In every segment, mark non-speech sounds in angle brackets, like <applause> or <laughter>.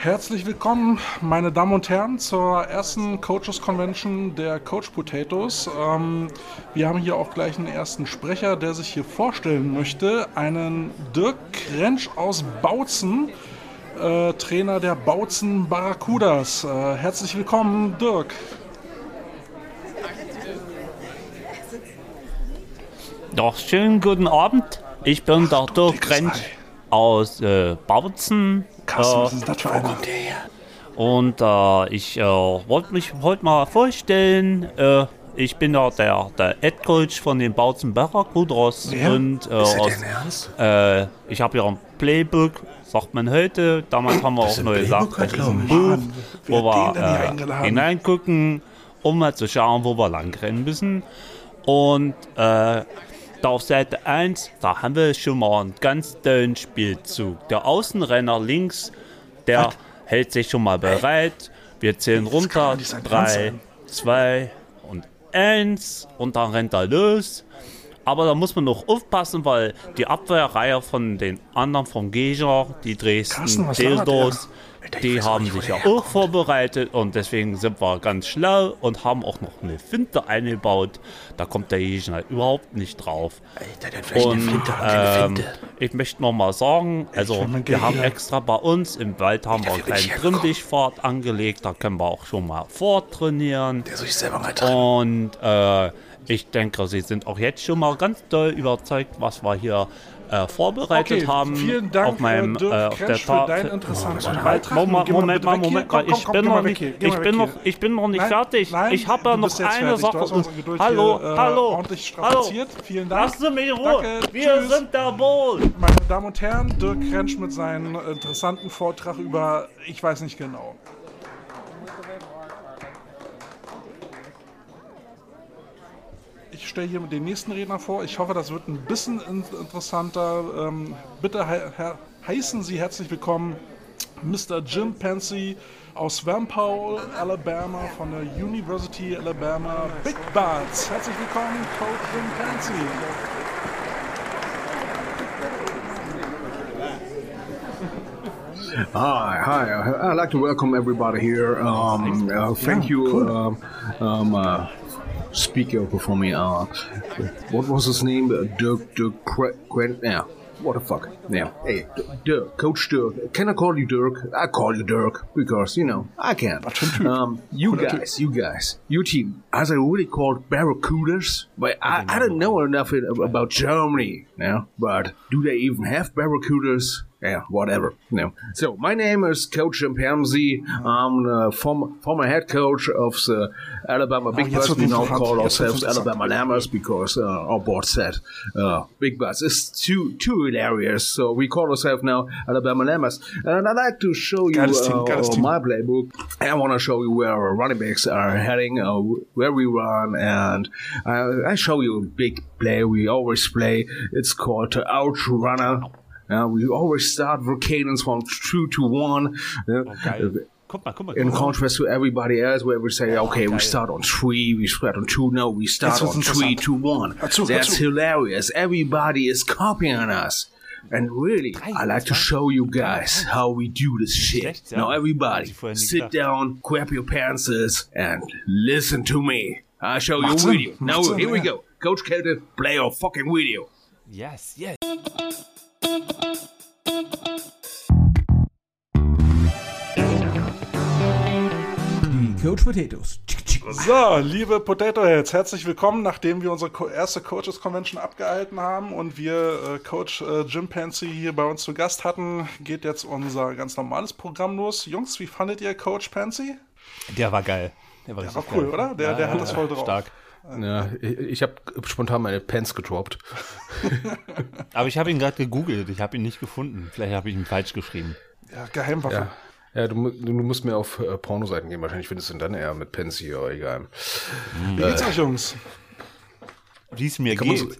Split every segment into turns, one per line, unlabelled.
Herzlich willkommen, meine Damen und Herren, zur ersten Coaches Convention der Coach Potatoes. Ähm, wir haben hier auch gleich einen ersten Sprecher, der sich hier vorstellen möchte. Einen Dirk Krensch aus Bautzen, äh, Trainer der Bautzen Barracudas. Äh, herzlich willkommen, Dirk.
Doch, schönen guten Abend. Ich bin der Dirk Krensch aus äh, Bautzen.
Carsten, was ist das für einer?
Und äh, ich äh, wollte mich heute mal vorstellen. Äh, ich bin ja der, der Head Coach von den Bautzen Barracudas.
Wer?
Und äh,
Ist das
aus,
Ernst?
äh, ich habe ja ein Playbook, sagt man heute. Damals haben wir auch
ein
neu gesagt,
Playbook,
das ist ein Buch, wo wir äh, hineingucken, um mal zu schauen, wo wir langrennen müssen. Und äh, da auf Seite 1, da haben wir schon mal einen ganz tollen Spielzug. Der Außenrenner links, der hält sich schon mal bereit. Wir zählen
Das
runter.
doch nicht sein Ernst
3,
sein.
2 und 1. Und dann rennt er los. Aber da muss man noch aufpassen, weil die Abwehrreihe von den anderen vom Gegner, die Dresden
Carsten, was
Dildos, die haben sich ja auch vorbereitet und deswegen sind wir ganz schlau und haben auch noch eine Finte eingebaut. Da kommt der Gegner überhaupt nicht drauf.
Alter, der hat vielleicht eine
Und
Flinte
ähm, ich möchte noch mal sagen, also wir haben extra bei uns im Wald haben wir einen
ich
kleinen. Trimmdichtpfad angelegt, da können wir auch schon mal vortrainieren.
Der soll sich selber mal trennen.
Und äh, ich denke, Sie sind auch jetzt schon mal ganz doll überzeugt, was wir hier äh, vorbereitet
Okay,
haben.
vielen Dank,
auf meinem,
Dirk
äh, auf der
Krensch, für
Ta-
deinen interessanten
Moment,
Beitrag.
Moment, Moment mal. Moment mal. Ich bin noch nicht, ich bin noch, ich bin noch nicht fertig. ich habe ja noch eine. Sache. Hallo,
äh,
hallo, hallo.
Vielen Dank.
Lassen Sie mich in Ruhe. Wir sind der Bowl.
Meine Damen und Herren, Dirk Krensch mit seinem interessanten Vortrag über, ich weiß nicht genau. Ich stelle hier den nächsten Redner vor. Ich hoffe, das wird ein bisschen in interessanter. Ähm, bitte he he heißen Sie herzlich willkommen Mr. Jim Pensy aus Wampole, Alabama, von der University Alabama Big Butts. Herzlich willkommen, Coach Jim Pensy.
Hi, hi. I'd like to welcome everybody here. Um, uh, thank you, um, um, uh, speaker for me. Uh, what was his name? Uh, Dirk, Dirk, Qu- Quen- yeah. What the fuck? Yeah. Hey, Dirk, Coach Dirk. Can I call you Dirk? I call you Dirk because you know I can. Um, you guys, you guys, your team. As I really called Barracudas, but I, I don't know enough about Germany now. But do they even have Barracudas? Yeah, whatever. So my name is Coach Chimpanzee. I'm the former, former head coach of the Alabama Big
jetzt
Bus. We now call ourselves. Alabama Lammers because uh, our board said uh, Big Bus is too too hilarious. So we call ourselves now Alabama Lammers. And I'd like to show you uh, my playbook. I want to show you where our running backs are heading, uh, where we run, and I, I show you a big play we always play. It's called uh, Ouch Runner. Uh, we always start cadence from two to one. Uh,
Geil. Guck mal, guck mal.
in
guck mal.
contrast to everybody else, where we say, okay, we start on three, we start on two. No, we start on three, two, one. That's
dazu.
hilarious. Everybody is copying us. And really, I like to show you guys how we do this shit. Now, everybody,
Hätte ich vorher nie
sit down, grab your pants, and listen to me. I'll show you a video. Now, here we go. Coach Kelton, play your fucking video.
Yes, yes.
Die Coach Potatoes.
So, liebe Potato Heads, herzlich willkommen, nachdem wir unsere erste Coaches Convention abgehalten haben und wir äh, Coach äh, Jim Pensy hier bei uns zu Gast hatten, geht jetzt unser ganz normales Programm los. Jungs, wie fandet ihr Coach Pensy?
Der war geil. Der war,
war
richtig
cool,
geil.
oder? Der- der hat das voll drauf.
Stark.
Ja, ich ich habe spontan meine Pants gedroppt. <laughs>
Aber ich habe ihn gerade gegoogelt. Ich habe ihn nicht gefunden. Vielleicht habe ich ihn falsch geschrieben.
Ja, Geheimwaffe.
Ja, ja du, du musst mir auf äh, Pornoseiten gehen. Wahrscheinlich findest du ihn dann eher mit Pansy, aber egal.
Wie geht's euch, Jungs?
Wie es mir geht.
so-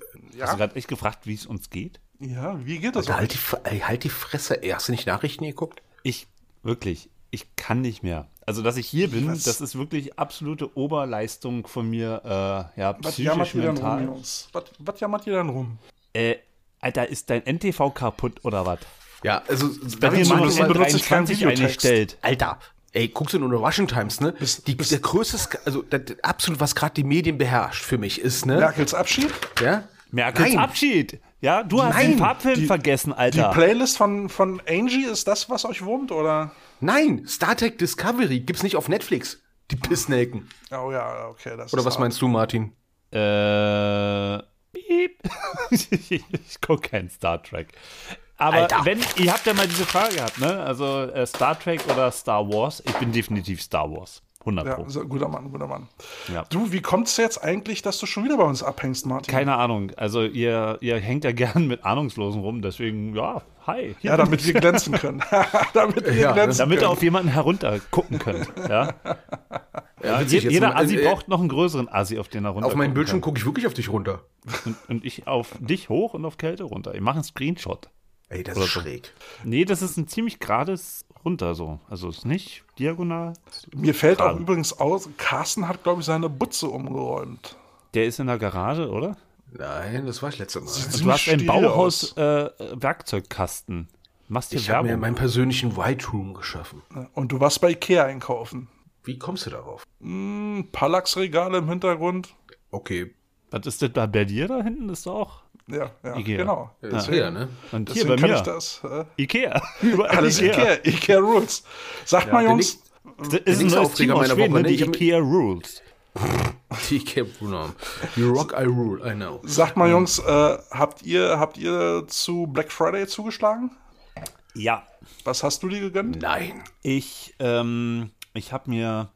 Hast du gerade echt gefragt, wie es uns geht?
Ja, wie geht es
Alter, halt, die, halt die Fresse. Ey, hast du nicht Nachrichten geguckt?
Ich, wirklich, ich kann nicht mehr. Also, dass ich hier bin,
Was?
das ist wirklich absolute Oberleistung von mir, äh, ja,
Was
psychisch,
jammert ihr denn rum,
mental.
Jungs? Was, was jammert ihr denn rum?
Äh, Alter, ist dein NTV kaputt oder was?
Ja, also ich
nur
mal-
noch
so benutze ich keinen
23
Videotext.
eingestellt.
Alter, ey, guckst du nur eine Russian Times, ne? die, der größte, also das, absolut, was gerade die Medien beherrscht für mich ist, ne?
Merkels Abschied?
Ja?
Merkels
Nein.
Abschied. Ja, du hast
Nein,
den Farbfilm
die-
vergessen,
Die
Alter.
Playlist von, von Angie, ist das, was euch wurmt, oder?
Nein, Star Trek Discovery gibt's nicht auf Netflix. Die Pissnelken.
Oh ja, okay. Das
Oder
ist
was
auch-
meinst du, Martin?
Äh, piep. <laughs> ich gucke kein Star Trek. Aber
Alter.
wenn, ihr habt ja mal diese Frage gehabt, ne? Also äh, Star Trek oder Star Wars? Ich bin definitiv Star Wars. 100
Ja,
Pro.
so, guter Mann, guter Mann.
Ja.
Du, wie kommt es jetzt eigentlich, dass du schon wieder bei uns abhängst, Martin?
Keine Ahnung. Also ihr, ihr hängt ja <laughs> gern mit Ahnungslosen rum, deswegen, ja, hi.
Ja, damit wir glänzen können. <laughs> damit wir
Ja,
glänzen
Damit ihr
können.
auf jemanden herunter gucken könnt. Ja? <laughs> Ja, jeder Assi
äh,
braucht noch einen größeren Assi, auf den er runter
Auf meinen Bildschirm gucke ich wirklich auf dich runter.
Und, und ich auf dich hoch und auf Kälte runter. Ich mache einen Screenshot.
Ey, das
Oder
ist
so.
schräg.
Nee, das ist ein ziemlich gerades runter so. Also ist nicht diagonal.
Mir fällt auch
Gerade.
übrigens aus, Carsten hat, glaube ich, seine Butze umgeräumt.
Der ist in der Garage, oder?
Nein, das war ich letztes Mal.
Sieht
Du
ziemlich
hast einen
steril
Bauhaus
aus.
äh, Werkzeugkasten. Machst
Ich habe mir meinen persönlichen White Room geschaffen.
Und du warst bei Ikea einkaufen.
Wie kommst du darauf?
Hm, Pallax-Regale im Hintergrund.
Okay,
Was ist das da bei dir da hinten? Das ist auch
Ja, ja,
Ikea.
genau.
ist her, ne?
Und hier
Deswegen
bei
kann
mir.
ich das. Äh,
Ikea. <laughs> Überall
alles Ikea. Ikea Rules. Sagt mal, Jungs,
Das ist ein neues Team aus
meiner
Schweden,
Woche,
ne?
ne?
die
hab-
Ikea Rules. <laughs>
Die Cape Bruno. You rock, I rule, I know.
sagt mal, Jungs, äh, habt ihr, habt ihr zu Black Friday zugeschlagen?
Ja.
Was hast du dir gegönnt?
Nein.
Ich, ähm, ich habe mir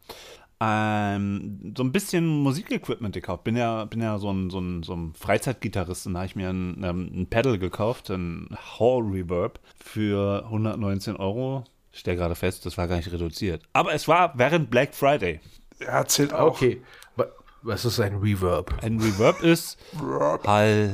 ähm, so ein bisschen Musikequipment gekauft. Bin ja, bin ja so ein, so ein, so ein Freizeitgitarrist und da habe ich mir ein, ähm, ein Pedal gekauft, ein Hall Reverb für 119 Euro. Ich stelle gerade fest, das war gar nicht reduziert. Aber es war während Black Friday.
Ja, zählt auch.
Okay. Wa- Was ist ein Reverb?
Ein Reverb ist Hall.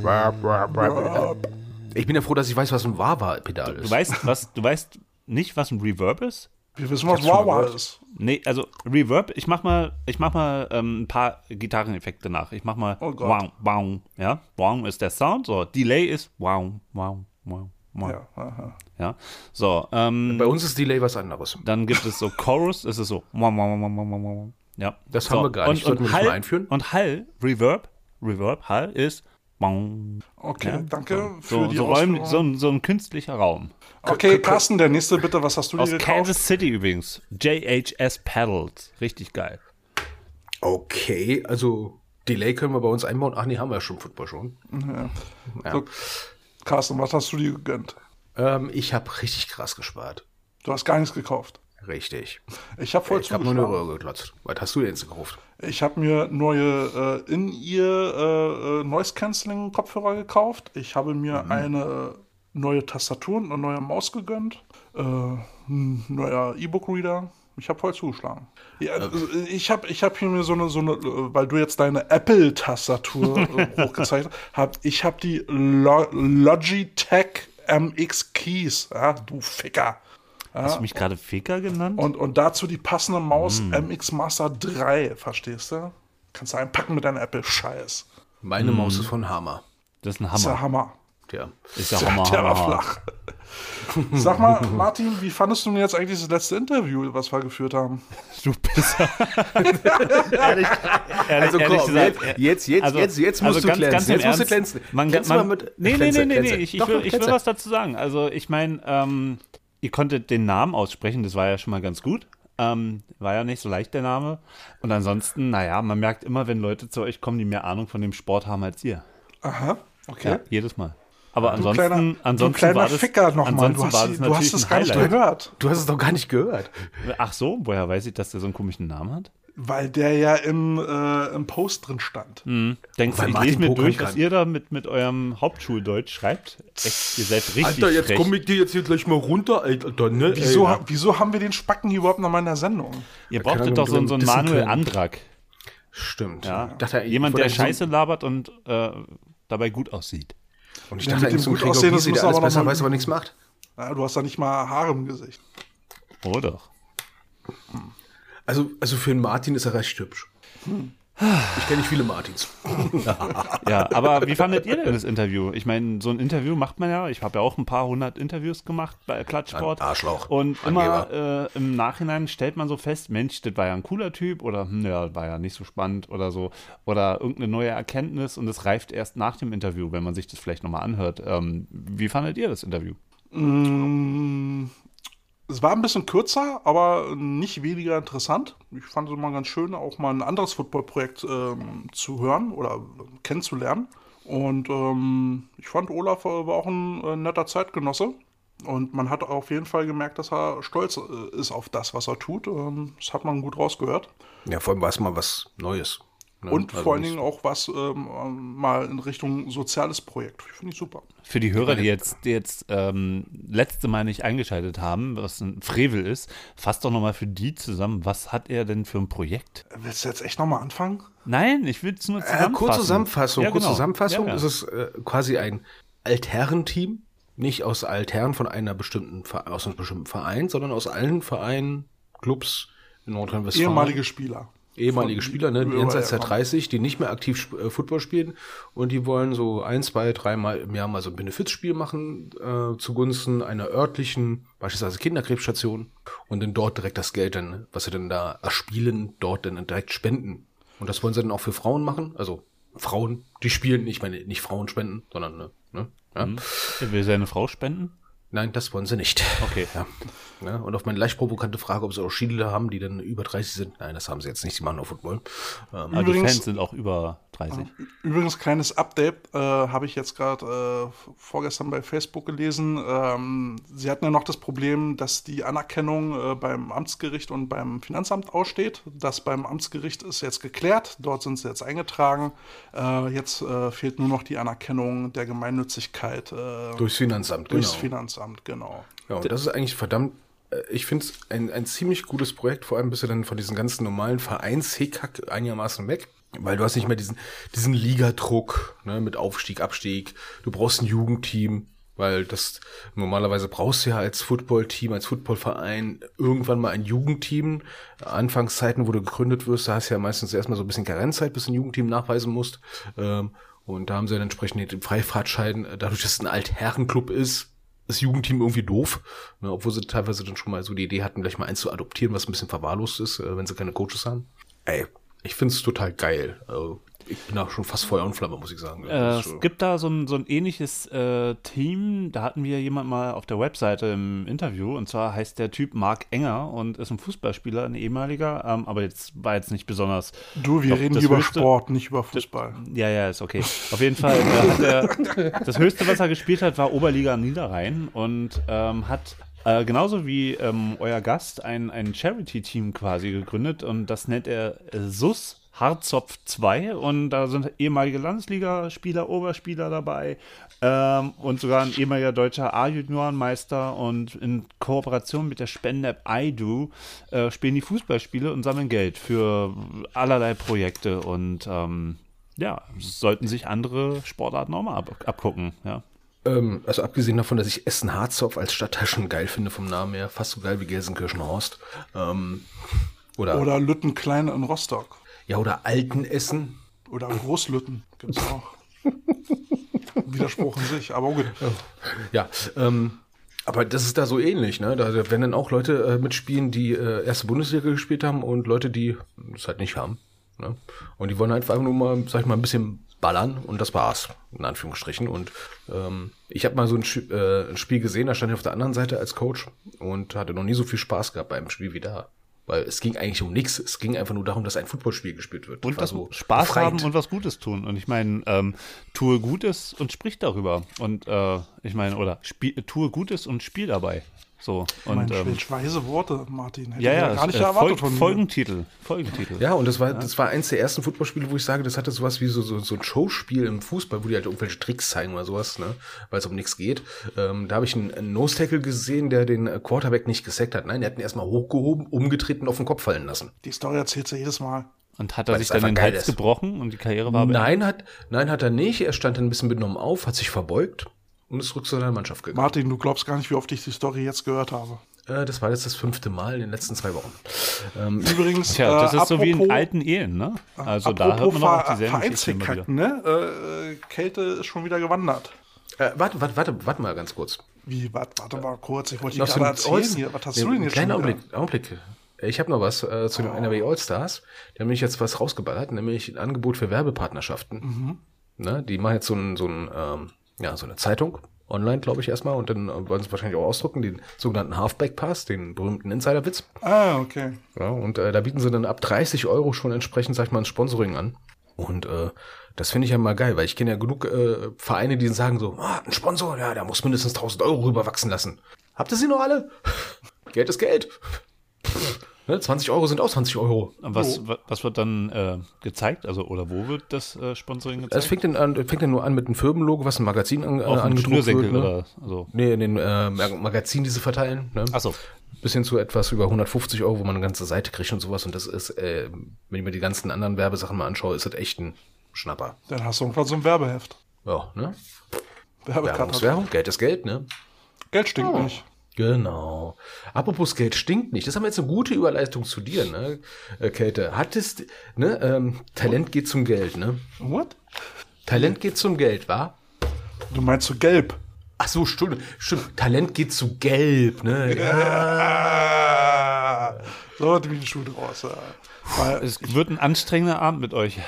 Ich bin ja froh, dass ich weiß, was ein Wawa-Pedal
Du
ist.
weißt, was, du weißt nicht, was ein Reverb ist?
Wir wissen, was Wawa ist.
Nee, also Reverb, ich mach mal, ich mach mal ähm, ein paar Gitarreneffekte nach. Ich mach mal
Oh Gott.
wow, wow, ja. Wow ist der Sound, so. Delay ist wow, wow, wow, wow.
Ja, aha.
Ja. So, ähm,
Bei uns ist Delay was anderes.
dann gibt es so Chorus, das ist so wow, wow, wow, wow, wow, wow. Ja.
Das
so,
haben wir gar nicht.
Und, und Hall,
einführen?
Und Hall, Reverb, Reverb, Hall ist wow.
Okay,
Ja,
danke für
So,
die
so, Räum, so, ein- so ein künstlicher Raum.
Okay, Carsten, der nächste bitte. Was hast du dir
Aus
gekauft?
Kansas City übrigens. JHS Pedals. Richtig geil.
Okay, also Delay können wir bei uns einbauen. Ach nee, haben wir ja schon Football schon. Ja.
So, Carsten, was hast du dir gegönnt?
Ähm, ich habe richtig krass gespart.
Du hast gar nichts gekauft.
Richtig.
Ich habe voll
Ich habe nur eine. Röhre geklotzt. Was hast du denn jetzt gekauft?
Ich habe mir neue äh, In-Ear äh, äh, Noise Cancelling Kopfhörer gekauft. Ich habe mir
Mhm.
eine neue Tastatur und eine neue Maus gegönnt. Äh, ein neuer E-Book-Reader. Ich habe voll zugeschlagen. Ja,
Äh.
also, ich habe ich hab hier mir so eine, so eine, weil du jetzt deine Apple-Tastatur äh, <laughs> hochgezeigt hast, ich habe die Lo Logitech MX Keys. Ja, du Ficker.
Hast du mich gerade Ficker genannt?
Und, und dazu die passende Maus
Mm.
MX Master 3, verstehst du? Kannst du einpacken mit deiner Apple-Scheiß.
Meine Maus ist von Hammer.
Das ist ein
Ist ja
Hammer.
Hammer.
Ja.
Ist ja Hammer.
Der war
Hammer.
flach. <laughs> Sag mal, Martin, wie fandest du denn jetzt eigentlich das letzte Interview, was wir geführt haben?
Du Pisser. <laughs> ehrlich,
Also
ehrlich
komm,
gesagt,
jetzt- jetzt- jetzt- jetzt- jetzt musst du
ganz,
glänzen.
ganz
Jetzt musst du glänzen.
Man, man,
mal mit-
nee, nee,
Glänze,
nee, nee, nee,
glänze.
ich, ich, will, ich will was dazu sagen. Also ich meine, ähm, ihr konntet den Namen aussprechen, das war ja schon mal ganz gut. Ähm, war ja nicht so leicht der Name. Und ansonsten, naja, man merkt immer, wenn Leute zu euch kommen, die mehr Ahnung von dem Sport haben als ihr.
Aha, okay.
Ja, jedes Mal. Aber
Du
ansonsten,
kleiner,
ansonsten
du kleiner
war das,
Ficker nochmal.
ansonsten
Du, hast,
das
du hast es gar nicht gehört.
Du hast es doch gar nicht gehört.
Ach so, woher weiß ich, dass der so einen komischen Namen hat?
Weil der ja im, äh, im Post drin stand.
Hm. Denkst du, ich
Martin
lese mir
pokern
durch,
kann.
was ihr da mit, mit eurem Hauptschuldeutsch schreibt? Echt, ihr seid richtig
Alter, jetzt
frech.
komm ich dir jetzt hier gleich mal runter, Alter, ne?
Wieso,
Ey,
ha- wieso haben wir den Spacken hier überhaupt noch mal in der Sendung?
Ihr brauchtet doch so, einen- so einen Manuel
können.
Andrak.
Stimmt.
Ja?
Dachte, ich
Jemand, der
so-
Scheiße labert und äh, dabei gut aussieht.
Und ich
Ja,
dachte,
mit
eigentlich so
dem
ein
gut aussehen, das wir
alles besser weiß, aber nichts macht.
Ja, du hast da nicht mal Haare im Gesicht.
Oh doch.
Also, also für einen Martin ist er recht hübsch. Ich kenne nicht viele Martins. <laughs>
Ja, aber wie fandet ihr denn das Interview? Ich meine, so ein Interview macht man ja. Ich habe ja auch ein paar hundert Interviews gemacht bei Klatschsport.
Ein Arschloch.
Und immer äh, im Nachhinein stellt man so fest, Mensch, das war ja ein cooler Typ oder hm, ja, war ja nicht so spannend oder so. Oder irgendeine neue Erkenntnis und es reift erst nach dem Interview, wenn man sich das vielleicht nochmal anhört. Ähm, wie fandet ihr das Interview?
Mm, Es war ein bisschen kürzer, aber nicht weniger interessant. Ich fand es immer ganz schön, auch mal ein anderes Footballprojekt ähm, zu hören oder kennenzulernen. Und ähm, ich fand, Olaf äh, war auch ein äh, netter Zeitgenosse. Und man hat auf jeden Fall gemerkt, dass er stolz äh, ist auf das, was er tut. Ähm, das hat man gut rausgehört.
Ja, vor allem war es mal was Neues. Ne?
Und
Also
vor allen Dingen auch was ähm, mal in Richtung soziales Projekt. Finde ich super.
Für die Hörer, die jetzt, die jetzt ähm, letzte Mal nicht eingeschaltet haben, was ein Frevel ist, fasst doch nochmal für die zusammen. Was hat er denn für ein Projekt?
Willst du jetzt echt nochmal anfangen?
Nein, ich will es nur
Äh,
zusammenfassen.
kurz Zusammenfassung.
Ja, genau.
Zusammenfassung.
Ja, ja.
Es ist äh, quasi ein Altherrenteam, nicht aus Altherren von einer bestimmten aus einem bestimmten Verein, sondern aus allen Vereinen, Clubs in Nordrhein-Westfalen.
Ehemalige Spieler.
Ehemalige Spieler, ne, jenseits der
herkommen.
30, die nicht mehr aktiv äh, Football spielen und die wollen so ein, zwei, dreimal im Jahr mal so ein Benefizspiel machen äh, zugunsten einer örtlichen, beispielsweise Kinderkrebsstation und dann dort direkt das Geld dann, was sie dann da erspielen, dort dann direkt spenden. Und das wollen sie dann auch für Frauen machen, also Frauen, die spielen, ich meine nicht Frauen spenden, sondern ne, ne ja.
Er will seine Frau spenden?
Nein, das wollen sie nicht.
Okay.
Ja. Ja, und auf meine leicht provokante Frage, ob sie auch Skidealer haben, die dann über 30 sind. Nein, das haben sie jetzt nicht. Sie machen auch Football. Ähm,
Aber die
Übrigens-
Fans sind auch über 30.
Übrigens, kleines Update äh, habe ich jetzt gerade äh, vorgestern bei Facebook gelesen. Ähm, sie hatten ja noch das Problem, dass die Anerkennung äh, beim Amtsgericht und beim Finanzamt aussteht. Das beim Amtsgericht ist jetzt geklärt. Dort sind sie jetzt eingetragen. Äh, jetzt äh, fehlt nur noch die Anerkennung der Gemeinnützigkeit äh,
durchs Finanzamt,
durchs
genau.
Finanzamt, genau.
Ja, und das ist eigentlich verdammt, ich finde es ein, ein ziemlich gutes Projekt, vor allem bist du dann von diesen ganzen normalen Vereinshickhack einigermaßen weg. Weil du hast nicht mehr diesen, diesen Ligadruck, ne, mit Aufstieg, Abstieg. Du brauchst ein Jugendteam, weil das normalerweise brauchst du ja als Footballteam, als Footballverein irgendwann mal ein Jugendteam. Anfangszeiten, wo du gegründet wirst, da hast du ja meistens erstmal so ein bisschen Karenzzeit, bis du ein Jugendteam nachweisen musst. Ähm, und da haben sie dann entsprechend den Freifahrtschein, dadurch, dass es ein Altherrenclub ist, das Jugendteam irgendwie doof, ne, obwohl sie teilweise dann schon mal so die Idee hatten, gleich mal eins zu adoptieren, was ein bisschen verwahrlost ist, äh, wenn sie keine Coaches haben. Ey, ich find's total geil. Also, ich bin da schon fast Feuer und Flamme, muss ich sagen.
Äh, es gibt da so ein, so ein ähnliches äh, Team, da hatten wir jemand mal auf der Webseite im Interview und zwar heißt der Typ Marc Enger und ist ein Fußballspieler, ein ehemaliger, ähm, aber jetzt war jetzt nicht besonders.
Du, wir
Doch,
reden über
höchste-
Sport, nicht über Fußball.
Ja, ja, ist okay. Auf jeden Fall äh, hat er, <laughs> das höchste, was er gespielt hat, war Oberliga Niederrhein und ähm, hat äh, genauso wie ähm, euer Gast ein, ein Charity-Team quasi gegründet und das nennt er äh, SUS Harzopf 2 und da sind ehemalige Landesligaspieler, Oberspieler dabei ähm, und sogar ein ehemaliger deutscher A-Juniorenmeister und in Kooperation mit der Spende-App iDo äh, spielen die Fußballspiele und sammeln Geld für allerlei Projekte und ähm, ja, sollten sich andere Sportarten auch mal ab, abgucken, ja.
Ähm, also abgesehen davon, dass ich Essen-Harzopf als Stadtteil schon geil finde vom Namen her, fast so geil wie Gelsenkirchen-Horst. Ähm, oder,
Oder Lüttenklein in Rostock.
ja, oder Altenessen.
Oder Großlütten gibt es auch. <laughs> Widerspruch in sich, aber gut.
Ja, ähm, aber das ist da so ähnlich, ne? Da werden dann auch Leute äh, mitspielen, die äh, erste Bundesliga gespielt haben und Leute, die es halt nicht haben. Ne? Und die wollen halt einfach nur mal, sag ich mal, ein bisschen ballern und das war's, in Anführungsstrichen. Und ähm, ich habe mal so ein, äh, ein Spiel gesehen, da stand ich auf der anderen Seite als Coach und hatte noch nie so viel Spaß gehabt beim Spiel wie da. Weil es ging eigentlich um nichts. Es ging einfach nur darum, dass ein Footballspiel gespielt wird.
Und das
so
Spaß
befreiend.
haben und was Gutes tun. Und ich meine, ähm, tue Gutes und sprich darüber. Und äh, ich meine, oder spiel, tue Gutes und spiel dabei. So. Und
Mensch,
ähm,
welch weise Worte, Martin. Hätte
ja,
ich
ja,
gar nicht
äh,
erwartet
Folg,
von.
Folgentitel. Folgentitel.
Ja, und das war, das war eins der ersten Footballspiele, wo ich sage, das hatte sowas wie so, so, so ein Showspiel im Fußball, wo die halt irgendwelche Tricks zeigen oder sowas, ne, weil es um nichts geht. Ähm, da habe ich einen, einen Nose-Tackle gesehen, der den Quarterback nicht gesackt hat. Nein, der hat ihn erstmal hochgehoben, umgetreten, auf den Kopf fallen lassen.
Die Story erzählt sie jedes Mal.
Und hat er
Weil
sich dann den Hals
ist.
gebrochen und die Karriere war beendet?
Nein, hat, nein, hat er nicht. Er stand dann ein bisschen benommen auf, hat sich verbeugt und ist zurück zu seiner Mannschaft gegangen.
Martin, du glaubst gar nicht, wie oft ich die Story jetzt gehört habe.
Äh, das war jetzt das fünfte Mal in den letzten zwei Wochen. Ähm, <laughs>
Übrigens,
Tja, das
äh,
ist so wie in
apropos-
alten Ehen, ne? Also da hört
apropos
man auch dieselben Geschichten
ne? Äh, Kälte ist schon wieder gewandert.
äh, warte, warte, warte, warte mal ganz kurz.
Wie, warte, warte mal kurz, ich wollte
Noch
dir gerade
ein
erzählen hier. Was hast
Nee,
du denn
einen
jetzt wieder?
Augenblick, Augenblick. Ich habe noch was äh, zu den NRW All-Stars. Die haben nämlich jetzt was rausgeballert, nämlich ein Angebot für Werbepartnerschaften.
Mhm.
Ne, die machen jetzt so, ein, so, ein, ähm, ja, so eine Zeitung, online, glaube ich, erstmal, und dann äh, wollen sie wahrscheinlich auch ausdrucken, den sogenannten Halfback-Pass, den berühmten Insiderwitz.
Ah, okay.
Ja, und äh, da bieten sie dann ab 30 Euro schon entsprechend, sag ich mal, ein Sponsoring an. Und äh, das finde ich ja mal geil, weil ich kenne ja genug äh, Vereine, die sagen so, ah, ein Sponsor, ja, der muss mindestens 1000 Euro rüberwachsen lassen. Habt ihr sie noch alle? <laughs> Geld ist Geld. Ne, 20 Euro sind auch 20 Euro.
Was, wa- was wird dann äh, gezeigt? Also, oder wo wird das äh, Sponsoring gezeigt?
Es fängt dann, an, fängt dann nur an mit einem Firmenlogo, was ein Magazin an, äh,
Auf
angedruckt wird. Ne?
oder so.
Nee, in den äh, Mag- Magazinen, die sie verteilen. Ne?
Achso.
bis hin zu etwas über 150 Euro, wo man eine ganze Seite kriegt und sowas. Und das ist, äh, wenn ich mir die ganzen anderen Werbesachen mal anschaue, ist das echt ein Schnapper.
Dann hast du irgendwann so ein Werbeheft.
Ja, ne?
Werbekarte.
Werbung ist Werbung, Geld ist Geld, ne?
Geld stinkt nicht.
Genau. Apropos Geld stinkt nicht. Das haben wir jetzt eine gute Überleitung zu dir, ne, äh, Käthe. Hattest, ne, ähm, Talent geht zum Geld, ne?
What?
Talent geht zum Geld, wa?
Du meinst so gelb?
Ach so, stimmt, stimmt. Talent geht zu gelb, ne? <laughs> Ja.
So hat mich die Schuhe draus. Ja. Weil,
Es wird ein anstrengender Abend mit euch.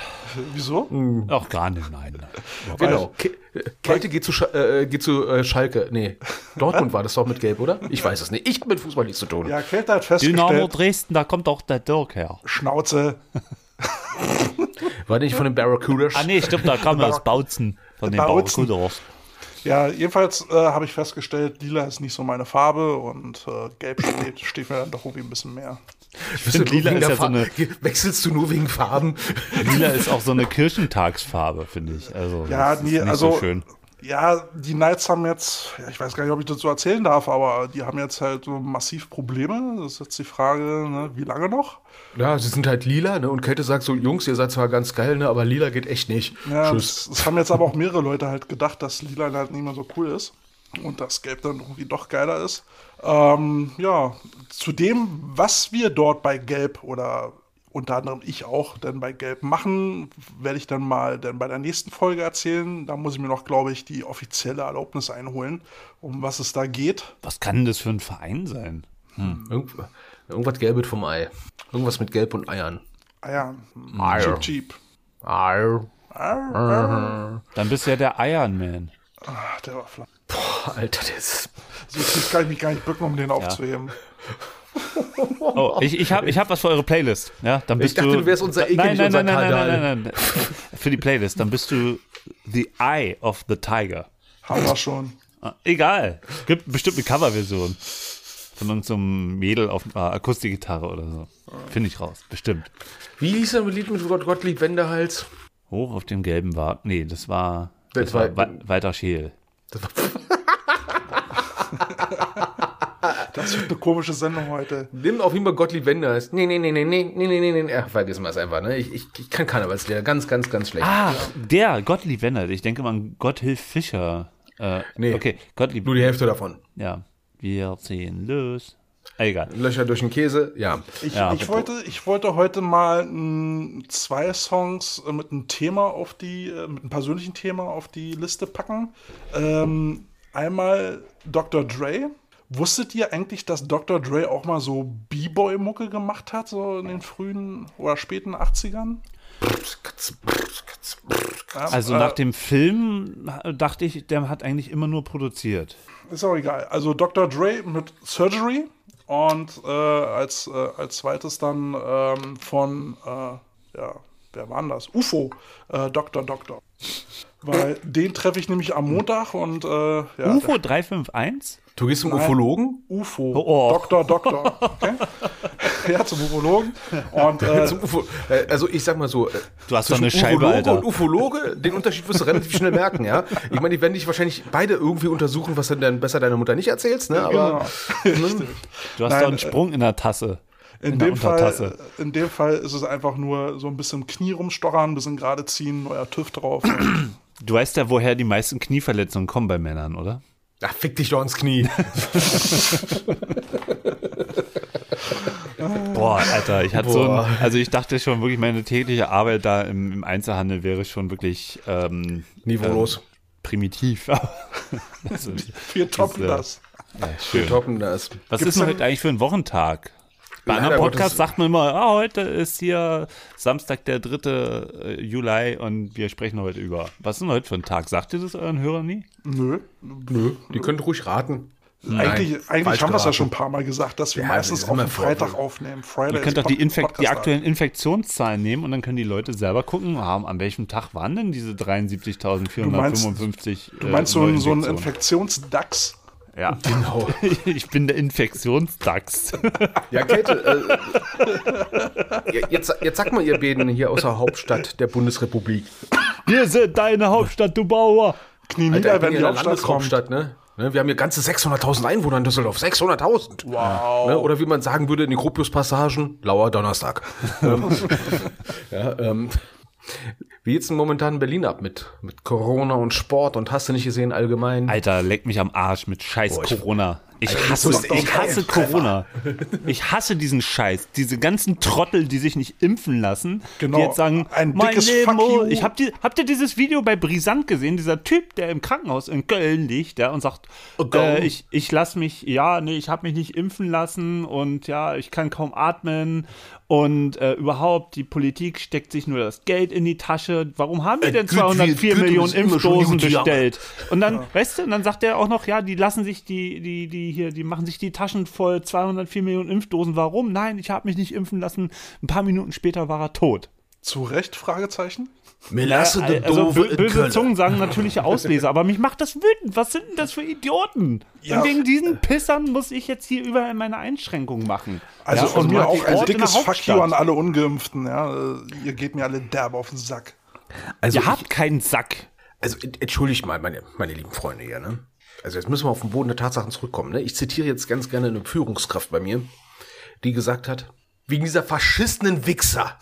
wieso?
Auch gar nicht, nein. <laughs>
Genau. Ke- äh, Kälte geht zu, Sch äh, geht zu äh, Schalke. Nee, Dortmund war das doch mit Gelb, oder? Ich weiß es nicht. Ich hab mit Fußball nichts zu tun.
Ja, Kälte hat
Dynamo
festgestellt,
Dresden, da kommt auch der Dirk her.
Schnauze. <laughs>
War nicht von den Barracudas?
Ah nee, stimmt, da kam aus Bautzen. Von den. Barracudas.
Ja, jedenfalls äh, habe ich festgestellt, lila ist nicht so meine Farbe und äh, gelb steht, steht mir dann doch irgendwie ein bisschen mehr.
Du
Stimmt, lila ist
der
ja so eine-
Farbe- <laughs> Wechselst du nur wegen Farben?
Lila ist auch so eine Kirchentagsfarbe, finde ich. Also,
Ja,
das
nee,
ist nicht
also
so schön.
ja, die Knights haben jetzt, ja, ich weiß gar nicht, ob ich das so erzählen darf, aber die haben jetzt halt so massiv Probleme. Das ist jetzt die Frage, ne, wie lange noch?
Ja, sie sind halt lila, ne? Und Kälte sagt so, Jungs, ihr seid zwar ganz geil, ne? Aber lila geht echt nicht.
Ja,
Tschüss.
das, das haben jetzt aber auch mehrere Leute halt gedacht, dass Lila halt nicht mehr so cool ist und das Gelb dann irgendwie doch geiler ist. Ähm, ja, zu dem, was wir dort bei Gelb oder unter anderem ich auch denn bei Gelb machen, werde ich dann mal dann bei der nächsten Folge erzählen. Da muss ich mir noch, glaube ich, die offizielle Erlaubnis einholen, um was es da geht.
Was kann denn das für ein Verein sein?
Irgend, irgendwas Gelbes vom Ei. Irgendwas mit Gelb und Eiern.
Ja,
Eier.
cheap, cheap.
Arr.
Dann bist du ja der Iron Man.
Ach, der war flach.
Boah, Alter, das
So tief kann ich mich gar nicht bücken, um den aufzuheben.
Oh, ich, ich habe ich hab was für eure Playlist. Ja, dann bist
dachte,
du,
du wärst unser Eke,
nein, nein, nein, nein, nein, nein, nein, nein. Für die Playlist, dann bist du The Eye of the Tiger.
Haben wir schon.
Ah, Egal. Gibt bestimmt eine Coverversion. Von irgendeinem Mädel auf äh, Akustikgitarre oder so. Finde ich raus. Bestimmt.
Wie hieß er mit Lied mit Gott, Gottlieb Wendehals?
Hoch auf dem gelben Wagen. Nee, das war, das,
Das
war,
war-
Wa- Walter Scheel. <laughs> <laughs>
Das wird eine komische Sendung heute.
Nimm auf jeden Fall Gottlieb Wendehals. Nee, nee, nee, nee, nee, nee, nee, nee, nee. Ach, vergessen wir es einfach, ne? Ich, ich, ich kann Karnevalslieder. Ganz, ganz, ganz schlecht.
Ah, der Gottlieb Wendert. Ich denke mal an Gotthilf Fischer. Äh,
Nee.
Okay, Gottlieb.
Nur die Hälfte davon.
Ja. Wir ziehen los. Egal.
Löcher durch den Käse, ja.
Ich,
Ja,
ich, wollte, ich wollte heute mal m, zwei Songs äh, mit einem Thema auf die, äh, mit einem persönlichen Thema auf die Liste packen. Ähm, einmal Dr. Dre. Wusstet ihr eigentlich, dass Dr. Dre auch mal so B-Boy-Mucke gemacht hat, so in den frühen oder späten 80ern? Ja,
Also
äh,
nach dem Film dachte ich, der hat eigentlich immer nur produziert.
Ist auch egal. Also Dr. Dre mit Surgery und äh, als, äh, als zweites dann ähm, von, äh, ja, wer war denn das? UFO, äh, Dr. Doktor. Weil den treffe ich nämlich am Montag und äh, ja,
UFO 351?
Du gehst zum Ufologen?
UFO,
Oh.
Dr. Doktor. Okay? <laughs> ja, zum Ufologen. Und äh,
Zum Ufo äh, also ich sag mal so, äh,
Du hast doch
zwischen
eine Scheibe,
Ufologe
Alter.
und Ufologe, den Unterschied wirst du relativ schnell merken, ja. Ich meine, die werden dich wahrscheinlich beide irgendwie untersuchen, was du dann besser deiner Mutter nicht erzählst, ne? Aber
genau. <laughs> Richtig.
Du hast
Nein,
doch einen
äh,
Sprung in der Tasse.
In,
der
dem Fall, in dem Fall ist es einfach nur so ein bisschen Knie rumstochern, ein bisschen gerade ziehen, neuer TÜV drauf. <clears throat>
Du weißt ja, woher die meisten Knieverletzungen kommen bei Männern, oder?
ach, fick dich doch ins Knie. <laughs>
Boah, Alter, ich hatte so
Boah.
ein, also ich dachte schon wirklich, meine tägliche Arbeit da im, im Einzelhandel wäre schon wirklich ähm,
Niveaulos.
ähm, primitiv. <laughs> also,
Wir toppen
äh,
das.
ja, schön.
Toppen das.
Was
Gibt's
ist denn- heute eigentlich für ein Wochentag? Bei
Leider
anderen Podcasts
Gottes-
sagt man immer, ah, heute ist hier Samstag, der 3. äh, Juli und wir sprechen heute über. Was ist denn heute für ein Tag? Sagt ihr das euren Hörern nie?
Nö.
Nö, die könnt ruhig raten.
Eigentlich,
Nein,
eigentlich
falsch
haben wir es ja schon ein paar Mal gesagt, dass wir
Ja,
meistens auf den Freitag aufnehmen. Friday
Ihr könnt doch die, die aktuellen Infektionszahlen nehmen und dann können die Leute selber gucken, haben, an welchem Tag waren denn diese 73.455
Du meinst so, ein- so ein
Infektionen?
Infektionsdachs?
Ja,
Genau. <laughs>
ich bin der Infektionsdachs. <laughs>
Ja, Käthe, äh, jetzt, jetzt sag mal, ihr beiden hier aus der Hauptstadt der Bundesrepublik.
Wir sind deine Hauptstadt, du Bauer.
Knie
Alter,
nieder,
bin
wenn die Hauptstadt kommt.
Ne? Ne, Wir haben hier ganze 600.000 Einwohner in Düsseldorf. 600.000.
Wow.
Ne? Oder wie man sagen würde in den Gropius-Passagen, lauer Donnerstag. <laughs> ähm, ja, ähm, wie geht's denn momentan in Berlin ab mit, mit Corona und Sport und hast du nicht gesehen allgemein?
Alter, leck mich am Arsch mit scheiß
Boah, ich-
Corona. Ich
Alter,
hasse, ich hasse. Corona. Ich hasse diesen Scheiß. Diese ganzen Trottel, die sich nicht impfen lassen,
Genau.
die jetzt sagen,
Ein
mein
dickes
Leben, oh. ich hab die, habt ihr dieses Video bei Brisant gesehen? Dieser Typ, der im Krankenhaus in Köln liegt, der und sagt, äh, ich, ich lass mich, ja, nee, ich habe mich nicht impfen lassen und ja, ich kann kaum atmen und äh, überhaupt, die Politik steckt sich nur das Geld in die Tasche. Warum haben wir denn
gut,
204
wir- gut,
Millionen Impfdosen
ja.
bestellt? Und dann, weißt du, und dann sagt er auch noch, ja, die lassen sich die, die, die hier, die machen sich die Taschen voll, 204 Millionen Impfdosen. Warum? Nein, ich habe mich nicht impfen lassen. Ein paar Minuten später war er tot.
Zu Recht? Fragezeichen.
Mir lasse de
also bö böse
Köln.
Zungen sagen natürliche Ausleser, aber mich macht das wütend. Was sind denn das für Idioten?
Ja.
Und wegen diesen Pissern muss ich jetzt hier überall meine Einschränkungen machen.
Also
ja,
von
und
mir auch ein dickes Fuck you an alle Ungeimpften. Ja. Äh, Ihr geht mir alle derb auf den Sack.
Also,
Ihr
ich,
habt keinen Sack.
also ent- entschuldigt mal, meine, meine lieben Freunde hier, ne? Also jetzt müssen wir auf den Boden der Tatsachen zurückkommen. Ne? Ich zitiere jetzt ganz gerne eine Führungskraft bei mir, die gesagt hat, wegen dieser faschistenen Wichser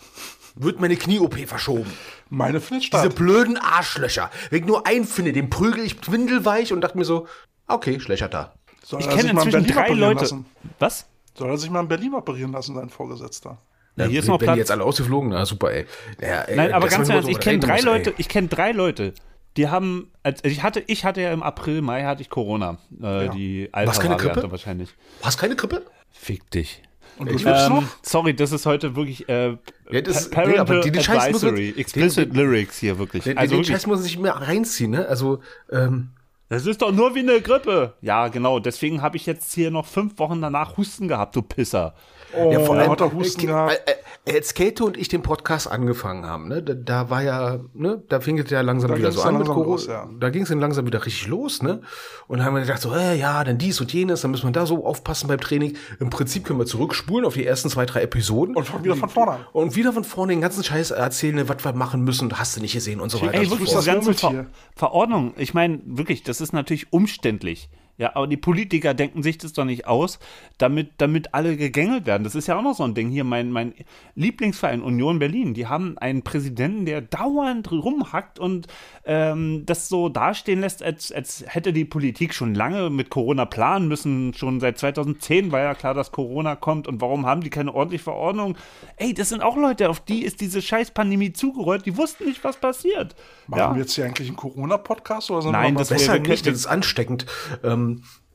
wird meine Knie-OP verschoben.
Meine findet
Diese blöden Arschlöcher. Wenn ich nur einen finde, den prügel ich windelweich und dachte mir so, okay, schlechter da.
Soll
Ich kenne
in
inzwischen
Berlin
drei Leute.
Lassen?
Was?
Soll er sich mal in Berlin operieren lassen, sein Vorgesetzter?
Ja, hier ist noch
die
Platz.
jetzt alle ausgeflogen, na super, ey. Ja, ey
Nein, aber ganz ernst,
über
ich kenne drei
muss,
Leute,
ey.
ich kenne drei Leute, die haben, also ich hatte, ich hatte ja im April, Mai hatte ich Corona, äh,
Ja.
die
Was, keine Grippe?
wahrscheinlich.
Hast keine Grippe?
Fick dich.
Und du
Ähm,
noch?
sorry, das ist heute wirklich äh,
Ja, das-
Pa-
nee, aber
Parental
die- den Scheiß muss man-
Advisory,
den-
explicit Lyrics hier wirklich.
Den,
also
den
wirklich,
Scheiß muss man sich mehr reinziehen, ne? Also, ähm,
das ist doch nur wie eine Grippe. Ja, genau, deswegen habe ich jetzt hier noch fünf Wochen danach Husten gehabt, du Pisser.
Oh,
ja, vor allem,
hat er Husten
äh,
gehabt.
äh, äh, als Kate und ich den Podcast angefangen haben, ne, da, da war ja, ne, da fing es ja langsam
Da
wieder so an mit Corona.
los, ja.
Da ging es dann langsam wieder richtig los, ne? Und dann haben wir gedacht, so, äh, ja, dann dies und jenes, dann müssen wir da so aufpassen beim Training. Im Prinzip können wir zurückspulen auf die ersten zwei, drei Episoden.
Und wieder von vorne an.
Und wieder von vorne den ganzen Scheiß erzählen, was wir machen müssen, hast du nicht gesehen und so weiter.
Ey, wirklich, diese ganze Ver. Verordnung. Ich meine, wirklich, das ist natürlich umständlich. Ja, aber die Politiker denken sich das doch nicht aus, damit, damit alle gegängelt werden. Das ist ja auch noch so ein Ding. Hier, mein, mein Lieblingsverein Union Berlin, die haben einen Präsidenten, der dauernd rumhackt und ähm, das so dastehen lässt, als, als hätte die Politik schon lange mit Corona planen müssen. Schon seit 2010 war ja klar, dass Corona kommt. Und warum haben die keine ordentliche Verordnung? Ey, das sind auch Leute, auf die ist diese scheiß Pandemie zugerollt. Die wussten nicht, was passiert.
Machen
ja.
wir jetzt hier eigentlich einen Corona-Podcast? oder sollen
Nein, das
Besser nicht, das ist ansteckend. Ähm,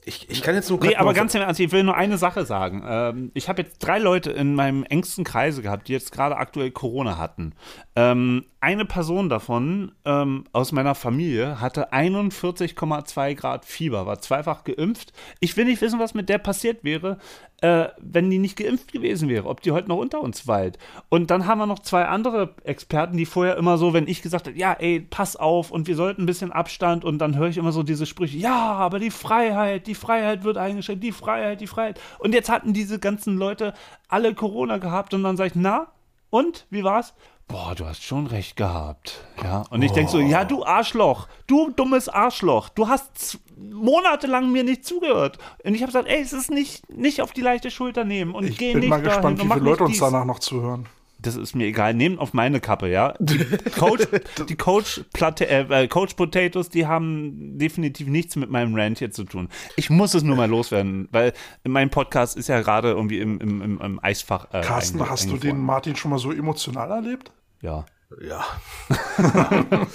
ich, ich kann jetzt nur
Nee, aber ganz im Ernst, ich will nur eine Sache sagen. Ähm, ich habe jetzt drei Leute in meinem engsten Kreise gehabt, die jetzt gerade aktuell Corona hatten. Ähm, eine Person davon ähm, aus meiner Familie hatte 41,2 Grad Fieber, war zweifach geimpft. Ich will nicht wissen, was mit der passiert wäre, äh, wenn die nicht geimpft gewesen wäre, ob die heute noch unter uns weilt. Und dann haben wir noch zwei andere Experten, die vorher immer so, wenn ich gesagt habe, ja, ey, pass auf und wir sollten ein bisschen Abstand und dann höre ich immer so diese Sprüche, ja, aber die Freiheit, die Freiheit wird eingeschränkt, die Freiheit, die Freiheit. Und jetzt hatten diese ganzen Leute alle Corona gehabt und dann sage ich, na, und, wie war's? Boah, du hast schon recht gehabt. Ja, und ich denk so, ja, du Arschloch, du dummes Arschloch, du hast monatelang mir nicht zugehört. Und ich habe gesagt, ey, es ist nicht, nicht auf die leichte Schulter nehmen und
Ich
geh
bin
nicht
mal
dahin
gespannt,
und
wie viele Leute uns
dies.
danach noch zuhören.
das ist mir egal. Nehmt auf meine Kappe, ja. Die <laughs> Coach, die Coach, Platte, äh, Coach Potatoes, die haben definitiv nichts mit meinem Rant hier zu tun. Ich muss es nur mal loswerden, weil mein Podcast ist ja gerade irgendwie im, im, im, im Eisfach. Äh,
Carsten, hast du den Martin schon mal so emotional erlebt?
Ja.
Ja. <laughs>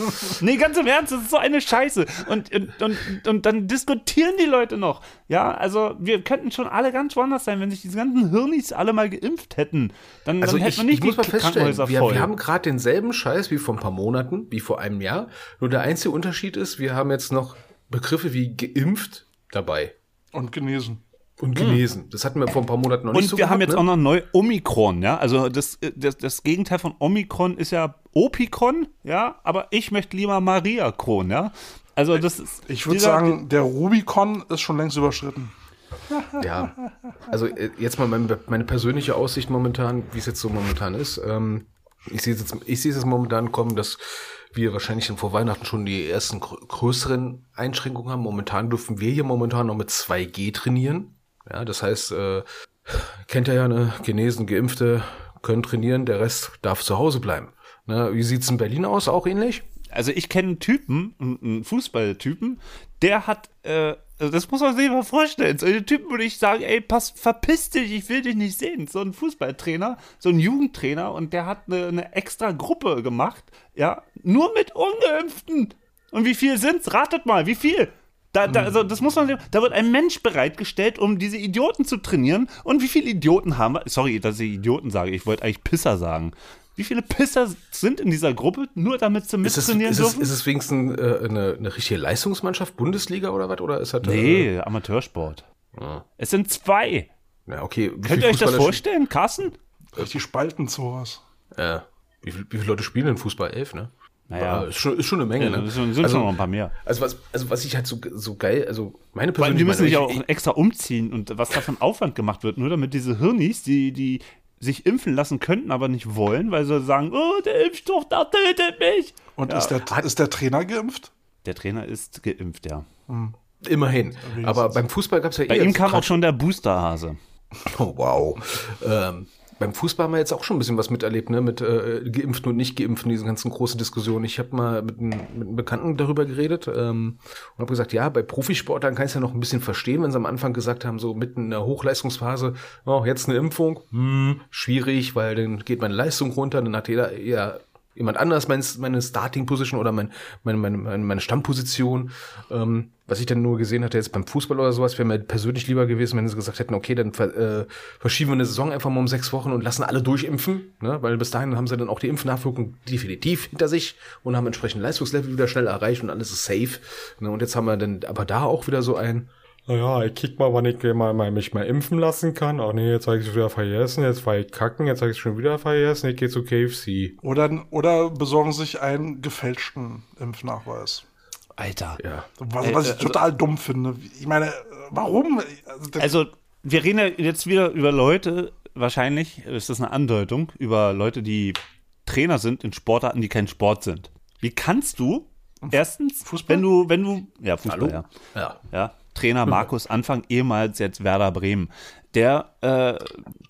Nee, ganz im Ernst, das ist so eine Scheiße. Und, und, und, und dann diskutieren die Leute noch. Ja, also wir könnten schon alle ganz woanders sein, wenn sich diese ganzen Hirnis alle mal geimpft hätten. Dann,
Also
dann hätten
ich,
wir nicht
ich muss mal
die
feststellen,
Krankenhäuser
wir,
voll.
wir haben gerade denselben Scheiß wie vor ein paar Monaten, wie vor einem Jahr. Nur der einzige Unterschied ist, wir haben jetzt noch Begriffe wie geimpft dabei
Und genesen.
und genesen. Das hatten wir vor ein paar Monaten noch nicht
Und
so
wir haben
gehabt,
jetzt
ne?
auch noch neu Omikron, ja. Also das, das, das Gegenteil von Omikron ist ja Opikron, ja, aber ich möchte lieber Mariakron, ja. Also das ist.
Ich würde sagen, der Rubicon ist schon längst überschritten. <laughs>
Ja, also äh, jetzt mal meine, meine persönliche Aussicht momentan, wie es jetzt so momentan ist. Ähm, ich sehe es jetzt, ich sehe es jetzt momentan kommen, dass wir wahrscheinlich dann vor Weihnachten schon die ersten grö- größeren Einschränkungen haben. Momentan dürfen wir hier momentan noch mit 2G trainieren. Ja, das heißt, äh, kennt ihr ja, ne, Genesen, Geimpfte können trainieren, der Rest darf zu Hause bleiben. Ne, wie sieht's in Berlin aus? Auch ähnlich?
Also ich kenne einen Typen, einen einen Fußballtypen, der hat, äh, also das muss man sich mal vorstellen. So einen Typen würde ich sagen, ey, pass, verpiss dich, ich will dich nicht sehen. So ein Fußballtrainer, so ein Jugendtrainer und der hat eine, eine extra Gruppe gemacht, ja, nur mit Ungeimpften. Und wie viel sind's? Ratet mal, wie viel? Da, da, also das muss man, da wird ein Mensch bereitgestellt, um diese Idioten zu trainieren. Und wie viele Idioten haben wir? Sorry, dass ich Idioten sage. Ich wollte eigentlich Pisser sagen. Wie viele Pisser sind in dieser Gruppe, nur damit sie
Ist es,
mittrainieren
ist es,
dürfen?
ist es wenigstens äh, eine, eine richtige Leistungsmannschaft, Bundesliga oder was? Oder ist das, äh,
Nee, Amateursport. Es sind zwei.
Ja, okay. Wie
Könnt ihr euch das vorstellen, Carsten?
Richtig spalten sowas.
Ja. Wie, viel, wie viele Leute spielen in Fußball? Elf, ne?
Naja.
Ja, ist, schon, ist schon eine Menge,
Ja,
ne?
sind, sind
also,
schon noch ein paar mehr.
also, was, also was ich halt so, so geil, also meine persönliche
die müssen sich auch
ich,
extra umziehen und was da von Aufwand gemacht wird, nur damit diese Hirnis, die, die sich impfen lassen könnten, aber nicht wollen, weil sie sagen, oh, der Impfstoff, der tötet mich.
Und ist, der, ist der Trainer geimpft?
Der Trainer ist geimpft, ja.
ich, immerhin. Aber beim Fußball gab es ja
Bei
eh
ihm kam auch schon der Boosterhase.
Oh, wow. Ähm, beim Fußball haben wir jetzt auch schon ein bisschen was miterlebt, ne? Mit äh, Geimpften und Nicht-Geimpften, diese ganzen großen Diskussionen. Ich habe mal mit, einem- mit einem Bekannten darüber geredet ähm, und habe gesagt, ja, bei Profisportlern kann ich es ja noch ein bisschen verstehen, wenn sie am Anfang gesagt haben, so mitten in der Hochleistungsphase, oh, jetzt eine Impfung, hm, schwierig, weil dann geht meine Leistung runter, dann hat jeder eher jemand anders mein, meine Starting Position oder mein, meine, meine, meine, Stammposition. Ähm, was ich dann nur gesehen hatte jetzt beim Fußball oder sowas, wäre mir persönlich lieber gewesen, wenn sie gesagt hätten, okay, dann äh, verschieben wir eine Saison einfach mal um sechs Wochen und lassen alle durchimpfen, ne? weil bis dahin haben sie dann auch die Impfnachwirkung definitiv hinter sich und haben entsprechend Leistungslevel wieder schnell erreicht und alles ist safe. Ne? Und jetzt haben wir dann aber da auch wieder so ein,
Naja, ich kick mal, wann ich mal, mal mich mal impfen lassen kann. Ach nee, jetzt habe ich es wieder vergessen, jetzt war ich kacken, jetzt habe ich es schon wieder vergessen, ich gehe zu KFC.
Oder, oder besorgen sich einen gefälschten Impfnachweis.
Alter.
ja,
Was,
Äh,
was ich
also-
total dumm finde. Ich meine, warum? Also,
Also, wir reden ja jetzt wieder über Leute, wahrscheinlich ist das eine Andeutung, über Leute, die Trainer sind in Sportarten, die kein Sport sind. Wie kannst du erstens,
Fußball?
wenn du, wenn du, ja, Fußball, ja.
ja.
ja, Trainer <laughs> Markus Anfang, ehemals jetzt Werder Bremen, der äh,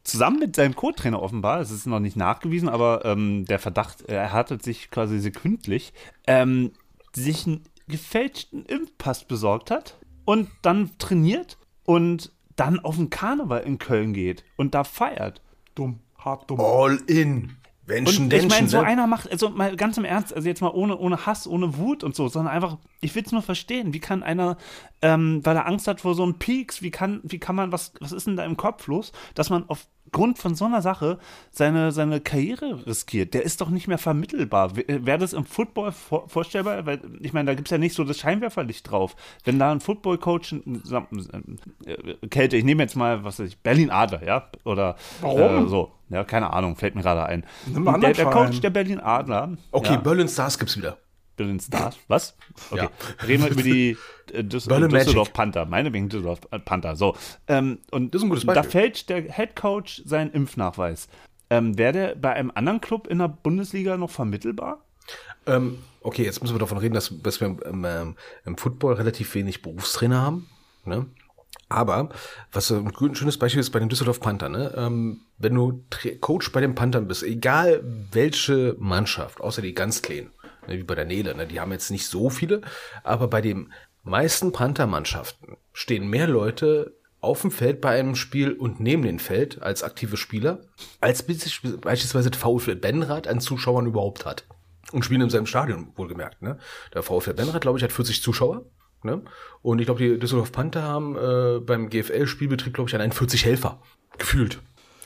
zusammen mit seinem Co-Trainer offenbar, es ist noch nicht nachgewiesen, aber ähm, der Verdacht erhärtet sich quasi sekündlich, ähm, sich einen gefälschten Impfpass besorgt hat und dann trainiert und dann auf den Karneval in Köln geht und da feiert.
dumm, hart dumm.
All in. Menschen,
Und ich meine, so
ne?
einer macht, also mal ganz im Ernst, also jetzt mal ohne, ohne Hass, ohne Wut und so, sondern einfach, ich will es nur verstehen, wie kann einer, ähm, weil er Angst hat vor so einem Peaks, wie kann, wie kann man, was, was ist denn da im Kopf los, dass man aufgrund von so einer Sache seine, seine Karriere riskiert? Der ist doch nicht mehr vermittelbar. Wäre das im Football vor, vorstellbar? Weil, ich meine, da gibt es ja nicht so das Scheinwerferlicht drauf. Wenn da ein Football-Coach, äh, Kälte, ich nehme jetzt mal, was weiß ich, Berlin Adler, ja, oder
Warum?
Äh, so, ja, keine Ahnung, fällt mir gerade ein. Der, der. Coach der Berlin Adler.
Okay,
ja,
Berlin Stars gibt's wieder.
Berlin Stars. Was? Okay.
Ja.
Reden wir über die äh, Düs Düsseldorf. Panther. Meine wegen Düsseldorf Panther. So. Ähm, und
Das ist ein gutes
da
Beispiel.
fällt der Head Coach seinen Impfnachweis. Ähm, Wäre der bei einem anderen Club in der Bundesliga noch vermittelbar?
Ähm, okay, jetzt müssen wir davon reden, dass, dass wir im, ähm, im Football relativ wenig Berufstrainer haben. Ne? Aber, was ein schönes Beispiel ist bei den Düsseldorf Panther, ne? Ähm, wenn du Tra- Coach bei den Panthern bist, egal welche Mannschaft, außer die ganz kleinen, ne, wie bei der Nele, ne, die haben jetzt nicht so viele, aber bei den meisten Panther-Mannschaften stehen mehr Leute auf dem Feld bei einem Spiel und neben dem Feld als aktive Spieler, als beispielsweise der VfL Benrath an Zuschauern überhaupt hat. Und spielen in seinem Stadion, wohlgemerkt. Ne? Der VfL Benrath, glaube ich, hat 40 Zuschauer. Ne? Und ich glaube, die Düsseldorf Panther haben äh, beim GFL-Spielbetrieb, glaube ich, allein 40 Helfer. Gefühlt.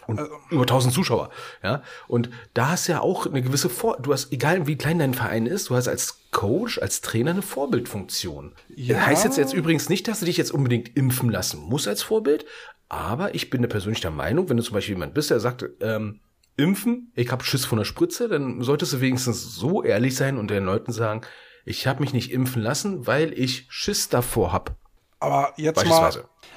Und über 1000 Zuschauer. Ja? Und da hast du ja auch eine gewisse Vor... Du hast, egal wie klein dein Verein ist, du hast als Coach, als Trainer eine Vorbildfunktion.
Ja.
Heißt jetzt, jetzt übrigens nicht, dass du dich jetzt unbedingt impfen lassen musst als Vorbild, aber ich bin da persönlich der Meinung, wenn du zum Beispiel jemand bist, der sagt, ähm, impfen, ich hab Schiss von der Spritze, dann solltest du wenigstens so ehrlich sein und den Leuten sagen, ich habe mich nicht impfen lassen, weil ich Schiss davor hab.
Aber jetzt mal.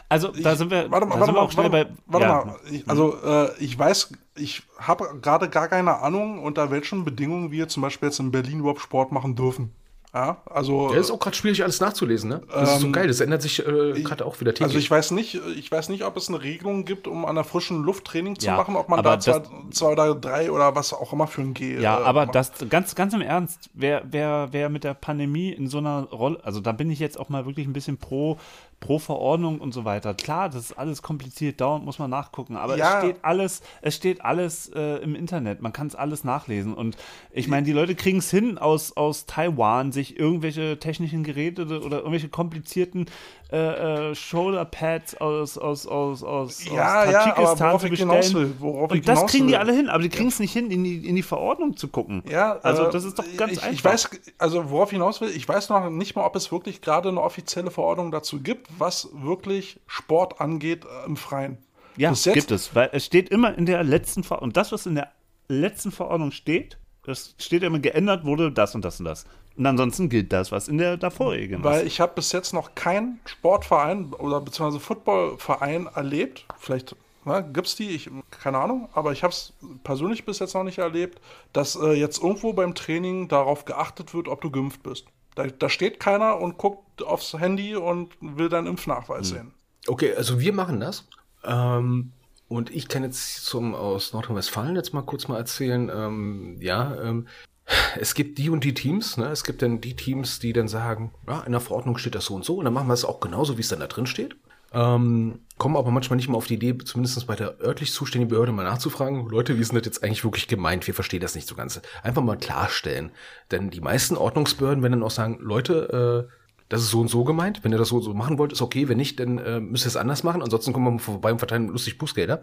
Also, da sind wir,
Warte mal, warte mal,
auch schnell
warte,
bei.
warte
ja.
mal. Ich, also äh, ich weiß, ich habe gerade gar keine Ahnung, unter welchen Bedingungen wir zum Beispiel jetzt in Berlin überhaupt Sport machen dürfen. Ja, also.
Ja, ist auch gerade schwierig, alles nachzulesen, ne? Das ist so geil, das ändert sich äh, gerade auch wieder täglich.
Also ich weiß nicht, ich weiß nicht, ob es eine Regelung gibt, um an der frischen Luft Training zu
Ja,
machen, ob man da zwei,
das-
zwei oder drei oder was auch immer für ein G.
Ja,
äh,
aber
macht.
das ganz, ganz im Ernst, wer, wer, wer mit der Pandemie in so einer Rolle, also da bin ich jetzt auch mal wirklich ein bisschen pro, pro Verordnung und so weiter. Klar, das ist alles kompliziert, dauernd muss man nachgucken, aber
Ja.
es steht alles, es steht alles äh, im Internet, man kann es alles nachlesen. Und ich meine, die Leute kriegen es hin, aus, aus Taiwan sich irgendwelche technischen Geräte oder irgendwelche komplizierten äh, äh, Shoulderpads aus, aus, aus, aus,
Ja,
aus
ja,
Tadschikistan
worauf
zu bestellen.
will,
und das kriegen die
will.
alle hin, aber die kriegen es nicht hin, in die, in die Verordnung zu gucken.
Ja,
also
äh,
das ist doch ganz
ich,
einfach.
Ich weiß, also worauf ich hinaus will, ich weiß noch nicht mal, ob es wirklich gerade eine offizielle Verordnung dazu gibt, was wirklich Sport angeht äh, im Freien.
ja,
Bis jetzt-
gibt es, weil es steht immer in der letzten Verordnung. Und das, was in der letzten Verordnung steht, das steht immer geändert wurde, das und das und das. Und ansonsten gilt das, was in der davorigen
Weil
ist.
ich habe bis jetzt noch keinen Sportverein oder beziehungsweise Footballverein erlebt. Vielleicht ne, gibt es die, ich, keine Ahnung, aber ich habe es persönlich bis jetzt noch nicht erlebt, dass äh, jetzt irgendwo beim Training darauf geachtet wird, ob du geimpft bist. Da, da steht keiner und guckt aufs Handy und will deinen Impfnachweis sehen.
Okay, also wir machen das. Ähm, und ich kann jetzt zum aus Nordrhein-Westfalen jetzt mal kurz mal erzählen. Ähm, ja, ähm, es gibt die und die Teams. Ne? Es gibt dann die Teams, die dann sagen, ja, in der Verordnung steht das so und so. Und dann machen wir es auch genauso, wie es dann da drin steht. Ähm, kommen aber manchmal nicht mal auf die Idee, zumindest bei der örtlich zuständigen Behörde mal nachzufragen, Leute, wie ist denn das jetzt eigentlich wirklich gemeint? Wir verstehen das nicht so ganz. Einfach mal klarstellen. Denn die meisten Ordnungsbehörden werden dann auch sagen, Leute, äh, das ist so und so gemeint. Wenn ihr das so und so machen wollt, ist okay. Wenn nicht, dann äh, müsst ihr es anders machen. Ansonsten kommen wir mal vorbei und verteilen lustig Bußgelder.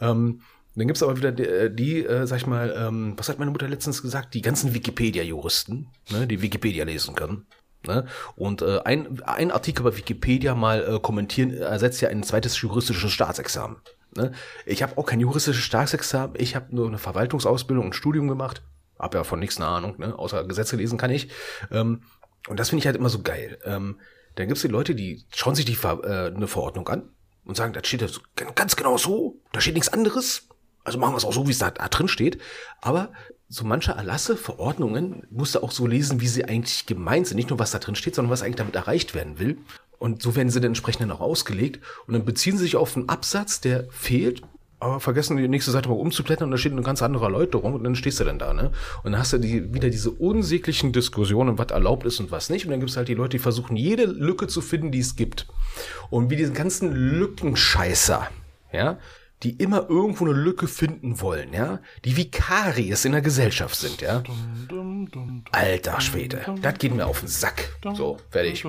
Ähm, dann gibt's aber wieder die, äh, die äh, sag ich mal, ähm, was hat meine Mutter letztens gesagt? Die ganzen Wikipedia-Juristen, ne, die Wikipedia lesen können. Ne? Und äh, ein, ein Artikel bei Wikipedia mal äh, kommentieren ersetzt ja ein zweites juristisches Staatsexamen. Ne? Ich habe auch kein juristisches Staatsexamen, ich habe nur eine Verwaltungsausbildung und Studium gemacht. Hab ja von nichts eine Ahnung, ne? außer Gesetze lesen kann ich. Ähm, und das finde ich halt immer so geil. Ähm, dann gibt's die Leute, die schauen sich die Ver äh, eine Verordnung an und sagen, das steht ja so, ganz genau so, da steht nichts anderes. Also machen wir es auch so, wie es da, da drin steht. Aber so manche Erlasse, Verordnungen, musst du auch so lesen, wie sie eigentlich gemeint sind. Nicht nur, was da drin steht, sondern was eigentlich damit erreicht werden will. Und so werden sie dann entsprechend auch ausgelegt. Und dann beziehen sie sich auf einen Absatz, der fehlt, aber vergessen die nächste Seite mal umzublättern und da steht eine ganz andere Erläuterung und dann stehst du dann da, ne? Und dann hast du die, wieder diese unsäglichen Diskussionen, was erlaubt ist und was nicht. Und dann gibt es halt die Leute, die versuchen, jede Lücke zu finden, die es gibt. Und wie diese ganzen Lückenscheißer, ja, die immer irgendwo eine Lücke finden wollen, ja, die wie Karies in der Gesellschaft sind, ja. Alter Schwede, das geht mir auf den Sack. So, fertig.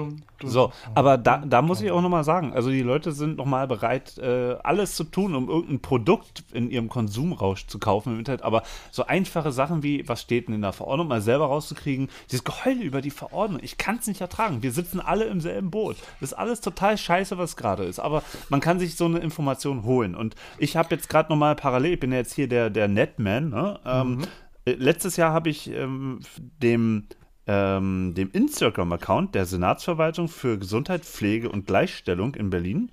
So, aber da, da muss ich auch nochmal sagen, also die Leute sind nochmal bereit, äh, alles zu tun, um irgendein Produkt in ihrem Konsumrausch zu kaufen im Internet, aber so einfache Sachen wie, was steht denn in der Verordnung, mal selber rauszukriegen, dieses Geheule über die Verordnung, ich kann es nicht ertragen, wir sitzen alle im selben Boot. Das ist alles total scheiße, was gerade ist, aber man kann sich so eine Information holen. Und ich habe jetzt gerade nochmal parallel, ich bin ja jetzt hier der, der Netman, ne? ähm, äh, letztes Jahr habe ich ähm, dem ähm, dem Instagram-Account der Senatsverwaltung für Gesundheit, Pflege und Gleichstellung in Berlin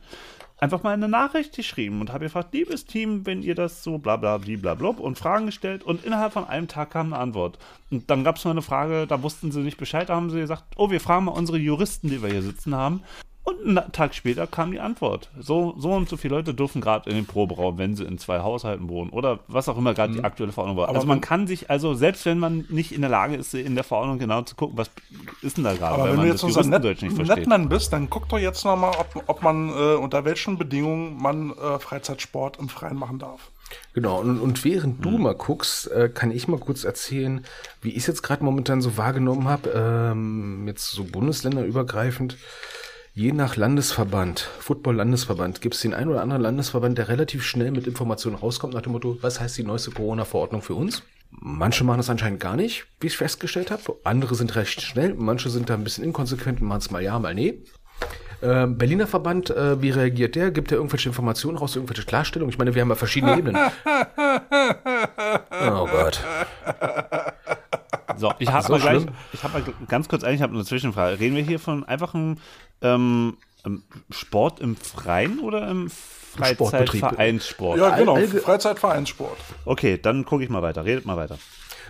einfach mal eine Nachricht geschrieben und habe gefragt, liebes Team, wenn ihr das so bla bla bla bla und Fragen gestellt und innerhalb von einem Tag kam eine Antwort. Und dann gab es mal eine Frage, da wussten sie nicht Bescheid, da haben sie gesagt, oh, wir fragen mal unsere Juristen, die wir hier sitzen haben. Und einen Tag später kam die Antwort. So, so und so viele Leute dürfen gerade in den Proberaum, wenn sie in zwei Haushalten wohnen oder was auch immer gerade die aktuelle Verordnung war. also man kann sich, also selbst wenn man nicht in der Lage ist, in der Verordnung genau zu gucken, was ist denn da gerade,
Aber
weil
wenn
man
du
das
jetzt unser Net
Juristendeutsch nicht versteht.
Netman bist, dann guck doch jetzt nochmal, ob, ob man äh, unter welchen Bedingungen man äh, Freizeitsport im Freien machen darf.
Genau, und, und während du mal guckst, äh, kann ich mal kurz erzählen, wie ich es jetzt gerade momentan so wahrgenommen habe, ähm, jetzt so bundesländerübergreifend. Je nach Landesverband, Football-Landesverband, gibt es den einen oder anderen Landesverband, der relativ schnell mit Informationen rauskommt, nach dem Motto, was heißt die neueste Corona-Verordnung für uns? Manche machen das anscheinend gar nicht, wie ich festgestellt habe. Andere sind recht schnell, manche sind da ein bisschen inkonsequent und machen es mal ja, mal nee. Äh, Berliner Verband, äh, wie reagiert der? Gibt er irgendwelche Informationen raus, irgendwelche Klarstellungen? Ich meine, wir haben ja verschiedene Ebenen. <laughs> Oh Gott.
So, ich habe
So
mal gleich,
schlimm?
ich habe mal ganz kurz eigentlich, ich habe eine Zwischenfrage. Reden wir hier von einfachem ähm, ähm, Sport im Freien oder im. Freizeitvereinssport?
Ja, genau. Freizeitvereinssport.
Okay, dann gucke ich mal weiter. Redet mal weiter.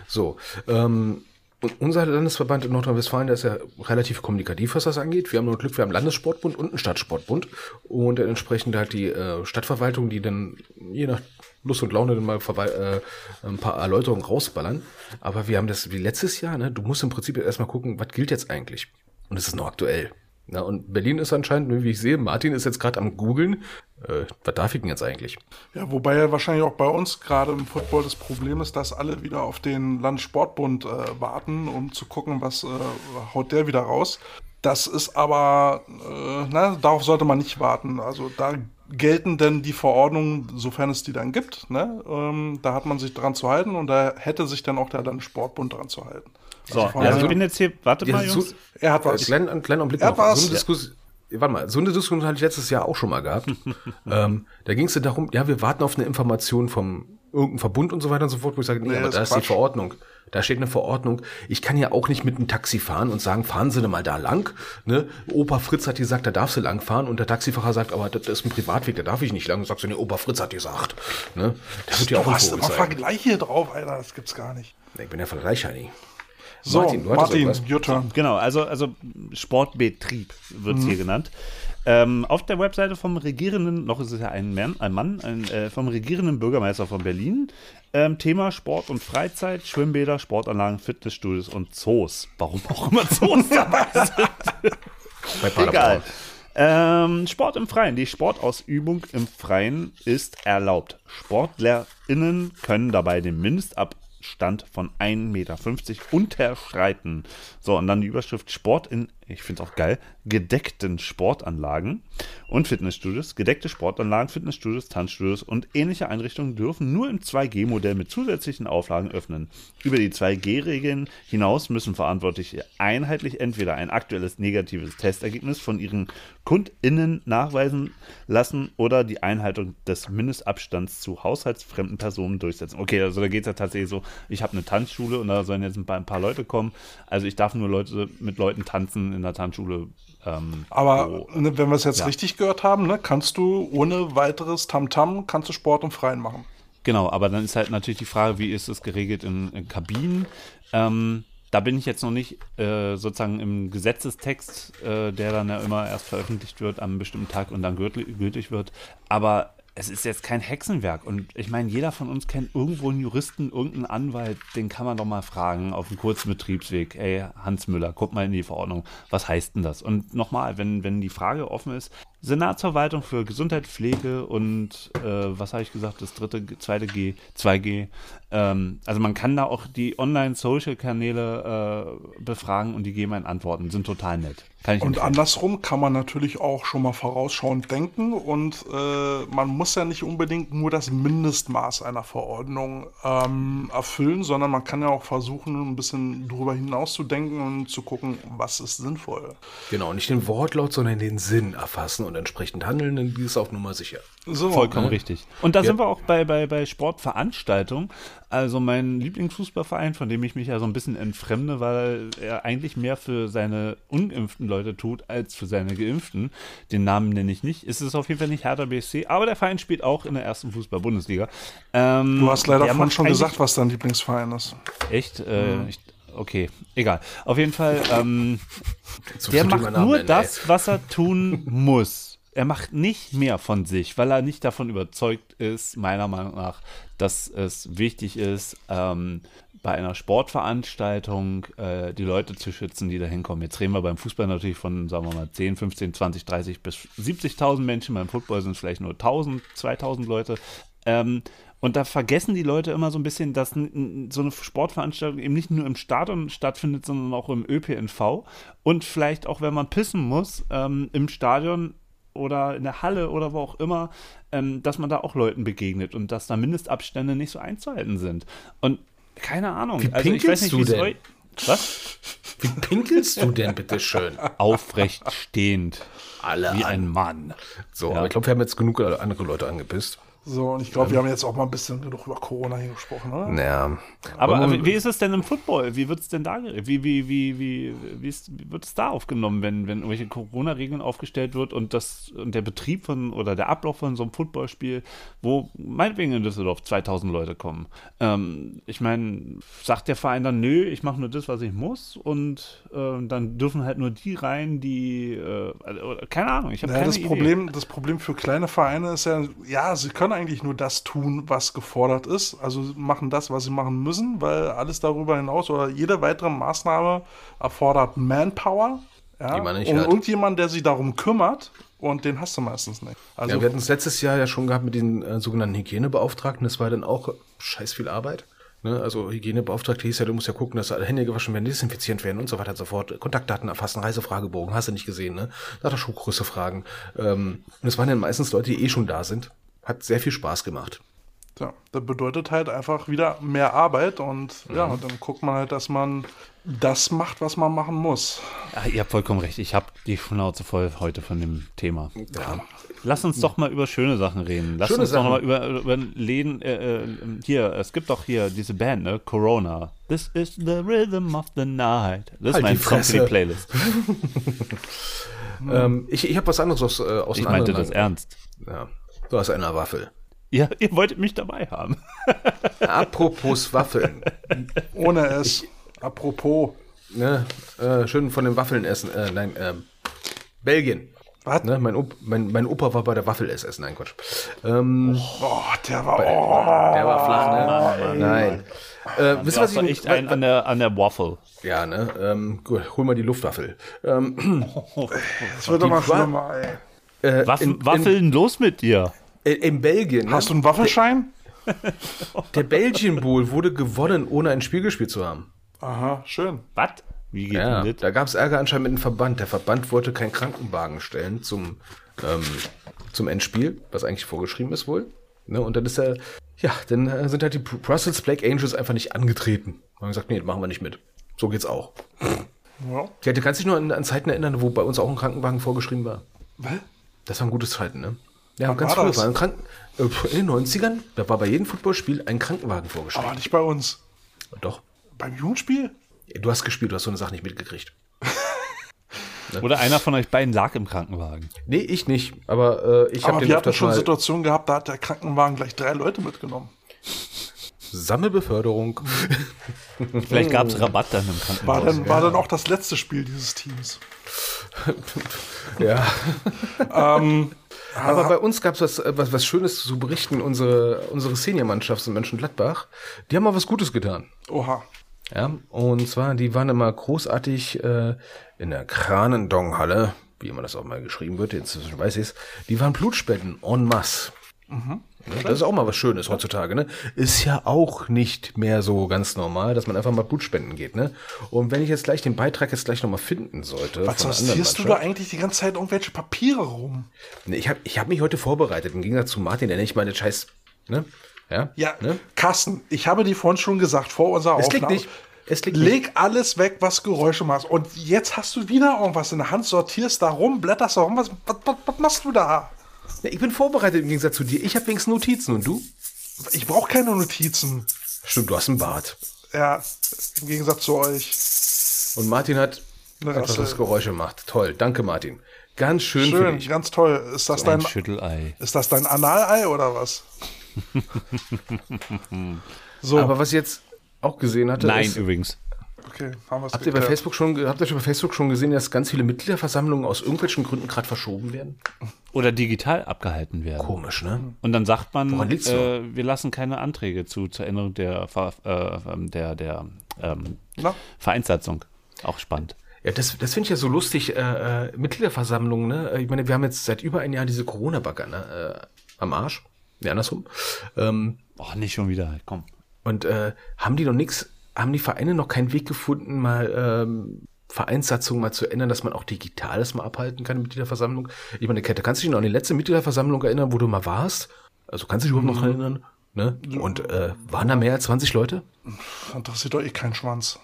So, ähm, und unser Landesverband in Nordrhein-Westfalen, der ist ja relativ kommunikativ, was das angeht. Wir haben nur Glück, wir haben einen Landessportbund und einen Stadtsportbund. Und entsprechend halt die äh, Stadtverwaltung, die dann je nach Lust und Laune dann mal äh, ein paar Erläuterungen rausballern. Aber wir haben das wie letztes Jahr, ne? Du musst im Prinzip erstmal gucken, was gilt jetzt eigentlich? Und es ist noch aktuell. Na, und Berlin ist anscheinend, wie ich sehe, Martin ist jetzt gerade am googeln. Äh, was darf ich denn jetzt eigentlich?
Ja, wobei ja wahrscheinlich auch bei uns gerade im Football das Problem ist, dass alle wieder auf den Landessportbund äh, warten, um zu gucken, was äh, haut der wieder raus. Das ist aber, äh, na, darauf sollte man nicht warten. Also da gelten denn die Verordnungen, sofern es die dann gibt. Ne? Ähm, da hat man sich dran zu halten und da hätte sich dann auch der Landessportbund dran zu halten.
So, also
daher-
ich bin jetzt hier, warte mal,
Ja, so-
Jungs.
Er hat
Äh,
was.
Kleinen, einen kleinen Augenblick
Er
noch.
hat was.
So eine Diskussion, warte mal, so eine Diskussion hatte ich letztes Jahr auch schon mal gehabt. <laughs> ähm, da ging es ja darum, ja, wir warten auf eine Information vom irgendeinem Verbund und so weiter und so fort, wo ich sage, nee,
Nee,
aber
das
da
ist
die. Verordnung. Da steht eine Verordnung. Ich kann ja auch nicht mit einem Taxi fahren und sagen, fahren Sie denn mal da lang. Ne? Opa Fritz hat gesagt, da darfst du lang fahren und der Taxifahrer sagt, aber das ist ein Privatweg, da darf ich nicht lang. Und sagst du, nee, Opa Fritz hat gesagt. Ne? Das wird ja auch
Du
ein
hast immer
sein.
Vergleiche drauf, Alter, das gibt's gar nicht.
Ich bin ja Vergleicher nicht.
So,
Martin,
Martin, your turn.
Genau, also, also Sportbetrieb wird
Mhm.
es hier genannt. Ähm, auf der Webseite vom regierenden, noch ist es ja ein Mann, ein Mann ein, äh, vom regierenden Bürgermeister von Berlin. Ähm, Thema Sport und Freizeit, Schwimmbäder, Sportanlagen, Fitnessstudios und Zoos. Warum auch immer Zoos <laughs> dabei sind. Egal. Ähm, Sport im Freien. Die Sportausübung im Freien ist erlaubt. SportlerInnen können dabei den Mindestabstand von 1,50 Meter unterschreiten. So, und dann die Überschrift Sport in, ich finde es auch geil, gedeckten Sportanlagen und Fitnessstudios. Gedeckte Sportanlagen, Fitnessstudios, Tanzstudios und ähnliche Einrichtungen dürfen nur im 2G-Modell mit zusätzlichen Auflagen öffnen. Über die 2G-Regeln hinaus müssen Verantwortliche einheitlich entweder ein aktuelles negatives Testergebnis von ihren KundInnen nachweisen lassen oder die Einhaltung des Mindestabstands zu haushaltsfremden Personen durchsetzen. Okay, also da geht es ja tatsächlich so, ich habe eine Tanzschule und da sollen jetzt ein paar, ein paar Leute kommen. Also ich darf nur Leute mit Leuten tanzen in der Tanzschule. Ähm,
Aber
wo-
ne, wenn wir es jetzt
Ja.
richtig gehört haben, ne, kannst du ohne weiteres Tamtam, kannst du Sport im Freien machen.
Genau, aber dann ist halt natürlich die Frage, wie ist es geregelt in, in Kabinen? Ähm, da bin ich jetzt noch nicht äh, sozusagen im Gesetzestext, äh, der dann ja immer erst veröffentlicht wird am bestimmten Tag und dann gültig wird. Aber es ist jetzt kein Hexenwerk. Und ich meine, jeder von uns kennt irgendwo einen Juristen, irgendeinen Anwalt, den kann man doch mal fragen auf einem kurzen Betriebsweg. Ey, Hans Müller, guck mal in die Verordnung. Was heißt denn das? Und nochmal, wenn, wenn die Frage offen ist, Senatsverwaltung für Gesundheit, Pflege und äh, was habe ich gesagt, das dritte, zweite G, 2G. Ähm, also man kann da auch die Online-Social-Kanäle äh, befragen und die geben einen Antworten, sind total nett. Kann ich
Und
empfehlen.
andersrum kann man natürlich auch schon mal vorausschauend denken und äh, man muss ja nicht unbedingt nur das Mindestmaß einer Verordnung ähm, erfüllen, sondern man kann ja auch versuchen, ein bisschen drüber hinaus zu denken und zu gucken, was ist sinnvoll.
Genau, nicht den Wortlaut, sondern den Sinn erfassen und entsprechend handeln, dann ist auf Nummer sicher.
So,
Vollkommen
ne?
richtig. Und da sind wir auch bei, bei, bei Sportveranstaltungen. Also mein Lieblingsfußballverein, von dem ich mich ja so ein bisschen entfremde, weil er eigentlich mehr für seine ungeimpften Leute tut, als für seine Geimpften. Den Namen nenne ich nicht. Es ist auf jeden Fall nicht Hertha BSC, aber der Verein spielt auch in der ersten Fußball-Bundesliga. Ähm,
Du hast leider
der
vorhin schon gesagt, was dein Lieblingsverein ist.
Echt? Äh, ich, okay, egal. Auf jeden Fall, ähm, der macht
Namen
nur
nennen,
das, was er tun <laughs> muss. Er macht nicht mehr von sich, weil er nicht davon überzeugt ist, meiner Meinung nach, dass es wichtig ist, ähm, bei einer Sportveranstaltung äh, die Leute zu schützen, die da hinkommen. Jetzt reden wir beim Fußball natürlich von, sagen wir mal, 10, 15, 20, 30 bis 70.000 Menschen. Beim Football sind es vielleicht nur 1000, 2000 Leute. Ähm, und da vergessen die Leute immer so ein bisschen, dass so eine Sportveranstaltung eben nicht nur im Stadion stattfindet, sondern auch im ÖPNV. Und vielleicht auch, wenn man pissen muss, ähm, im Stadion oder in der Halle oder wo auch immer, ähm, dass man da auch Leuten begegnet und dass da Mindestabstände nicht so einzuhalten sind. Und keine Ahnung.
Wie
also ich weiß
pinkelst
nicht,
du denn?
euch. Was?
Wie pinkelst du denn bitte schön?
Aufrecht stehend.
Alle
Wie
an.
ein Mann.
So,
Ja.
aber ich glaube, wir haben jetzt genug andere Leute angepisst.
So, und ich glaube, wir haben jetzt auch mal ein bisschen genug über Corona hier gesprochen, oder?
Naja.
Aber, aber wie ist es denn im Football? Wie wird es denn da geregelt? Wie, wie, wie, wie, wie, ist, wie wird es da aufgenommen, wenn, wenn irgendwelche Corona-Regeln aufgestellt wird und das und der Betrieb von oder der Ablauf von so einem Footballspiel, wo meinetwegen in Düsseldorf 2000 Leute kommen? Ähm, ich meine, sagt der Verein dann, nö, ich mache nur das, was ich muss und äh, dann dürfen halt nur die rein, die, äh, oder, keine Ahnung, ich habe
Ja,
keine
das
Idee.
Problem, das Problem für kleine Vereine ist ja, ja, sie können eigentlich nur das tun, was gefordert ist. Also machen das, was sie machen müssen, weil alles darüber hinaus oder jede weitere Maßnahme erfordert Manpower. Ja, und
hat.
irgendjemand, der sich darum kümmert, und den hast du meistens nicht. Also
ja, wir hatten es letztes Jahr ja schon gehabt mit den äh, sogenannten Hygienebeauftragten. Das war dann auch scheiß viel Arbeit. Ne? Also Hygienebeauftragte hieß ja, du musst ja gucken, dass alle Hände gewaschen werden, desinfiziert werden und so weiter und so fort. Kontaktdaten erfassen, Reisefragebogen, hast du nicht gesehen, ne? Nach der Schuhgröße fragen. Ähm, und es waren dann meistens Leute, die eh schon da sind. Hat sehr viel Spaß gemacht.
Ja, das bedeutet halt einfach wieder mehr Arbeit und ja,
Mhm.
und dann guckt man halt, dass man das macht, was man machen muss.
Ja, ihr habt vollkommen recht. Ich habe die Schnauze voll heute von dem Thema.
Ja.
Lass uns doch mal über schöne Sachen reden. Lass
Schöne
uns doch
Sachen.
mal über, über Läden. Äh, äh, hier, es gibt doch hier diese Band, ne? Corona. This is the rhythm of the night. Das ist
Halt
mein
die.
Playlist. <laughs>
Ähm, ich ich habe was anderes aus, äh, aus
Ich meinte
anderen
das ernst.
Ja. Du hast eine Waffel.
Ja, ihr wolltet mich dabei haben. <laughs>
Apropos Waffeln.
Ohne es. Apropos.
ne? äh, schön von den Waffeln essen. Äh, nein, ähm, Belgien.
Was?
Ne? Mein, Op mein, mein Opa war bei der Waffel essen. Nein, Quatsch. Ähm,
Oh, der war. Oh.
der war flach, ne? Nein. Äh, wisst ihr, was ich
echt ein an der, an der Waffle.
Ja, ne? Ähm, gut, hol mal die Luftwaffel. Ähm,
Das wird doch mal schlimmer, ey.
Äh,
Waff
in, in,
Waffeln los mit dir.
in, in Belgien. Ne?
Hast du einen Waffelschein? <laughs>
Der Belgien Bowl wurde gewonnen, ohne ein Spiel gespielt zu haben.
Aha, schön.
Was? Wie geht
Ja,
denn das?
da gab es Ärger anscheinend mit dem Verband. Der Verband wollte keinen Krankenwagen stellen zum, ähm, zum Endspiel, was eigentlich vorgeschrieben ist wohl. Ne, und dann ist er, ja, dann äh, sind halt die Brussels Black Angels einfach nicht angetreten. Und haben gesagt, nee, das machen wir nicht mit. So geht's auch.
Ja.
Ja, du kannst dich nur an, an Zeiten erinnern, wo bei uns auch ein Krankenwagen vorgeschrieben war.
Was?
Das waren gute Zeiten, ne? Ja,
Wann
ganz
war
früh
das?
war ein Kranken äh, in den 90ern, da war bei jedem Footballspiel ein Krankenwagen vorgeschrieben.
Aber nicht bei uns.
Doch.
Beim Jugendspiel?
Du hast gespielt, du hast so eine Sache nicht mitgekriegt. <laughs>
Oder einer von euch beiden lag im Krankenwagen.
Nee, ich nicht, aber äh, ich habe den
wir hatten schon Situationen gehabt, da hat der Krankenwagen gleich drei Leute mitgenommen.
Sammelbeförderung. <laughs>
Vielleicht gab es Rabatt dann im
War
Krankenhaus.
dann, war dann auch das letzte Spiel dieses Teams. <laughs>
Ja.
Ähm,
Aber bei uns gab es was, äh, was, was Schönes zu berichten. Unsere, unsere Senior-Mannschaft in Mönchengladbach, die haben mal was Gutes getan.
oha.
Ja, und zwar, die waren immer großartig äh, in der Kranendong-Halle, wie immer das auch mal geschrieben wird, inzwischen weiß ich es. Die waren Blutspenden en masse.
Mhm.
Das ist auch mal was Schönes heutzutage, ne? Ist ja auch nicht mehr so ganz normal, dass man einfach mal Blutspenden geht, ne? Und wenn ich jetzt gleich den Beitrag jetzt gleich nochmal finden sollte.
Was sortierst du da eigentlich die ganze Zeit irgendwelche Papiere rum?
Nee, ich habe ich hab mich heute vorbereitet, im Gegensatz zu Martin, der nicht meine Scheiß, ne? Ja?
Ja,
Ne?
Carsten, ich habe dir vorhin schon gesagt, vor unserer
Es
Aufnahme.
nicht. Es liegt nicht.
Leg alles weg, was Geräusche macht. Und jetzt hast du wieder irgendwas in der Hand, sortierst da rum, blätterst da rum. Was, was, was, was machst du da?
Nee, Ich bin vorbereitet im Gegensatz zu dir. Ich habe wenigstens Notizen und du?
Ich brauche keine Notizen.
Stimmt, du hast einen Bart.
Ja, im Gegensatz zu euch.
Und Martin hat
Eine
etwas, was Geräusche macht. Toll, danke Martin. Ganz schön, für
Schön,
dich.
ganz toll. Ist das,
Ein
dein,
Schüttelei.
ist das dein Analei oder was? <laughs> so,
Aber was ich jetzt auch gesehen hatte,
Nein,
ist,
übrigens.
Okay, haben wir es
Habt ihr bei Facebook schon, habt ihr schon bei Facebook schon gesehen, dass ganz viele Mitgliederversammlungen aus irgendwelchen Gründen gerade verschoben werden?
Oder digital abgehalten werden.
Komisch, ne?
Und dann sagt man, äh, wir lassen keine Anträge zu zur Änderung der, äh, der, der ähm? Vereinssatzung. Auch spannend.
Ja, das, das finde ich ja so lustig, äh, äh, Mitgliederversammlungen, ne? Ich meine, wir haben jetzt seit über ein Jahr diese Corona-Bagger, ne? Äh, am Arsch. Ja, andersrum. Ähm,
Oh, nicht schon wieder. Komm.
Und äh, haben die noch nix, haben die Vereine noch keinen Weg gefunden, mal ähm, Vereinssatzungen mal zu ändern, dass man auch Digitales mal abhalten kann, Mitgliederversammlung? Ich meine, Kette, kannst du dich noch an die letzte Mitgliederversammlung erinnern, wo du mal warst? Also kannst du dich überhaupt noch erinnern? Ne? Und äh, waren da mehr als 20 Leute?
Interessiert doch eh keinen Schwanz.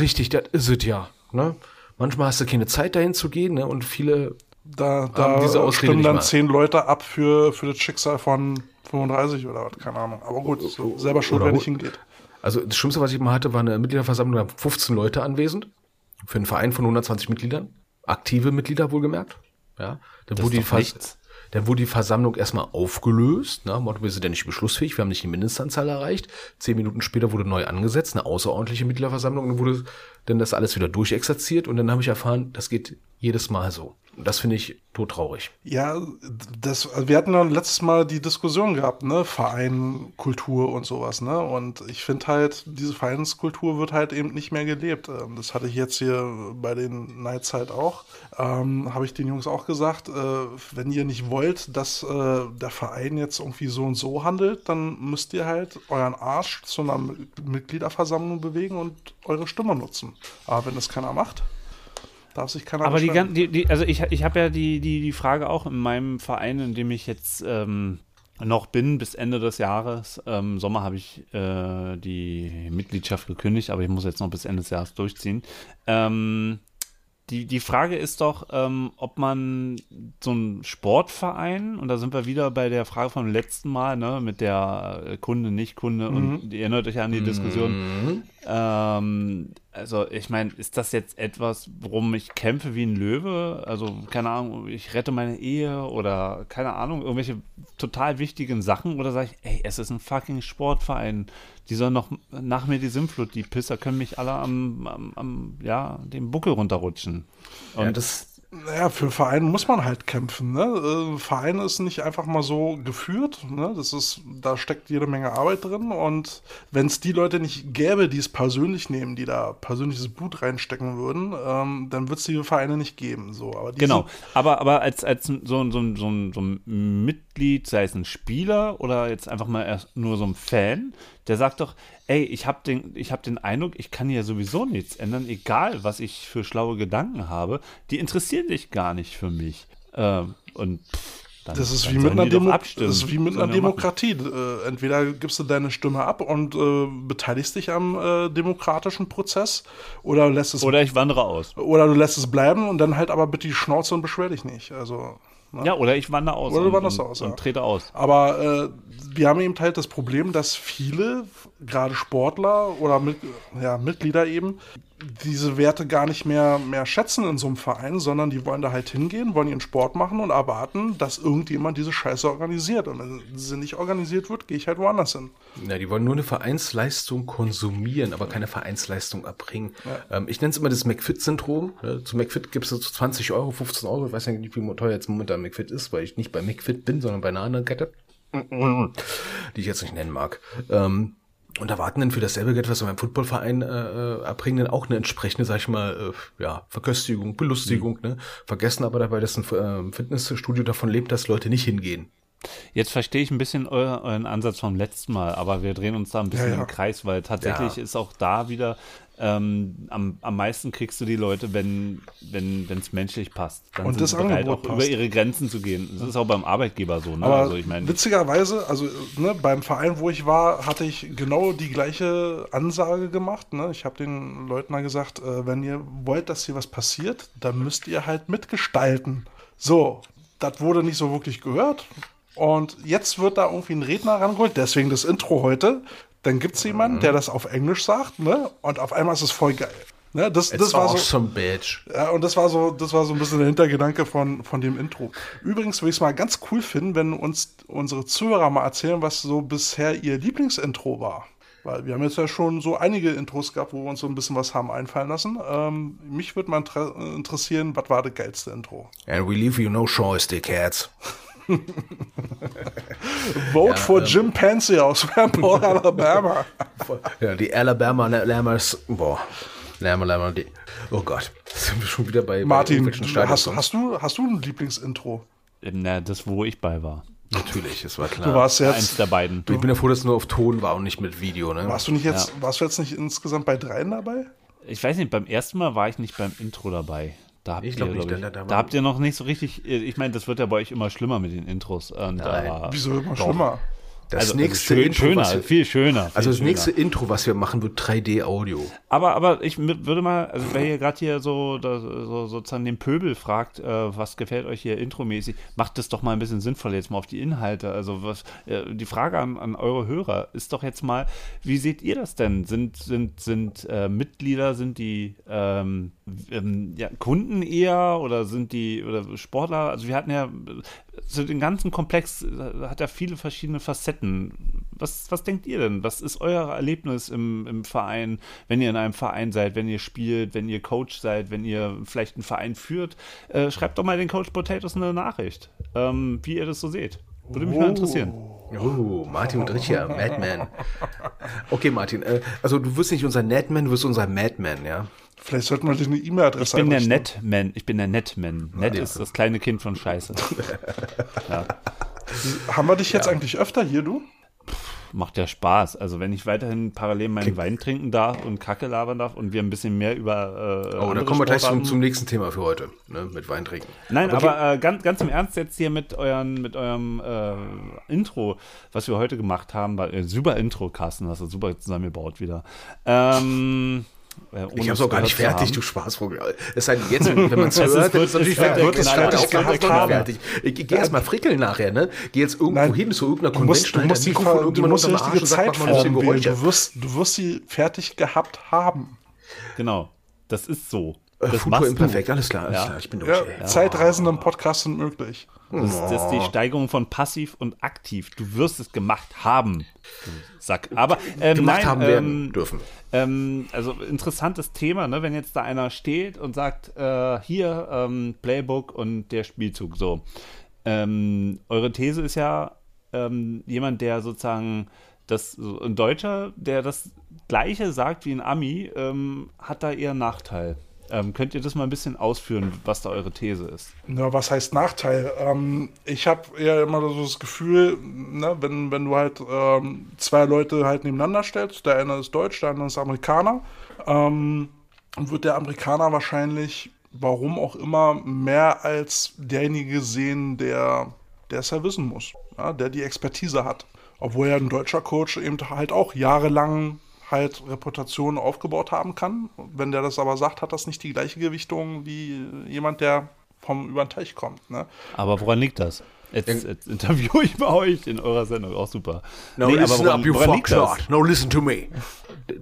Richtig, das ist es ja. Ne? Manchmal hast du keine Zeit dahin zu gehen, ne? Und viele
Da,
Haben
da
diese Ausrede
stimmen dann zehn Leute ab für, für das Schicksal von 35 oder was, keine Ahnung. Aber gut, selber schuld, wenn nicht hingeht.
Also das Schlimmste, was ich mal hatte, war eine Mitgliederversammlung, da waren 15 Leute anwesend. Für einen Verein von 120 Mitgliedern. Aktive Mitglieder wohlgemerkt. Ja. Dann wurde, die Vers- dann wurde die Versammlung erstmal aufgelöst. Na, Motto, wir sind ja nicht beschlussfähig, wir haben nicht die Mindestanzahl erreicht. Zehn Minuten später wurde neu angesetzt, eine außerordentliche Mitgliederversammlung. Dann wurde dann das alles wieder durchexerziert und dann habe ich erfahren, das geht jedes Mal so. Das finde ich todtraurig.
Ja, das, also wir hatten ja letztes Mal die Diskussion gehabt, ne? Verein, Kultur und sowas, ne? Und ich finde halt, diese Vereinskultur wird halt eben nicht mehr gelebt. Ähm, Das hatte ich jetzt hier bei den Nights halt auch. Ähm, Habe ich den Jungs auch gesagt, äh, wenn ihr nicht wollt, dass äh, der Verein jetzt irgendwie so und so handelt, dann müsst ihr halt euren Arsch zu einer Mitgliederversammlung bewegen und eure Stimme nutzen. Aber wenn das keiner macht, darf sich keiner
Aber die, die, die also ich, ich habe ja die, die, die Frage auch in meinem Verein, in dem ich jetzt ähm, noch bin, bis Ende des Jahres. Ähm, Sommer habe ich äh, die Mitgliedschaft gekündigt, aber ich muss jetzt noch bis Ende des Jahres durchziehen. Ähm, die, die Frage ist doch, ähm, ob man so einen Sportverein, und da sind wir wieder bei der Frage vom letzten Mal, ne, mit der äh, Kunde, nicht Kunde, und ihr erinnert euch an die Diskussion. Ähm, also, ich meine, ist das jetzt etwas, worum ich kämpfe wie ein Löwe? Also, keine Ahnung, ich rette meine Ehe oder keine Ahnung, irgendwelche total wichtigen Sachen? Oder sage ich, ey, es ist ein fucking Sportverein. Die sollen noch nach mir die Sinnflut, die Pisser können mich alle am, am, am ja, den Buckel runterrutschen. Und
ja, das,
Naja, für Vereine muss man halt kämpfen. Ne? Äh, Verein ist nicht einfach mal so geführt. Ne? Das ist, da steckt jede Menge Arbeit drin. Und wenn es die Leute nicht gäbe, die es persönlich nehmen, die da persönliches Blut reinstecken würden, ähm, dann wird es diese Vereine nicht geben. So, aber die
Genau, aber, aber als, als so, so, so, so, so ein Mitglied, sei es ein Spieler oder jetzt einfach mal erst nur so ein Fan, der sagt doch, ey, ich habe den, ich hab den Eindruck, ich kann hier sowieso nichts ändern, egal was ich für schlaue Gedanken habe, die interessieren dich gar nicht für mich. Ähm, und pff, dann,
Das ist wie mit einer, Demo
abstimmen.
das ist wie mit einer. Demokratie. Äh, entweder gibst du deine Stimme ab und äh, beteiligst dich am äh, demokratischen Prozess oder lässt es
Oder ich wandere aus.
oder du lässt es bleiben und dann halt aber bitte die Schnauze und beschwer dich nicht. Also ne?
Ja, oder ich wandere aus.
Oder du
und,
wanderst
und,
aus,
und
ja.
trete aus.
Aber äh, wir haben eben halt das Problem, dass viele, gerade Sportler oder mit, ja, Mitglieder eben, diese Werte gar nicht mehr, mehr schätzen in so einem Verein, sondern die wollen da halt hingehen, wollen ihren Sport machen und erwarten, dass irgendjemand diese Scheiße organisiert. Und wenn sie nicht organisiert wird, gehe ich halt woanders hin.
Ja, die wollen nur eine Vereinsleistung konsumieren, aber keine Vereinsleistung erbringen. Ähm, ich nenne es immer das McFit-Syndrom. Ne? Zu McFit gibst du zu 20 Euro, 15 Euro. Ich weiß ja nicht, wie teuer jetzt momentan McFit ist, weil ich nicht bei McFit bin, sondern bei einer anderen Kette, die ich jetzt nicht nennen mag. Ähm, und erwarten dann für dasselbe Geld, was sie beim Footballverein äh, äh, erbringen, dann auch eine entsprechende, sag ich mal, äh, ja, Verköstigung, Belustigung. Ne? Vergessen aber dabei, dass ein äh, Fitnessstudio davon lebt, dass Leute nicht hingehen.
Jetzt verstehe ich ein bisschen eu euren Ansatz vom letzten Mal, aber wir drehen uns da ein bisschen
Ja, ja.
im Kreis, weil tatsächlich
Ja.
ist auch da wieder ähm, am, am meisten kriegst du die Leute, wenn wenn es menschlich passt. Dann
Und
sind
das
sie bereit,
Angebot
auch
passt.
über ihre Grenzen zu gehen. Das ist auch beim Arbeitgeber so. Ne?
Aber
also ich meine,
witzigerweise, also ne, beim Verein, wo ich war, hatte ich genau die gleiche Ansage gemacht. Ne? Ich habe den Leuten da gesagt, äh, wenn ihr wollt, dass hier was passiert, dann müsst ihr halt mitgestalten. So, das wurde nicht so wirklich gehört. Und jetzt wird da irgendwie ein Redner rangeholt, deswegen das Intro heute. Dann gibt es jemanden, der das auf Englisch sagt, ne? Und auf einmal ist es voll geil. Ne? Das, das war so.
awesome, bitch.
Ja, und das war so, das war so ein bisschen der Hintergedanke von, von dem Intro. Übrigens würde ich es mal ganz cool finden, wenn uns unsere Zuhörer mal erzählen, was so bisher ihr Lieblingsintro war. Weil wir haben jetzt ja schon so einige Intros gehabt, wo wir uns so ein bisschen was haben einfallen lassen. Ähm, mich würde mal inter interessieren, was war das geilste Intro?
And we leave you no choice, dickheads. <laughs>
Vote for Jim Pansy aus Paul, <laughs> Alabama.
Ja, die Alabama Lammers, boah, Lammer, Lammer, die, oh Gott, sind wir schon wieder bei,
Martin,
bei
hast, hast, du, hast du ein Lieblingsintro?
Na, das, wo ich bei war.
Natürlich, das war klar.
Du warst
Eins
jetzt,
der beiden.
ich bin ja froh, dass es nur auf Ton war und nicht mit Video, ne?
warst du nicht jetzt, warst du jetzt nicht insgesamt bei dreien dabei?
Ich weiß nicht, beim ersten Mal war ich nicht beim Intro dabei. Da habt
Ich glaub
ihr,
nicht,
glaub
da- da
da habt ihr noch nicht so richtig. Ich meine, das wird ja bei euch immer schlimmer mit den Intros. Und,
Nein.
Wieso immer schlimmer?
Das
also,
nächste
schön,
Intro,
schöner,
wir,
viel schöner. Viel
also das
schöner.
nächste Intro, was wir machen, wird 3D-Audio.
Aber, aber ich würde mal, also wer hier gerade hier so, da, so sozusagen den Pöbel fragt, äh, was gefällt euch hier intromäßig, macht das doch mal ein bisschen sinnvoll jetzt mal auf die Inhalte. Also was äh, die Frage an, an eure Hörer ist doch jetzt mal, wie seht ihr das denn? Sind, sind, sind äh, Mitglieder, sind die ähm, ähm, ja, Kunden eher oder sind die oder Sportler? Also wir hatten ja so den ganzen Komplex äh, hat ja viele verschiedene Facetten. Was, was denkt ihr denn? Was ist euer Erlebnis im, im Verein, wenn ihr in einem Verein seid, wenn ihr spielt, wenn ihr Coach seid, wenn ihr vielleicht einen Verein führt? Äh, schreibt doch mal den Coach Potatoes eine Nachricht, ähm, wie ihr das so seht. Würde mich mal interessieren.
Oh, Martin und Richard, Madman. Okay, Martin, äh, also du wirst nicht unser Netman, du wirst unser Madman, ja?
Vielleicht sollten wir dir eine E-Mail-Adresse
Ich bin der. Netman. Ich bin der Netman. Net ist das kleine Kind von Scheiße. <laughs>
Haben wir dich jetzt eigentlich öfter hier, du?
Macht ja Spaß. Also wenn ich weiterhin parallel meinen Wein trinken darf und Kacke labern darf und wir ein bisschen mehr über äh,
Oh, da
andere
kommen wir gleich zum, zum nächsten Thema für heute, ne? Mit Wein trinken.
Nein,
Okay.
aber äh, ganz, ganz im Ernst jetzt hier mit, euren, mit eurem äh, Intro, was wir heute gemacht haben. Bei, äh, super Intro, Carsten, hast du super zusammengebaut wieder. Ähm, äh, ohne
Ich hab's
es
auch gar nicht fertig,
haben.
du Spaßvogel. Es sei denn, jetzt, wenn man <laughs> es
ist-
hört,
wird-
ist natürlich fertig.
wird es fertig
auch gehabt,
gehabt haben.
fertig. Ich, ich gehe erst mal frickeln nachher, ne? Geh jetzt irgendwo
Nein,
hin zu irgendeiner
Du musst, du musst, die,
Mikrofon
du musst die richtige Zeit.
Geräusche.
Du wirst, du wirst sie fertig gehabt haben.
Genau, das ist so.
Äh,
Das
Futur. Imperfekt, alles klar, alles
Ja.
klar, ich bin durch.
Ja,
ey.
Zeitreisende im Podcast sind möglich.
Das, das ist die Steigerung von passiv und aktiv. Du wirst es gemacht haben. Sack. Aber ähm,
Gemacht
nein,
haben
ähm,
werden dürfen.
Ähm, also interessantes Thema, ne? wenn jetzt da einer steht und sagt, äh, hier ähm, Playbook und der Spielzug so. Ähm, eure These ist ja, ähm, jemand, der sozusagen das, ein Deutscher, der das Gleiche sagt wie ein Ami, ähm, hat da eher Nachteil. Ähm, könnt ihr das mal ein bisschen ausführen, was da eure These ist?
Ja, was heißt Nachteil? Ähm, ich habe eher immer so das Gefühl, ne, wenn, wenn du halt ähm, zwei Leute halt nebeneinander stellst, der eine ist Deutsch, der andere ist Amerikaner, ähm, wird der Amerikaner wahrscheinlich, warum auch immer, mehr als derjenige sehen, der der es ja wissen muss, ja, der die Expertise hat. Obwohl ja ein deutscher Coach eben halt auch jahrelang halt Reputation aufgebaut haben kann. Wenn der das aber sagt, hat das nicht die gleiche Gewichtung wie jemand, der vom über den Teich kommt. Ne?
Aber woran liegt das? Jetzt, jetzt interviewe ich bei euch in eurer Sendung, auch super.
No,
Nee, aber
listen
woran-
up, you fuckshot. No, listen to me.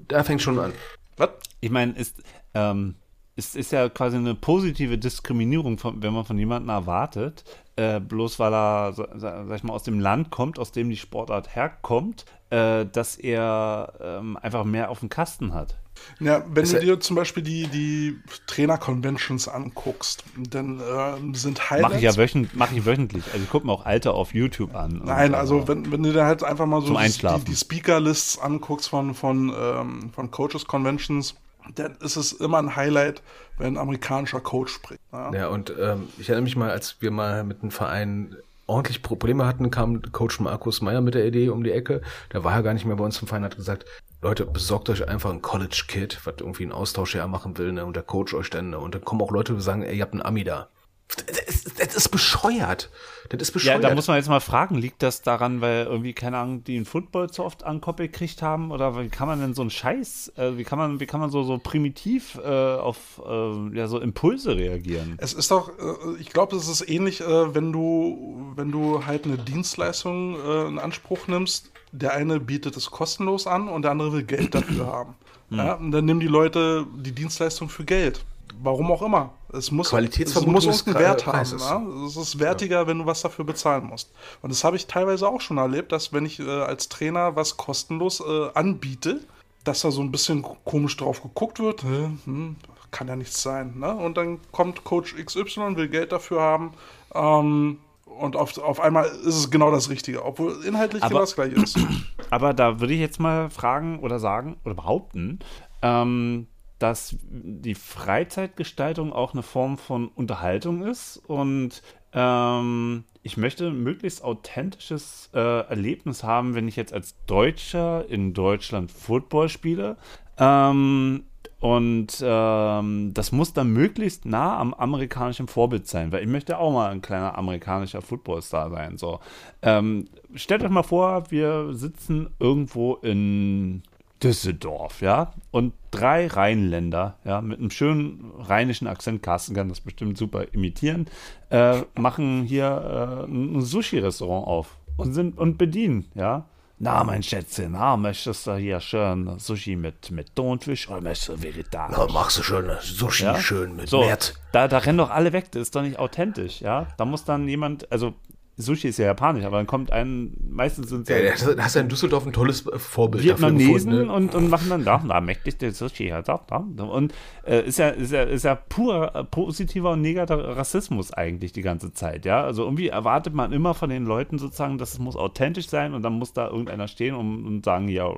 Da fängt schon an.
Was?
Ich meine, ist, ähm, es ist ja quasi eine positive Diskriminierung, von, wenn man von jemandem erwartet, äh, bloß weil er, sa- sa- sag ich mal, aus dem Land kommt, aus dem die Sportart herkommt, äh, dass er ähm, einfach mehr auf dem Kasten hat.
Ja, wenn
Ist
du dir zum Beispiel die, die Trainer-Conventions anguckst, dann ähm, sind Highlights.
Mache ich ja wöchentlich, mach ich wöchentlich. Also ich gucke mir auch Alte auf YouTube an.
Nein, also wenn, wenn du dir halt einfach mal so die, die Speaker-Lists anguckst von, von, ähm, von Coaches-Conventions, dann ist es immer ein Highlight, wenn ein amerikanischer Coach spricht. Ja?
Ja, und ähm, ich erinnere mich mal, als wir mal mit einem Verein ordentlich Probleme hatten, kam Coach Markus Meyer mit der Idee um die Ecke. Da war er gar nicht mehr bei uns im Verein, hat gesagt, Leute, besorgt euch einfach ein College-Kid, was irgendwie einen Austauschjahr machen will, ne, und der Coach euch dann, ne, und dann kommen auch Leute, die sagen, ey, ihr habt einen Ami da. Das ist, das ist bescheuert. Das ist
Ja,
bescheuert.
da muss man jetzt mal fragen, liegt das daran, weil irgendwie, keine Ahnung, die einen Football zu oft ankoppelt gekriegt haben? Oder wie kann man denn so einen Scheiß, äh, wie kann man, wie kann man so, so primitiv äh, auf äh, ja, so Impulse reagieren?
Es ist doch, äh, ich glaube, es ist ähnlich, äh, wenn du, wenn du halt eine Dienstleistung äh, in Anspruch nimmst. Der eine bietet es kostenlos an und der andere will Geld dafür haben. Ja, und dann nehmen die Leute die Dienstleistung für Geld. Warum auch immer. Es muss, es muss irgendeinen Wert haben. Ne? Es ist wertiger, wenn du was dafür bezahlen musst. Und das habe ich teilweise auch schon erlebt, dass wenn ich äh, als Trainer was kostenlos äh, anbiete, dass da so ein bisschen komisch drauf geguckt wird. Hm, kann ja nichts sein. Ne? Und dann kommt Coach XY, will Geld dafür haben. Ähm, und auf, auf einmal ist es genau das Richtige, obwohl inhaltlich
Aber-
genau das gleiche ist. <clears throat>
Aber da würde ich jetzt mal fragen oder sagen oder behaupten, ähm, dass die Freizeitgestaltung auch eine Form von Unterhaltung ist und ähm, ich möchte ein möglichst authentisches äh, Erlebnis haben, wenn ich jetzt als Deutscher in Deutschland Football spiele. Ähm, und ähm, das muss dann möglichst nah am amerikanischen Vorbild sein, weil ich möchte auch mal ein kleiner amerikanischer Footballstar sein. So. Ähm, stellt euch mal vor, wir sitzen irgendwo in Düsseldorf, ja, und drei Rheinländer, ja, mit einem schönen rheinischen Akzent, Carsten kann das bestimmt super imitieren, äh, machen hier äh, ein Sushi-Restaurant auf und sind und bedienen, ja. Na, mein Schätzchen, na, möchtest du hier schön Sushi mit, mit Thunfisch oder möchtest du vegetarisch?
Ja, machst du schön Sushi
Ja?
schön mit
So,
März.
da, da rennen doch alle weg, das ist doch nicht authentisch, ja. Da muss dann jemand, also Sushi ist ja japanisch, aber dann kommt ein, meistens sind es
Ja, da hast du in Düsseldorf ein tolles äh, Vorbild dafür
Vietnamesen
gefunden, ne?
und, und machen dann, da, da mächtig der Sushi, ja, da, da. Und äh, ist, ja, ist, ja, ist ja pur äh, positiver und negativer Rassismus eigentlich die ganze Zeit, ja. Also irgendwie erwartet man immer von den Leuten sozusagen, dass es muss authentisch sein und dann muss da irgendeiner stehen und, und sagen, ja,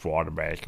Quarterback.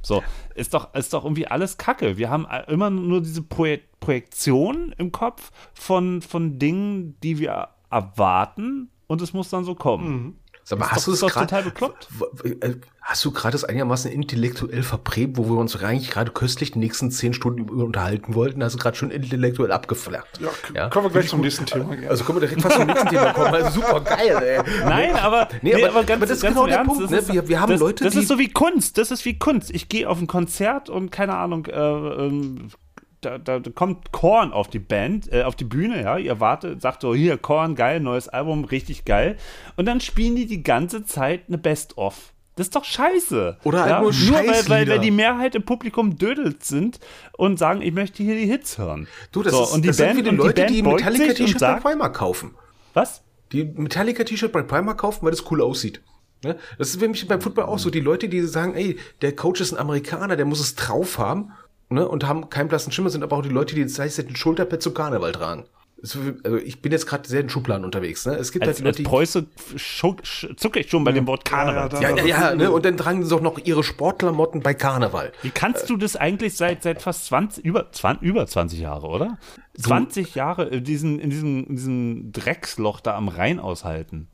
So, ist doch, ist doch irgendwie alles Kacke. Wir haben äh, immer nur diese Projek Projektion im Kopf von, von Dingen, die wir erwarten und es muss dann so kommen.
Sag mal,
Ist
hast
doch-
du
ist
das
total bekloppt.
äh, Hast du gerade das einigermaßen intellektuell verprägt, wo wir uns eigentlich gerade köstlich die nächsten zehn Stunden unterhalten wollten? Hast du gerade schon intellektuell abgeflacht?
Ja, k- kommen wir gleich zum nächsten Thema.
Also können wir direkt fast zum nächsten Thema kommen. Also super geil, ey.
Nein, aber,
Nee, aber- aber das ist genau der Punkt, ne? Wir- wir haben
das,
Leute,
das
die-
ist so wie Kunst. Das ist wie Kunst. Ich gehe auf ein Konzert und keine Ahnung, äh, ähm, da, da, kommt Korn auf die Band, äh, auf die Bühne, ja. Ihr wartet, sagt so, hier, Korn, geil, neues Album, richtig geil. Und dann spielen die die ganze Zeit eine Best-of. Das ist doch scheiße.
Oder halt
ja?
nur
Nur weil, weil, weil die Mehrheit im Publikum dödelt sind und sagen, ich möchte hier die Hits hören.
Du, das,
so,
ist,
und die
das
Band,
sind wie die
und
Leute, die
und
Metallica-T-Shirt bei Primark kaufen.
Was?
Die Metallica-T-Shirt bei Primark kaufen, weil das cool aussieht. Ne? Das ist nämlich beim Football auch so. Die Leute, die sagen, ey, der Coach ist ein Amerikaner, der muss es drauf haben ne? und haben keinen blassen Schimmer, sind aber auch die Leute, die das heißt, ein Schulterpad zum Karneval tragen. Also ich bin jetzt gerade sehr in Schubladen unterwegs. Ne? Es gibt
Als,
halt
als
die Leute, die
Preuße zucke ich schon bei dem Wort Karneval.
Ja, ja,
ja, ja, ja, ne? Und dann tragen sie auch noch ihre Sportklamotten bei Karneval.
Wie kannst du das eigentlich seit, seit fast 20, über, 20, über 20 Jahre, oder? 20 Jahre in diesem, in, diesem, in diesem Drecksloch da am Rhein aushalten.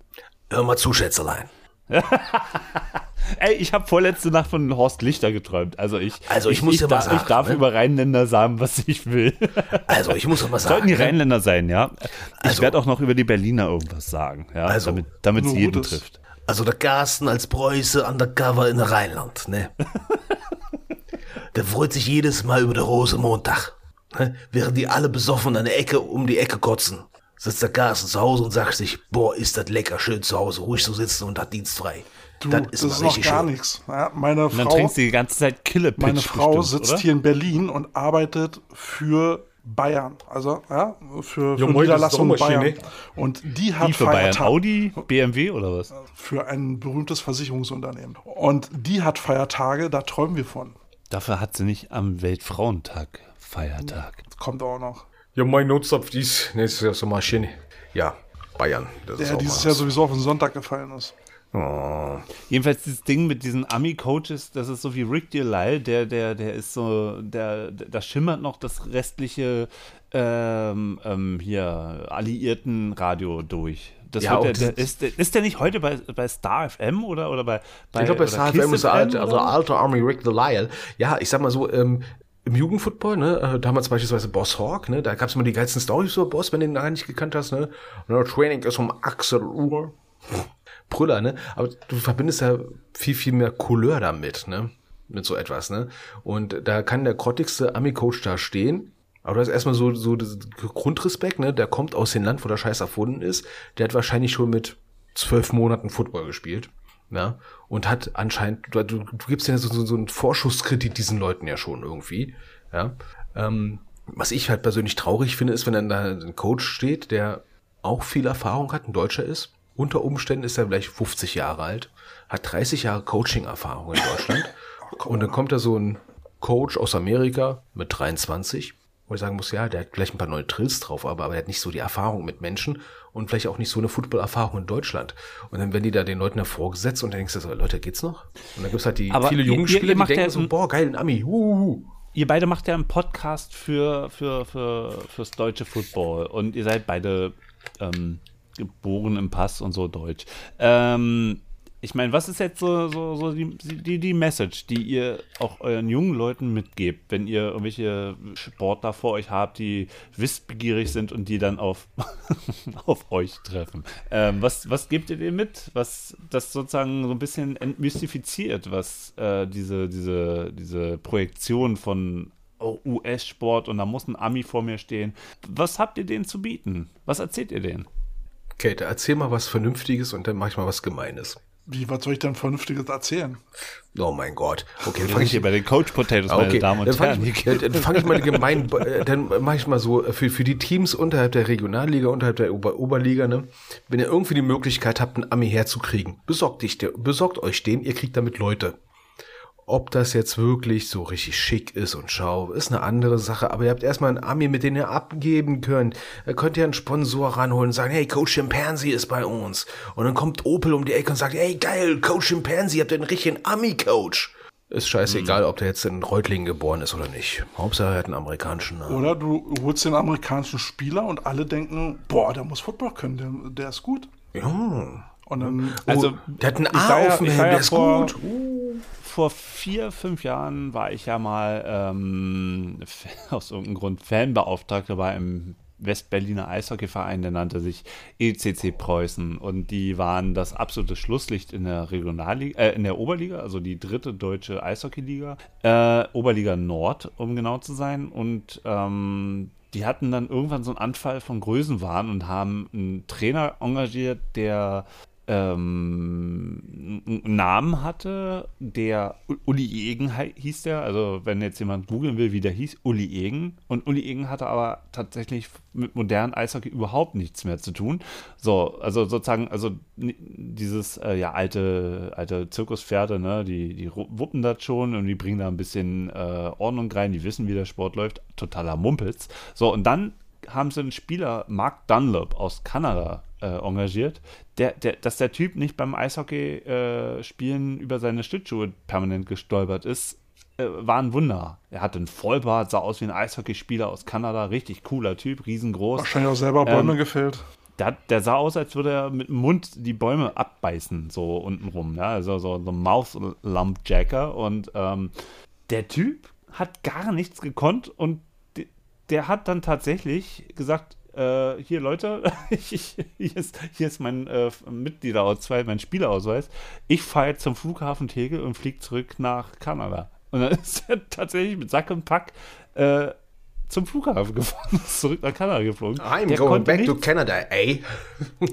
Hör mal zu, Schätzelein. <laughs>
Ey, ich habe vorletzte Nacht von Horst Lichter geträumt. Also ich,
Also ich muss dir mal
da- Ich
sagen,
darf
ne?
über Rheinländer sagen, was ich will. <laughs>
Also ich muss doch mal sagen.
Sollten die
ne?
Rheinländer sein, ja. Ich
Also-
werde auch noch über die Berliner irgendwas sagen, ja,
Also,
damit damit es jeden
Gutes.
trifft.
Also der Carsten als Preuße undercover in Rheinland, ne? <laughs> der freut sich jedes Mal über den Rosemontag. Ne? Während die alle besoffen an der Ecke um die Ecke kotzen, sitzt der Carsten zu Hause und sagt sich, boah, ist das lecker, schön zu Hause ruhig zu sitzen und hat dienstfrei.
Du,
das
das
ist
ist,
mal
noch
richtig
gar
schön.
nichts. Ja, meine
Und dann
Frau,
trinkst du die ganze Zeit Killepitch.
meine Frau
bestimmt,
sitzt
oder?
hier in Berlin und arbeitet für Bayern. Also, ja, für,
Ja,
für
moin, das ist
Niederlassung. Bayern. Und die hat
Die für Bayern
Feiertag
Audi, BMW oder was?
für ein berühmtes Versicherungsunternehmen. Und die hat Feiertage, da träumen wir von.
Dafür hat sie nicht am Weltfrauentag Feiertag.
Das kommt auch noch.
Ja, mein.
Nee, das ist ja so Maschine. Ja, Bayern. Das ist
Der
auch
dieses. Jahr sowieso auf den Sonntag gefallen ist.
Oh.
Jedenfalls dieses Ding mit diesen Ami-Coaches, das ist so wie Rick Delisle, der, der, der ist so, der, der- da schimmert noch das restliche ähm, ähm, hier alliierten Radio durch. Das
Ja,
der, der, ist, der- ist der nicht heute bei, bei Star FM oder, oder bei, bei
Ich glaube, bei
oder
Star FM ist der alte,
FM
also alter Army Rick the Lyle. Ja, ich sag mal so, ähm, im Jugendfootball, ne, äh, damals beispielsweise Boss Hawk, ne, da gab's immer die geilsten Stories über Boss, wenn du den gar nicht gekannt hast, ne. ne Training ist um 18 Uhr. Brüller, ne? Aber du verbindest ja viel, viel mehr Couleur damit, ne? Mit so etwas, ne? Und da kann der grottigste Ami-Coach da stehen. Aber du hast erstmal so, so Grundrespekt, ne? Der kommt aus dem Land, wo der Scheiß erfunden ist. Der hat wahrscheinlich schon mit zwölf Monaten Football gespielt. Ja, und hat anscheinend, du, du, gibst ja so, so, so einen Vorschusskredit diesen Leuten ja schon irgendwie. Ja. Ähm, was ich halt persönlich traurig finde, ist, wenn dann da ein Coach steht, der auch viel Erfahrung hat, ein Deutscher ist. Unter Umständen ist er vielleicht 50 Jahre alt, hat 30 Jahre Coaching-Erfahrung in Deutschland. und dann kommt da so ein Coach aus Amerika mit 23, wo ich sagen muss, ja, der hat vielleicht ein paar neue Trills drauf, aber, aber er hat nicht so die Erfahrung mit Menschen und vielleicht auch nicht so eine Football-Erfahrung in Deutschland. Und dann werden die da den Leuten hervorgesetzt und dann denkst du so, Leute, geht's noch? Und dann gibt's halt die
Aber
viele jungen Spieler, die
macht
denken so, boah, geil, ein Ami, huhuhu.
Ihr beide macht ja einen Podcast für, für, für, fürs deutsche Football und ihr seid beide ähm, geboren im Pass und so deutsch. Ähm, ich meine, was ist jetzt so, so, so die, die, die Message, die ihr auch euren jungen Leuten mitgebt, wenn ihr irgendwelche Sportler vor euch habt, die wissbegierig sind und die dann auf, <laughs> auf euch treffen? Ähm, was, was gebt ihr denen mit, was das sozusagen so ein bisschen entmystifiziert, was äh, diese, diese, diese Projektion von oh, US-Sport und da muss ein Ami vor mir stehen. Was habt ihr denen zu bieten? Was erzählt ihr denen?
Kate, erzähl mal was Vernünftiges und dann mach ich mal was Gemeines.
Wie, was soll ich denn Vernünftiges erzählen?
Oh mein Gott. Okay, dann
Wir
fang
sind
ich
hier bei den Coach Potatoes, meine
Okay,
Damen und
dann fange
Herren.
ich, dann fang ich mal gemein, <laughs> äh, dann mache ich mal so, äh, für, für die Teams unterhalb der Regionalliga, unterhalb der Ober Oberliga, ne, wenn ihr irgendwie die Möglichkeit habt, einen Ami herzukriegen, besorgt, dich, der- besorgt euch den, ihr kriegt damit Leute. Ob das jetzt wirklich so richtig schick ist und schau, ist eine andere Sache, aber ihr habt erstmal einen Ami, mit dem ihr abgeben könnt. Da könnt ihr einen Sponsor ranholen und sagen, hey, Coach Chimpanzee ist bei uns. Und dann kommt Opel um die Ecke und sagt, hey, geil, Coach Chimpanzee, ihr habt einen richtigen Ami-Coach. Ist scheißegal, ob der jetzt in Reutlingen geboren ist oder nicht. Hauptsache, er hat einen amerikanischen Namen.
Oder du holst den amerikanischen Spieler und alle denken, boah, der muss Football können, der, der ist gut.
Ja.
Und dann,
Also,
oh, der hat einen A auf dem Helm, der ist
vor-
gut.
Vor vier, fünf Jahren war ich ja mal ähm, <laughs> aus irgendeinem Grund Fanbeauftragter bei einem Westberliner Eishockeyverein, der nannte sich ECC Preußen. Und die waren das absolute Schlusslicht in der Regionalliga, äh, in der Oberliga, also die dritte deutsche Eishockeyliga, äh, Oberliga Nord, um genau zu sein. Und ähm, die hatten dann irgendwann so einen Anfall von Größenwahn und haben einen Trainer engagiert, der ähm, einen Namen hatte, der Uli Egen hieß der. Also wenn jetzt jemand googeln will, wie der hieß, Uli Egen. Und Uli Egen hatte aber tatsächlich mit modernen Eishockey überhaupt nichts mehr zu tun. So, also sozusagen, also dieses äh, ja alte alte Zirkuspferde, ne, die die wuppen das schon und die bringen da ein bisschen äh, Ordnung rein. Die wissen, wie der Sport läuft. Totaler Mumpitz. So und dann haben sie einen Spieler, Mark Dunlop aus Kanada, äh, engagiert. Der, der, dass der Typ nicht beim Eishockey-Spielen über seine Schlittschuhe permanent gestolpert ist, äh, war ein Wunder. Er hatte einen Vollbart, sah aus wie ein Eishockeyspieler aus Kanada, richtig cooler Typ, riesengroß.
wahrscheinlich auch selber Bäume
Ähm,
gefällt.
Der, der sah aus, als würde er mit dem Mund die Bäume abbeißen, so untenrum. Ja? Also so, so ein Mouth-Lumpjacker. Und ähm, der Typ hat gar nichts gekonnt und der hat dann tatsächlich gesagt, äh, hier Leute, <laughs> ich, hier, ist, hier ist mein äh, Mitgliederausweis, mein Spielerausweis. Ich fahre jetzt zum Flughafen Tegel und fliege zurück nach Kanada. Und dann <laughs> ist er tatsächlich mit Sack und Pack äh, zum Flughafen <laughs> gefahren, ist zurück nach Kanada geflogen.
I'm
Der
going back to
nichts.
Canada, ey.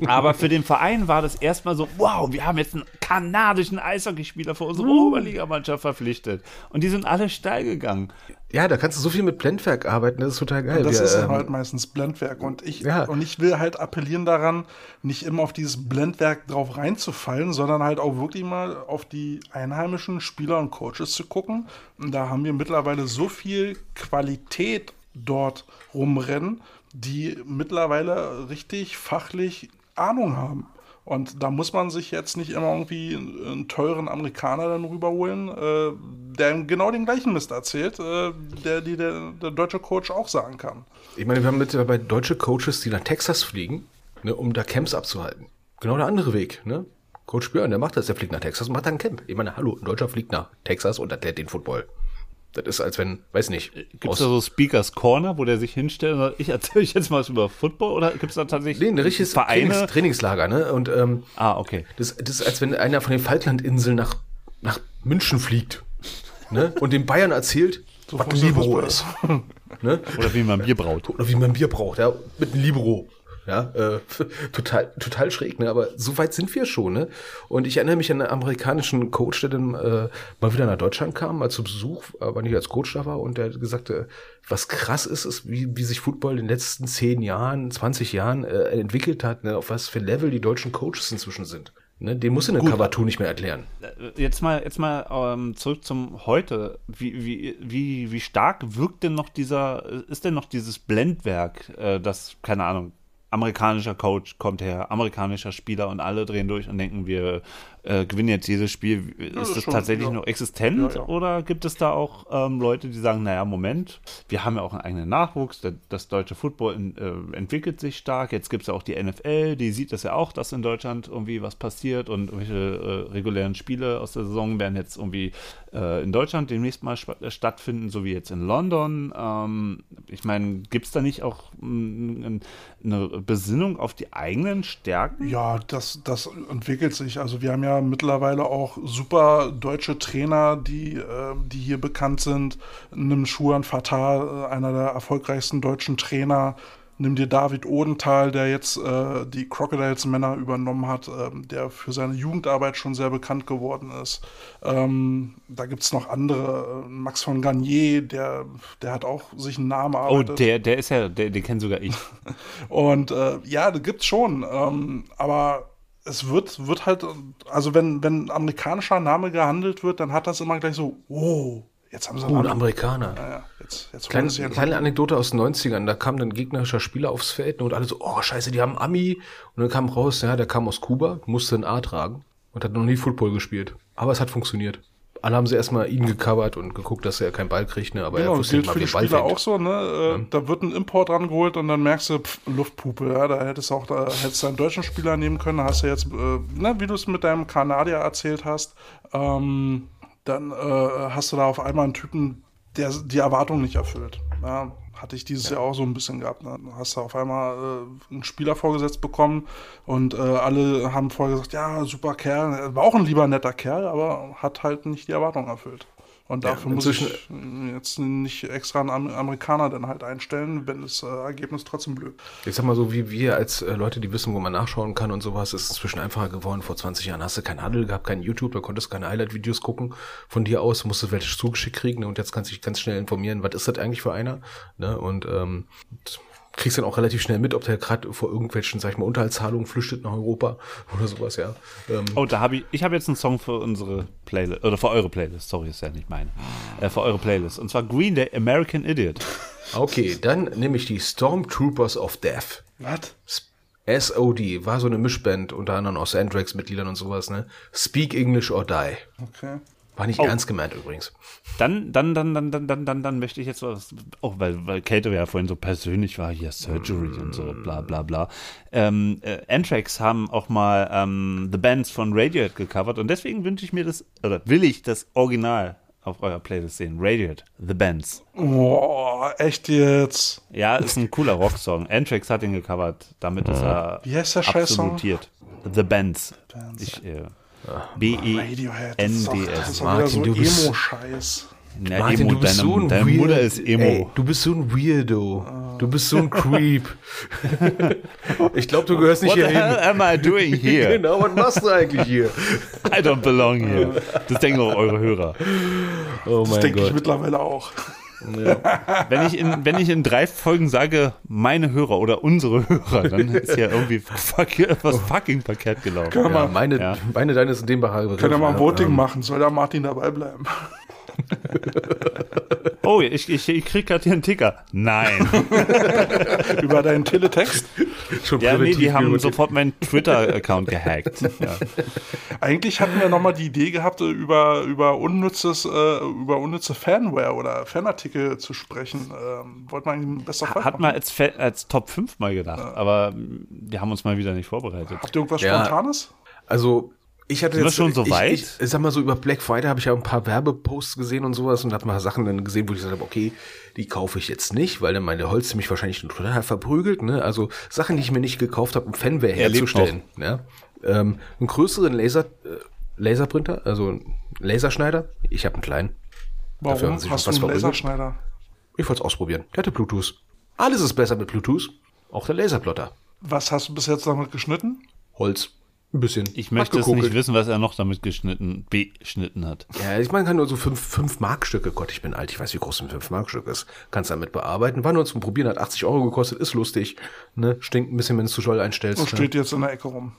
Aber für den Verein war das erstmal so, wow, wir haben jetzt einen kanadischen Eishockeyspieler für unsere
Uh.
Oberligamannschaft verpflichtet. Und die sind alle steil gegangen.
Ja, da kannst du so viel mit Blendwerk arbeiten, das ist total geil.
Und das
Wir,
ist
ähm,
halt meistens Blendwerk. Und ich,
Ja.
und ich will halt appellieren daran, nicht immer auf dieses Blendwerk drauf reinzufallen, sondern halt auch wirklich mal auf die einheimischen Spieler und Coaches zu gucken. Und da haben wir mittlerweile so viel Qualität dort rumrennen, die mittlerweile richtig fachlich Ahnung haben. Und da muss man sich jetzt nicht immer irgendwie einen teuren Amerikaner dann rüberholen, äh, der genau den gleichen Mist erzählt, äh, der, die der, der deutsche Coach auch sagen kann.
Ich meine, wir haben mittlerweile deutsche Coaches, die nach Texas fliegen, ne, um da Camps abzuhalten. Genau der andere Weg, ne? Coach Björn, der macht das, der fliegt nach Texas und macht da ein Camp. Ich meine, hallo, ein Deutscher fliegt nach Texas und erklärt den Football. Das ist, als wenn, weiß nicht,
Gibt es da so Speakers Corner, wo der sich hinstellt und sagt, ich erzähle euch jetzt mal was über Football? Oder gibt es da tatsächlich
nee, ein richtiges
Vereine?
Trainings, Trainingslager, ne? Und ähm,
Ah, okay.
das, das ist, als wenn einer von den Falklandinseln nach, nach München fliegt, ne? Und den Bayern erzählt, was ein Libero ist. ne?
Oder wie man Bier braut.
Oder wie man Bier braucht, ja, mit einem Libero. Ja, äh, <laughs> total, total schräg, ne? Aber so weit sind wir schon, ne? Und ich erinnere mich an einen amerikanischen Coach, der dann äh, mal wieder nach Deutschland kam, mal zu Besuch, aber nicht als Coach da war, und der gesagt, äh, was krass ist, ist, wie, wie sich Football in den letzten zehn Jahren, 20 Jahren äh, entwickelt hat, ne? auf was für Level die deutschen Coaches inzwischen sind. Ne? Den muss in der Cover nicht mehr erklären.
Jetzt mal, jetzt mal ähm, zurück zum heute. Wie, wie, wie, wie stark wirkt denn noch dieser, ist denn noch dieses Blendwerk, äh, das, keine Ahnung, amerikanischer Coach kommt her, amerikanischer Spieler und alle drehen durch und denken, wir äh, gewinnen jetzt dieses Spiel. Ist
das schon,
tatsächlich
ja.
noch existent
Ja, ja.
oder gibt es da auch ähm, Leute, die sagen, naja, Moment, wir haben ja auch einen eigenen Nachwuchs, der, das deutsche Football in, äh, entwickelt sich stark, jetzt gibt es ja auch die NFL, die sieht das ja auch, dass in Deutschland irgendwie was passiert und irgendwelche äh, regulären Spiele aus der Saison werden jetzt irgendwie äh, in Deutschland demnächst mal äh, stattfinden, so wie jetzt in London. Ähm, ich meine, gibt es da nicht auch eine Besinnung auf die eigenen Stärken?
Ja, das, das entwickelt sich. Also wir haben ja mittlerweile auch super deutsche Trainer, die, äh, die hier bekannt sind. Nimm Schuhan Fatal, äh, einer der erfolgreichsten deutschen Trainer. Nimm dir David Odenthal, der jetzt äh, die Crocodiles Männer übernommen hat, ähm, der für seine Jugendarbeit schon sehr bekannt geworden ist. Ähm, da gibt es noch andere. Äh, Max von Garnier, der, der hat auch sich einen Namen
Oh,
erarbeitet.
der, der ist ja, der, den kennt sogar ich. <laughs>
Und äh, ja, das gibt's schon. Ähm, aber es wird, wird halt, also wenn, wenn ein amerikanischer Name gehandelt wird, dann hat das immer gleich so, oh, jetzt haben sie
Oh, ein
einen
Amerikaner.
Ja, ja, jetzt, jetzt
Kleine,
sie einen-
kleine Anekdote aus den 90ern, da kam dann ein gegnerischer Spieler aufs Feld und alle so, oh scheiße, die haben Ami. Und dann kam raus, ja, der kam aus Kuba, musste ein A tragen und hat noch nie Football gespielt. Aber es hat funktioniert. Alle haben sie erstmal ihn gecovert und geguckt, dass er keinen Ball kriegt, ne? aber
Genau,
er wusste nicht mal,
für
wie
die
er Ball
Spieler
fängt.
auch so, ne? Äh, Da wird ein Import rangeholt und dann merkst du, pff, Luftpupe, ja, da hättest du auch, da hättest du einen deutschen Spieler nehmen können, hast du jetzt, äh, ne, wie du es mit deinem Kanadier erzählt hast, ähm, dann äh, hast du da auf einmal einen Typen, der die Erwartung nicht erfüllt. Ja, hatte ich dieses Jahr auch so ein bisschen gehabt. Ne? Dann hast du auf einmal äh, einen Spieler vorgesetzt bekommen und äh, alle haben vorher gesagt, ja, super Kerl, er war auch ein lieber netter Kerl, aber hat halt nicht die Erwartung erfüllt. Und dafür muss ich äh, jetzt nicht extra einen Am- Amerikaner dann halt einstellen, wenn das äh, Ergebnis trotzdem blöd.
Ich sag mal so, wie wir als äh, Leute, die wissen, wo man nachschauen kann und sowas, ist es inzwischen einfacher geworden. Vor 20 Jahren hast du kein Handel gehabt, kein YouTube, da konntest du keine Highlight-Videos gucken von dir aus, musstest welche zugeschickt kriegen ne? und jetzt kannst du dich ganz schnell informieren, was ist das eigentlich für einer? Ne? Und ähm, kriegst dann auch relativ schnell mit, ob der gerade vor irgendwelchen, sag ich mal, Unterhaltszahlungen flüchtet nach Europa <laughs> oder sowas, ja. Ähm,
Oh, da habe ich, ich habe jetzt einen Song für unsere Playlist, oder für eure Playlist, sorry, ist ja nicht meine, äh, für eure Playlist. Und zwar Green Day, American Idiot. <laughs>
Okay, dann nehme ich die Stormtroopers of Death.
Was?
SOD war so eine Mischband, unter anderem aus Anthrax-Mitgliedern und sowas, ne? Speak English or Die.
Okay.
War nicht ernst gemeint übrigens.
Dann, dann, dann, dann, dann, dann, dann, dann möchte ich jetzt was, auch weil, weil Kate ja vorhin so persönlich war, hier Surgery und so, bla bla bla. Ähm, äh, Anthrax haben auch mal ähm, The Bands von Radiohead gecovert und deswegen wünsche ich mir das, oder will ich das Original auf eurer Playlist sehen. Radiohead, The Bands.
Boah, echt jetzt?
Ja, ist ein cooler Rocksong. Anthrax hat ihn gecovert, damit ist er
Wie heißt der
absolutiert. The Bands. Ich, äh, B-E-N-D-S.
Martin, du bist-
so Emo-Scheiß.
Na,
Martin,
Emo,
du bist
deine,
so ein
deine
Weird-
Mutter ist Emo.
Ey, du bist so ein Weirdo. Du bist so ein <laughs> Creep. ich glaube, du gehörst nicht
What the
hier
hell
hin.
am I doing here? <laughs>
Genau, was machst du eigentlich hier?
I don't belong here. Das denken auch eure Hörer.
Oh
Das
mein
denke ich mittlerweile auch.
Wenn ich, in, wenn ich in drei Folgen sage, meine Hörer oder unsere Hörer, dann ist ja irgendwie fuck, was fucking verkehrt gelaufen.
Können wir
Ja,
mal,
meine,
Ja.
meine, deine sind in dem Bereich.
können wir mal ein Voting
ähm,
machen. Soll der Martin dabei bleiben? <laughs>
Oh, ich, ich, ich krieg gerade hier einen Ticker. Nein. <laughs>
Über deinen Teletext?
Schon
Ja, nee, die haben sofort meinen Twitter-Account gehackt. Ja.
Eigentlich hatten wir nochmal die Idee gehabt, äh, über, über, unnützes, äh, über unnütze Fanware oder Fanartikel zu sprechen. Ähm, wollten wir eigentlich besser
Hat man als, als Top 5 mal gedacht, aber mm, wir haben uns mal wieder nicht vorbereitet.
Habt ihr irgendwas
Ja.
Spontanes?
Also, ich hatte
Sind
jetzt
schon so
ich,
weit?
Ich, ich sag mal so, über Black Friday habe ich ja ein paar Werbeposts gesehen und sowas und habe mal Sachen dann gesehen, wo ich gesagt habe, okay, die kaufe ich jetzt nicht, weil dann meine Holz mich wahrscheinlich total verprügelt. Ne? Also Sachen, die ich mir nicht gekauft habe, um Fanware
Er
herzustellen. Ja? Ähm, einen größeren Laser, äh, Laserprinter, also einen Laserschneider. Ich habe einen kleinen. Dafür
Warum
haben sie
hast du einen
verrückt.
Laserschneider?
Ich wollte es ausprobieren. Der hatte Bluetooth. Alles ist besser mit Bluetooth. Auch der Laserplotter.
Was hast du bis jetzt damit geschnitten?
Holz. Ein bisschen.
Ich möchte es nicht wissen, was er noch damit geschnitten, beschnitten hat.
Ja, ich meine, kann nur so fünf, fünf Markstücke. Gott, ich bin alt, ich weiß, wie groß ein fünf Markstück ist. Kannst damit bearbeiten. War nur zum Probieren, hat 80 Euro gekostet, ist lustig. Ne? Stinkt ein bisschen, wenn du es zu doll einstellst.
Und
ne?
steht jetzt in der Ecke rum.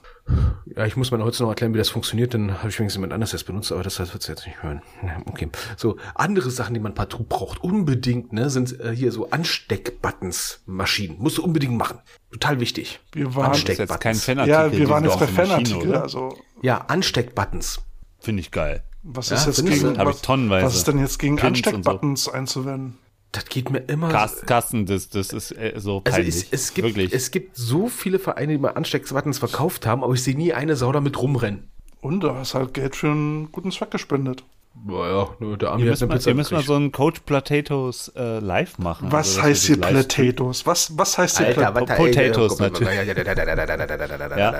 Ja, ich muss mir heute noch erklären, wie das funktioniert, dann habe ich wenigstens jemand anderes das benutzt, aber das wird sie jetzt nicht hören. Okay. So, andere Sachen, die man partout braucht, unbedingt, ne, sind äh, hier so Ansteckbuttons, Maschinen. Musst du unbedingt machen. Total wichtig.
Wir waren-
jetzt kein Fanartikel.
Ja, wir waren jetzt
doch
bei Fanartikel.
oder?
Also,
Ja, Ansteckbuttons.
Finde ich geil.
was
Ja,
ist jetzt gegen, was,
tonnenweise.
was ist denn jetzt gegen
Pins und so.
Ansteckbuttons einzuwenden?
Das geht mir immer.
Carsten das, das ist äh, so
also
peinlich.
es, es, gibt,
Wirklich.
es gibt so viele Vereine, die mal Ansteckbuttons verkauft haben, aber ich sehe nie eine Sau damit rumrennen.
Und da hast halt Geld für einen guten Zweck gespendet.
Naja, ne, der
Ihr
hat
müsst,
eine
mal,
Pizza
so einen Coach Potatoes äh, live machen.
Was
Also, dass
heißt
wir
hier. Potatoes? Was, was heißt hier
Alter,
Potatoes?
was
Potatoes
natürlich.
Ja.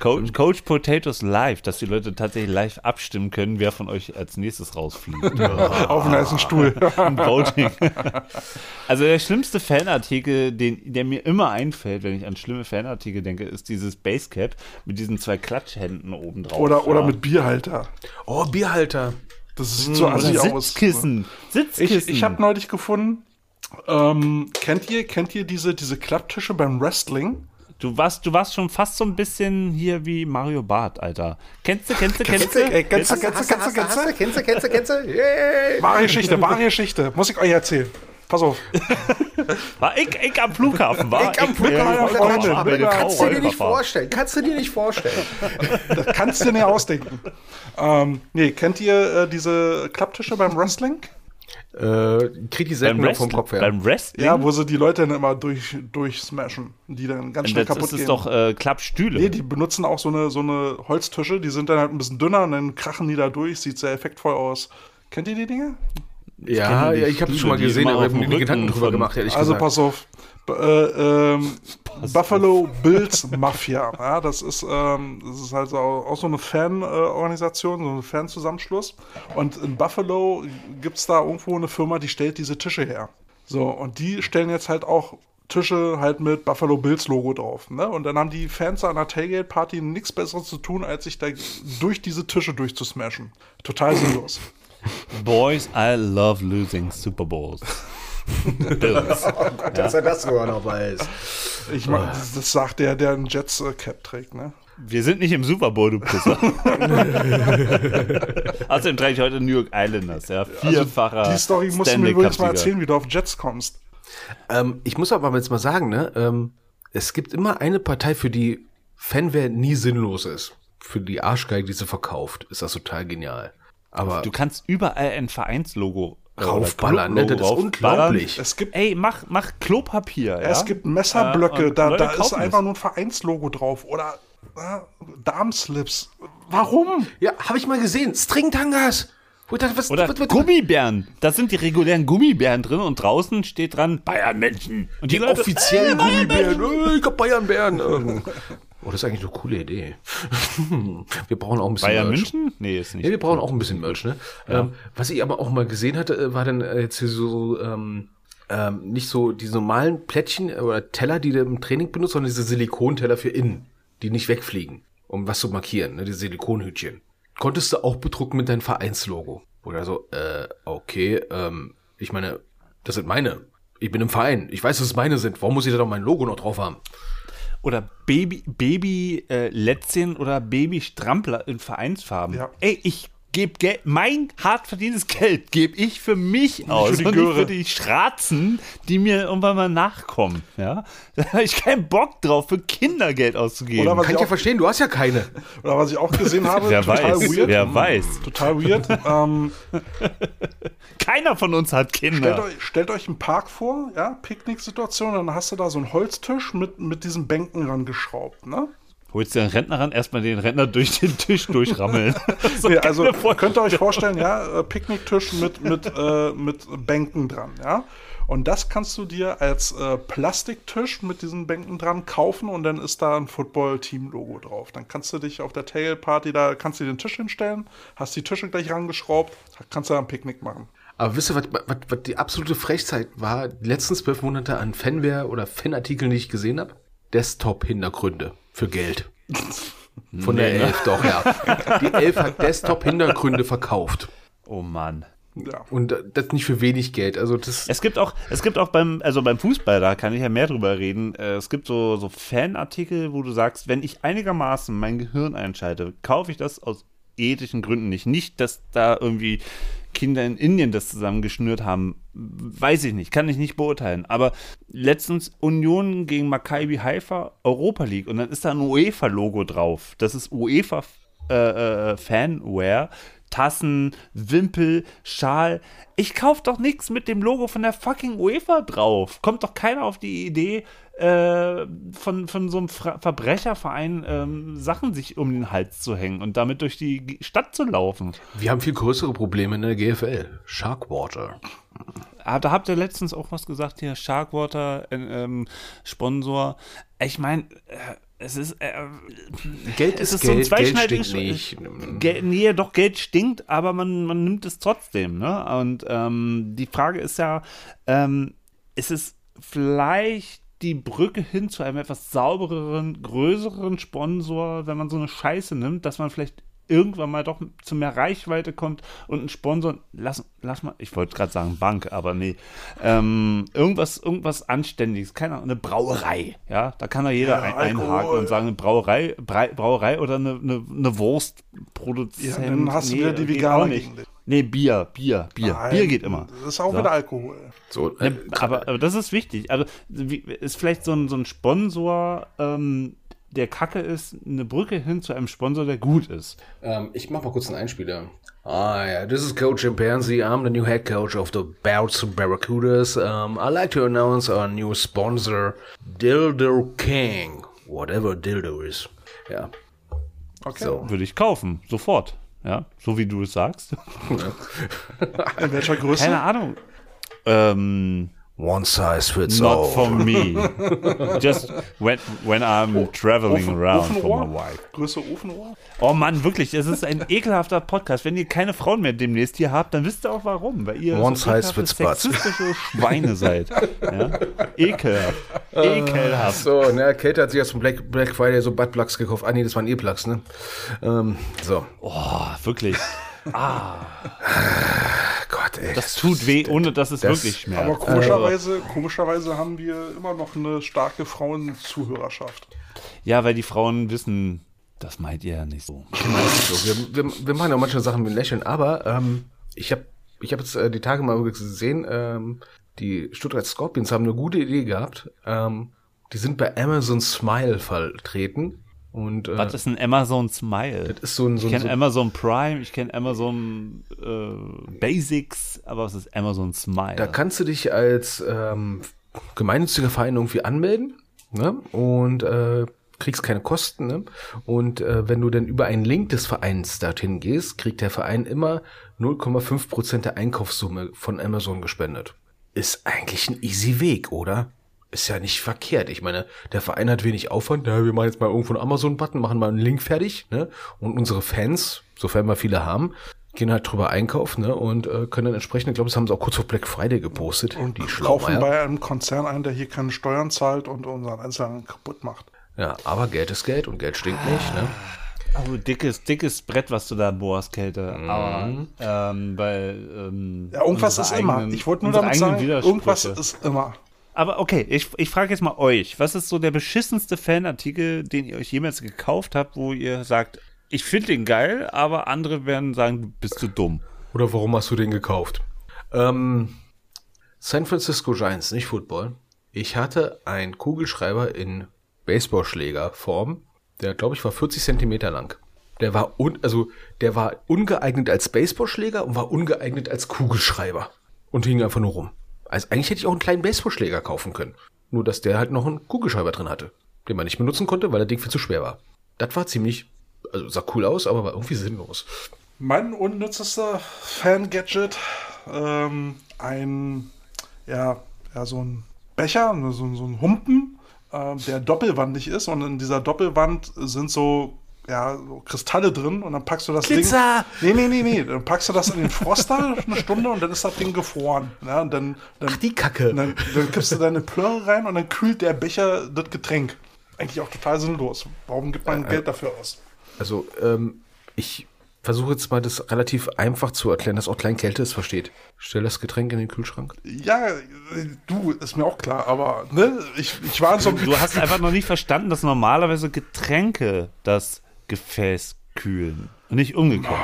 Coach, Coach Potatoes live, dass die Leute tatsächlich live abstimmen können, wer von euch als nächstes rausfliegt.
Auf einen heißen Stuhl.
Ein Voting. Also der schlimmste Fanartikel, den, der mir immer einfällt, wenn ich an schlimme Fanartikel denke, ist dieses Basecap mit diesen zwei Klatschhänden oben drauf.
Oder, oder
Ja.
mit Bierhalter.
Oh, Bierhalter.
Das sieht so
Oder
assi aus.
Sitzkissen. Sitzkissen.
Ich, ich habe neulich gefunden, ähm, kennt ihr, kennt ihr diese, diese Klapptische beim Wrestling?
Du warst, du warst schon fast so ein bisschen hier wie Mario Barth, Alter. Kennst du, kennst du, kennst du?
Ey, kennst du, kennst du, kennst du, kennst du?
Kennst du, kennst du, <laughs> kennst du?
Wahre Geschichte, wahre Geschichte. Muss ich euch erzählen. Pass auf. <laughs>
War ich, ich am Flughafen, war
Ich am Flughafen,
mit der
Kannst du dir nicht vorstellen. Kannst du dir nicht vorstellen.
Das kannst du dir nicht ausdenken. Ähm, nee, kennt ihr äh, diese Klapptische beim Wrestling?
Äh, krieg die selten vom
Wrestling,
Kopf her.
beim Wrestling?
Ja, wo sie die Leute dann immer durch, durchsmashen. Die dann ganz schnell
das
kaputt
ist es
gehen.
doch äh, Klappstühle.
Nee, die benutzen auch so eine, so eine Holztische, die sind dann halt ein bisschen dünner und dann krachen die da durch, sieht sehr effektvoll aus. Kennt ihr die Dinge?
Ja, ja, ich habe
Stühle,
schon mal gesehen, aber
auf
ich habe mir Gedanken drüber gemacht, ehrlich
Also
gesagt.
pass auf. Äh, ähm, Buffalo Bills Mafia. <laughs> Ja, das ist, ähm, das ist halt so, auch so eine Fan-Organisation, so ein Fanzusammenschluss. Und in Buffalo gibt es da irgendwo eine Firma, die stellt diese Tische her. So, und die stellen jetzt halt auch Tische halt mit Buffalo Bills Logo drauf. Ne? Und dann haben die Fans an der Tailgate-Party nichts Besseres zu tun, als sich da durch diese Tische durchzusmashen. Total sinnlos.
Boys, I love losing Super Bowls. <laughs> Bills.
Dass er das sogar noch weiß.
Ich mein, das, das sagt der, der ein Jets-Cap trägt, ne?
Wir sind nicht im Super Bowl, du Pisser. <laughs> Außerdem trage ich heute New York Islanders, ja. Vierfacher.
Also Die Story musst du mir übrigens mal erzählen, wie du auf Jets kommst.
Ähm, ich muss aber jetzt mal sagen, ne, ähm, es gibt immer eine Partei, für die Fanware nie sinnlos ist. Für die Arschgeige, die sie verkauft, ist das total genial. Aber
Du kannst überall ein Vereinslogo
Raufballern,
oder
ne? Das ist unglaublich.
Es gibt,
Ey, mach, mach Klopapier, ja.
es gibt Messerblöcke,
Äh,
da,
Leute
da ist einfach
es.
nur ein Vereinslogo drauf. Oder äh, Darmslips. Warum?
ja, habe ich mal gesehen. Stringtangas. Dachte, was,
Oder
was, was,
Gummibären. Da sind die regulären Gummibären drin und draußen steht dran Bayern Menschen. Und die,
die
Leute,
offiziellen
äh, Bayern
Gummibären.
Menschen.
Äh, Ich hab Bayernbären. Ähm, Oh, das ist eigentlich eine coole Idee. <laughs> Wir brauchen auch ein bisschen
Bayern
Merch.
München? Nee, ist nicht.
Ja, wir brauchen auch ein bisschen Merch, ne? Ähm, was ich aber auch mal gesehen hatte, äh, war dann äh, jetzt hier so, ähm, ähm, nicht so die normalen Plättchen oder Teller, die du im Training benutzt, sondern diese Silikonteller für innen, die nicht wegfliegen, um was zu markieren, ne? Die Silikonhütchen. Konntest du auch bedrucken mit deinem Vereinslogo. Oder so, äh, okay, ähm, ich meine, das sind meine. Ich bin im Verein. Ich weiß, dass es meine sind. Warum muss ich da doch mein Logo noch drauf haben?
Oder Baby, Baby äh, Lätzchen oder Baby Strampler in Vereinsfarben.
Ja.
Ey, ich gebe Geld, mein hart verdientes Geld gebe ich für mich aus
für die
und nicht für die Schratzen, die mir irgendwann mal nachkommen. Ja, <laughs> da habe ich keinen Bock drauf, für Kindergeld auszugeben.
Oder was
Kann ich ja verstehen, du hast ja keine.
oder was ich auch gesehen habe, <laughs>
wer
total
weiß,
weird.
wer weiß.
Total weird. ähm, <laughs>
Keiner von uns hat
stellt,
Kinder.
euch, stellt euch einen Park vor, ja, Picknicksituation, dann hast du da so einen Holztisch mit, mit diesen Bänken rangeschraubt, ne?
Holst dir einen Rentner ran, erstmal den Rentner durch den Tisch durchrammeln. <laughs> so
Nee, also könnt ihr euch vorstellen, ja, äh, Picknicktisch mit, mit, äh, mit Bänken dran, ja. Und das kannst du dir als äh, Plastiktisch mit diesen Bänken dran kaufen und dann ist da ein Football-Team-Logo drauf. Dann kannst du dich auf der Tail-Party, da kannst du den Tisch hinstellen, hast die Tische gleich rangeschraubt, kannst du da ein Picknick machen.
Aber wisst ihr, was, was, was die absolute Frechzeit war, die letzten zwölf Monate an Fanware oder Fanartikeln, die ich gesehen habe? Desktop-Hintergründe für Geld. <laughs> Von der Elf, doch, ja. Die Elf hat Desktop-Hintergründe verkauft.
Oh Mann.
Ja.
Und das nicht für wenig Geld. Also das.
Es gibt auch, es gibt auch beim, also beim Fußball, da kann ich ja mehr drüber reden. äh, Es gibt so, so Fanartikel, wo du sagst, wenn ich einigermaßen mein Gehirn einschalte, kaufe ich das aus ethischen Gründen nicht. Nicht, dass da irgendwie Kinder in Indien das zusammengeschnürt haben. Weiß ich nicht, kann ich nicht beurteilen. Aber letztens Union gegen Maccabi Haifa Europa League und dann ist da ein UEFA-Logo drauf. Das ist UEFA äh, äh, Fanware. Tassen, Wimpel, Schal. Ich kauf doch nichts mit dem Logo von der fucking UEFA drauf. Kommt doch keiner auf die Idee, äh, von, von so einem Fra Verbrecherverein ähm, Sachen sich um den Hals zu hängen und damit durch die Stadt zu laufen.
Wir haben viel größere Probleme in der GFL. Sharkwater.
Ah, da habt ihr letztens auch was gesagt hier, Sharkwater, äh, ähm, Sponsor. Ich meine, äh, es ist, äh,
Geld
es
ist
ist so ein
Geld, Geld
zweischneidiges
stinkt nicht.
Geld, nee, doch, Geld stinkt, aber man, man nimmt es trotzdem. Ne? Und ähm, die Frage ist ja, ähm, ist es vielleicht die Brücke hin zu einem etwas saubereren, größeren Sponsor, wenn man so eine Scheiße nimmt, dass man vielleicht irgendwann mal doch zu mehr Reichweite kommt und ein Sponsor, lass, lass mal, ich wollte gerade sagen Bank, aber nee, ähm, irgendwas, irgendwas Anständiges, keine Ahnung, eine Brauerei, ja, da kann ja jeder
Ja,
ein, einhaken
Alkohol.
und sagen, eine Brauerei, Brei, Brauerei oder eine, eine, eine Wurstproduzent.
Ja, dann hast du wieder die Veganer
auch nicht. Nee, Bier, Bier, Bier,
Nein,
Bier geht immer.
Das ist auch
So.
wieder Alkohol.
So, äh,
Aber, aber das ist wichtig. Also wie, ist vielleicht so ein, so ein Sponsor, ähm, der Kacke ist, eine Brücke hin zu einem Sponsor, der gut ist.
Ähm, ich mach mal kurz einen Einspieler. Ah, yeah, this is Coach Chimpanzee. I'm the new head coach of the Bouts Barracudas. Um, I'd like to announce our new sponsor, Dildo King. Whatever Dildo is. Ja.
Okay.
So.
Würde ich kaufen, sofort. Ja, so wie du es sagst. <laughs>
In welcher Größe?
Keine Ahnung. Ähm,
One size fits
not
all.
for me. <laughs> Just when, when I'm traveling
Ofen,
around for
Ofenohr?
my wife.
Größe Ofenohr?
Oh Mann, wirklich, es ist ein ekelhafter Podcast. Wenn ihr keine Frauen mehr demnächst hier habt, dann wisst ihr auch warum. Weil ihr
One
so
size fits
sexistische Schweine seid. <laughs> Ja? Ekelhaft. Ekelhaft.
So, ne, Kate hat sich jetzt zum Black, Black Friday so Buttplugs gekauft. Ah, nee, das waren Earplugs, ne? Ähm, so.
Oh, wirklich.
Gott, ey.
Das tut weh, ohne dass es
das-
wirklich
Aber
schmerzt.
komischerweise, komischerweise haben wir immer noch eine starke Frauenzuhörerschaft.
Ja, weil die Frauen wissen, das meint ihr ja nicht so.
So, wir, wir, wir machen ja manche Sachen mit Lächeln, aber ähm, ich habe ich hab jetzt äh, die Tage mal gesehen, ähm, die Stuttgart Scorpions haben eine gute Idee gehabt. Ähm, die sind bei Amazon Smile vertreten. Und äh,
Was ist ein Amazon Smile?
das ist so ein, so
Ich kenne
so
Amazon Prime, ich kenne Amazon äh, Basics, aber was ist Amazon Smile?
Da kannst du dich als ähm, gemeinnütziger Verein irgendwie anmelden ne? und äh, kriegst keine Kosten. Ne? Und äh, wenn du dann über einen Link des Vereins dorthin gehst, kriegt der Verein immer 0,5 Prozent der Einkaufssumme von Amazon gespendet. Ist eigentlich ein easy Weg, oder? Ist ja nicht verkehrt. Ich meine, der Verein hat wenig Aufwand. Ja, wir machen jetzt mal irgendwo einen Amazon-Button, machen mal einen Link fertig. Ne? Und unsere Fans, sofern wir viele haben, gehen halt drüber einkaufen ne? und äh, können dann entsprechend, ich glaube, das haben sie auch kurz vor Black Friday gepostet.
Und
die
kaufen bei einem Konzern ein, der hier keine Steuern zahlt und unseren Einzelhandel kaputt macht.
Ja, aber Geld ist Geld und Geld stinkt nicht. Ne?
Oh, dickes, dickes Brett, was du da bohrst, Kälte.
Mhm.
Aber, ähm, weil, ähm,
Ja, irgendwas ist immer. Ich wollte nur damit sagen, irgendwas ist immer.
Aber okay, ich, ich frage jetzt mal euch, was ist so der beschissenste Fanartikel, den ihr euch jemals gekauft habt, wo ihr sagt, ich finde den geil, aber andere werden sagen, du bist du dumm.
Oder warum hast du den gekauft? Ähm, San Francisco Giants, nicht Football. Ich hatte einen Kugelschreiber in Baseballschlägerform. Der, glaube ich, war 40 Zentimeter lang. Der war un, also der war ungeeignet als Baseballschläger und war ungeeignet als Kugelschreiber. Und hing einfach nur rum. Also eigentlich hätte ich auch einen kleinen Baseballschläger kaufen können. Nur, dass der halt noch einen Kugelschreiber drin hatte. Den man nicht benutzen konnte, weil der Ding viel zu schwer war. Das war ziemlich, also sah cool aus, aber war irgendwie sinnlos.
Mein unnützester Fan-Gadget, ähm, ein, ja, ja, so ein Becher, so, so ein Humpen, ähm, der doppelwandig ist und in dieser Doppelwand sind so, ja, so Kristalle drin und dann packst du das
Glitzer!
Ding. Nee, nee, nee, nee. Dann packst du das in den Froster <laughs> eine Stunde und dann ist das Ding gefroren. Ja, und dann, dann,
Ach, die Kacke.
dann, dann kippst du deine Plörre rein und dann kühlt der Becher das Getränk. eigentlich auch total sinnlos. Warum gibt man Geld dafür aus?
Also, ähm, ich versuche jetzt mal das relativ einfach zu erklären, dass auch Klein Kälte es versteht. Stell das Getränk in den Kühlschrank.
Ja, äh, du, ist mir auch klar, aber ne, ich, ich war in so einem
Du hast einfach noch nicht verstanden, dass normalerweise Getränke das Gefäß kühlen und nicht umgekehrt.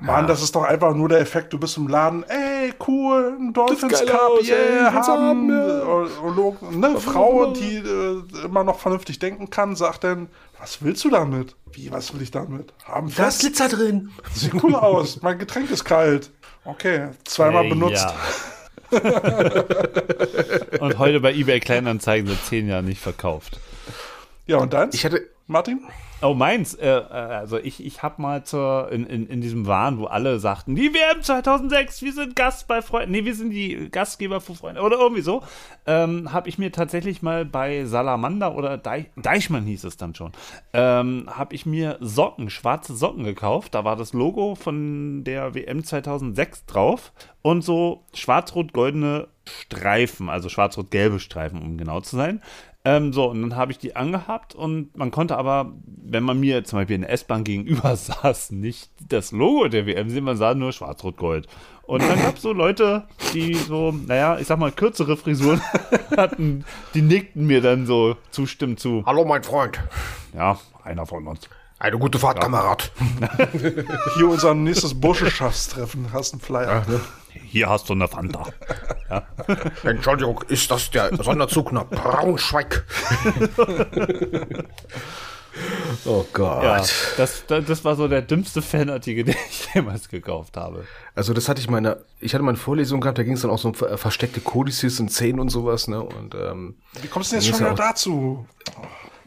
Mann, das ist doch einfach nur der Effekt, du bist im Laden, ey, cool, ein Dolphins Cup, yeah, haben,
haben, ja.
und, und, und, ne, Frau, die äh, immer noch vernünftig denken kann, sagt dann, was willst du damit? Wie, was will ich damit? Haben fest?
Glitzer drin. <laughs>
Sieht cool aus, mein Getränk ist kalt. Okay, zweimal
Ey,
benutzt.
ja. <laughs> und heute bei eBay Kleinanzeigen seit zehn Jahren nicht verkauft.
Ja, und dann?
Ich hatte,
Martin?
Oh, meins. Äh, äh, also ich, ich habe mal zur, in, in, in diesem Wahn, wo alle sagten, die WM 2006, wir sind Gast bei Freunden, nee, wir sind die Gastgeber für Freunde oder irgendwie so, ähm, habe ich mir tatsächlich mal bei Salamander oder Deich, Deichmann hieß es dann schon, ähm, habe ich mir Socken, schwarze Socken gekauft. Da war das Logo von der WM 2006 drauf und so schwarz-rot-goldene Streifen, also schwarz-rot-gelbe Streifen, um genau zu sein. Ähm, so, und dann habe ich die angehabt und man konnte aber, wenn man mir zum Beispiel in der S-Bahn gegenüber <laughs> saß, nicht das Logo der WM sehen, man sah nur Schwarz-Rot-Gold. Und dann gab es so Leute, die so, naja, ich sag mal, kürzere Frisuren <laughs> hatten, die nickten mir dann so zustimmend zu.
hallo mein Freund.
Ja, einer von uns.
Eine gute Fahrt, Kamerad. <laughs>
Hier unser nächstes Burschenschaftstreffen. Hast einen Flyer.
Hier hast du eine Fanta. <laughs>
Entschuldigung, ist das der Sonderzug nach Braunschweig? <laughs> oh Gott.
Ja, das, das, war so der dümmste Fanartikel, den ich jemals gekauft habe.
Also das hatte ich meine, ich hatte mal eine Vorlesung gehabt, da ging es dann auch so um ver- versteckte Kodizes und Szenen und sowas, ne? Und ähm,
Wie kommst du denn jetzt schon wieder
ja
dazu?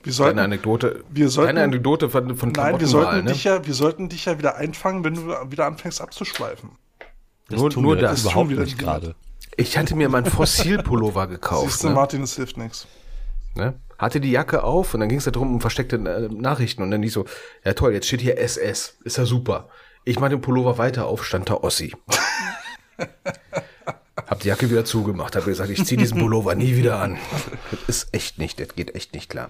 Wir sollten,
Deine Anekdote.
wir sollten-
deine Anekdote von, von
nein, wir sollten,
ne?
dich ja, wir sollten dich ja wieder einfangen, wenn du wieder anfängst abzuschweifen.
Das
Nur-
tun
nur
wir
das
das
tun
überhaupt
wir
nicht gerade.
Ich hatte mir mein Fossil-Pullover
Siehst <laughs>
gekauft.
du,
Ne?
Martin, es hilft nichts.
Ne? Hatte die Jacke auf und dann ging es darum um versteckte äh, Nachrichten und dann die so, ja toll, jetzt steht hier SS, ist ja super. Ich mach den Pullover weiter auf, stand da Ossi. <laughs> hab die Jacke wieder zugemacht, hab gesagt, ich zieh diesen <laughs> Pullover nie wieder an. Das ist echt nicht, das geht echt nicht klar.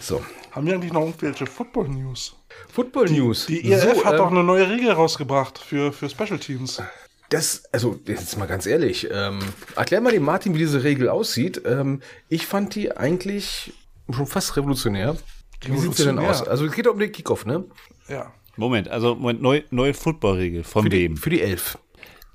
So,
Haben wir eigentlich noch irgendwelche Football-News?
Football News.
Die ELF
so,
hat
ähm,
doch eine neue Regel rausgebracht für, für Special Teams.
Das, also jetzt mal ganz ehrlich, ähm, erklär mal dem Martin, wie diese Regel aussieht. Ähm, ich fand die eigentlich schon fast revolutionär. Wie sieht sie denn aus? Also es geht um den Kickoff, ne?
Ja.
Moment, also Moment, neu, neue Footballregel. Von
Für die,
wem?
für die Elf.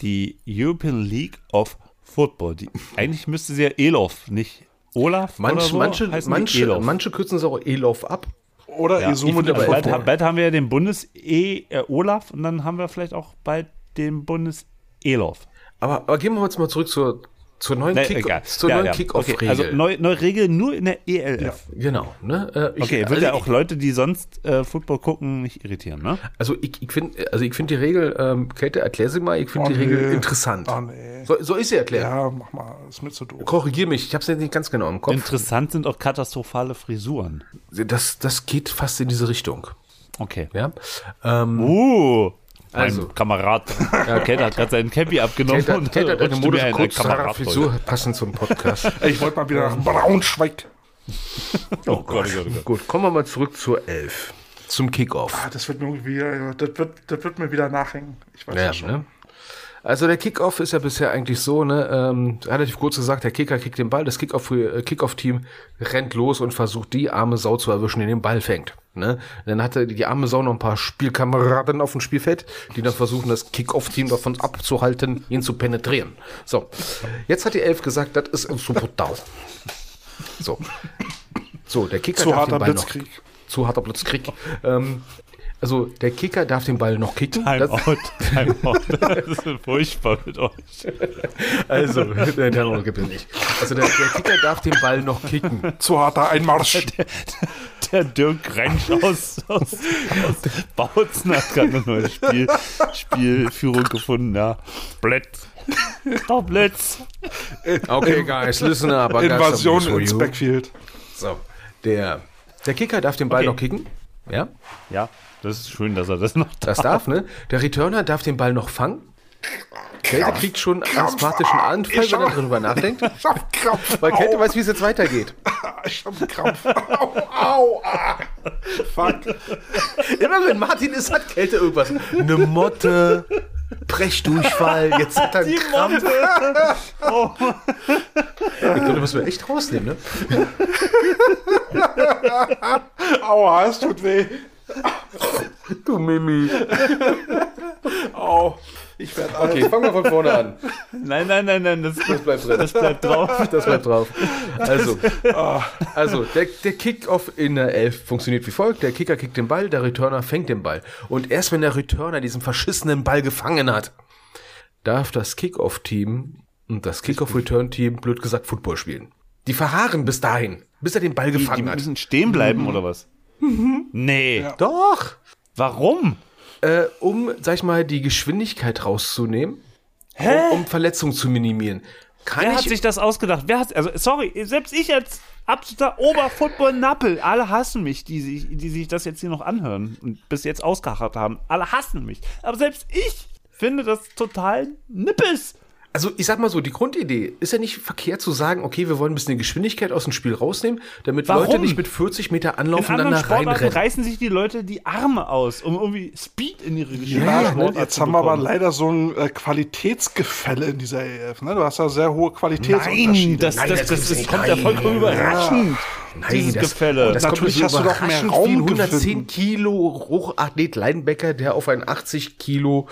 Die European League of Football. Die, eigentlich müsste sie ja ELOF, nicht Olaf
Manch,
oder so
manche, manche,
ELOF.
manche kürzen es auch Elof ab.
Oder
ja,
Esume
ich
der
bald,
Football.
bald haben wir ja den Bundes-E äh, Olaf und dann haben wir vielleicht auch bald den Bundes-ELOF.
Aber, aber gehen wir jetzt mal zurück zur, zur neuen
Ne,
Kick,
egal.
zur
Ja,
neuen
ja.
Kick-Off-Regel.
Okay, also neue, neue Regel nur in der ELF.
genau, ne? Äh, ich,
Okay, wird
also
ja auch Leute, die sonst äh, Football gucken, nicht irritieren, ne?
Also ich, ich finde, also ich finde die Regel, ähm, Käthe, erklär sie mal. Ich finde
Oh,
die Regel
nee.
interessant.
Ah, nee.
So, soll ich sie erklären?
Ja, mach mal, ist mir zu doof.
Korrigier mich, ich habe es jetzt nicht ganz genau im Kopf.
Interessant sind auch katastrophale Frisuren.
Das, das geht fast in diese Richtung.
Okay.
Ja. Ähm,
Uh, mein
Also.
Kamerad. Ja, Kate hat gerade seinen Cappy abgenommen
Käthe,
und
Käthe hat eine
rutschte mir
Mode
ein
kurz
Kamerad
Frisur passend zum Podcast. <laughs>
Ich wollte mal wieder nach Braunschweig. <laughs>
Oh Gott, oh Gott, oh Gott.
Gut, kommen wir mal zurück zur Elf. Zum Kickoff.
Ah, das wird mir irgendwie wieder, das wird, das wird mir wieder nachhängen. Ich weiß
Ja,
schon.
ne? Also der Kickoff ist ja bisher eigentlich so, ne, ähm, relativ kurz gesagt, der Kicker kriegt den Ball, das Kickoff- äh, Kickoff-Team rennt los und versucht die arme Sau zu erwischen, die den Ball fängt. Ne? Dann hatte die arme Sau noch ein paar Spielkameraden auf dem Spielfeld, die dann versuchen, das Kickoff-Team davon abzuhalten, ihn zu penetrieren. So, jetzt hat die Elf gesagt, das ist uns zu brutal. So. So, der Kicker
Zu
darf
harter
den Ball noch,
Blitzkrieg.
zu harter Blitzkrieg. Ähm, also der Kicker darf den Ball noch kicken.
Time
Das-
out, time out. <laughs> Das ist furchtbar mit euch.
Also, der Terror gibt es nicht. Also der, der Kicker darf den Ball noch kicken.
Zu harter Einmarsch. <laughs>
Der Dirk Rentsch aus, aus, aus Bautzen hat gerade eine neue Spiel, Spielführung gefunden. Ja. Blitz. Der Blitz.
Okay, guys, listen up.
Invasion ins. Backfield.
So, der, der Kicker darf den Ball
Okay.
noch kicken. Ja,
Ja, das ist schön, dass er das <laughs> noch
das darf, ne? Der Returner darf den Ball noch fangen. Kälte kriegt schon einen asthmatischen Anfall, wenn er darüber nachdenkt. <laughs> Weil Kälte weiß, wie es jetzt weitergeht. <laughs>
Ich hab Krampf. Au, au, ah. Fuck.
Immer wenn Martin ist, hat Kälte irgendwas. Eine Motte, Brechdurchfall, jetzt hat er einen Krampf. Ich glaube, das müssen wir echt rausnehmen, ne?
Aua, es tut weh. <laughs>
Du Mimi.
Au. Ich werde.
Okay, fangen wir von vorne an.
Nein, nein, nein, nein, das,
Das bleibt drin.
das bleibt drauf.
Das bleibt drauf. Also, also der, der Kick-Off in der Elf funktioniert wie folgt. Der Kicker kickt den Ball, der Returner fängt den Ball. Und erst wenn der Returner diesen verschissenen Ball gefangen hat, darf das Kick-Off-Team und das Kick-Off-Return-Team, blöd gesagt, Football spielen. Die verharren bis dahin, bis er den Ball
Die, die
gefangen hat.
müssen stehen bleiben, oder was? Nee.
Ja.
Doch!
Warum?
Äh, um, sag ich mal, die Geschwindigkeit rauszunehmen,
Hä?
um, um Verletzungen zu minimieren. Kann
Wer
ich
hat sich das ausgedacht? Wer hat, also, sorry, selbst ich als absoluter Oberfootball-Nappel, alle hassen mich, die sich, die sich das jetzt hier noch anhören und bis jetzt ausgehachert haben. Alle hassen mich. Aber selbst ich finde das total nippes.
Also ich sag mal so, die Grundidee ist ja nicht verkehrt zu sagen, okay, wir wollen ein bisschen die Geschwindigkeit aus dem Spiel rausnehmen, damit
Warum?
Leute nicht mit 40 Meter
In
Anlauf
anderen
aneinander
Sportarten
reinrennen.
reißen sich die Leute die Arme aus, um irgendwie Speed in ihre
Ja,
Sportart
ne, jetzt
zu
haben wir aber leider so ein äh, Qualitätsgefälle in dieser EF. Ne? Du hast ja sehr hohe
Nein,
Qualitätsunterschiede.
das,
Nein,
das,
das
das, das kommt ja
nein.
vollkommen überraschend. dieses
das,
Gefälle.
Das kommt
Natürlich
so
hast du doch mehr
überraschend
Raum
wie ein 110
gefunden.
Kilo Hochathlet Linebacker, der auf einen 80 Kilo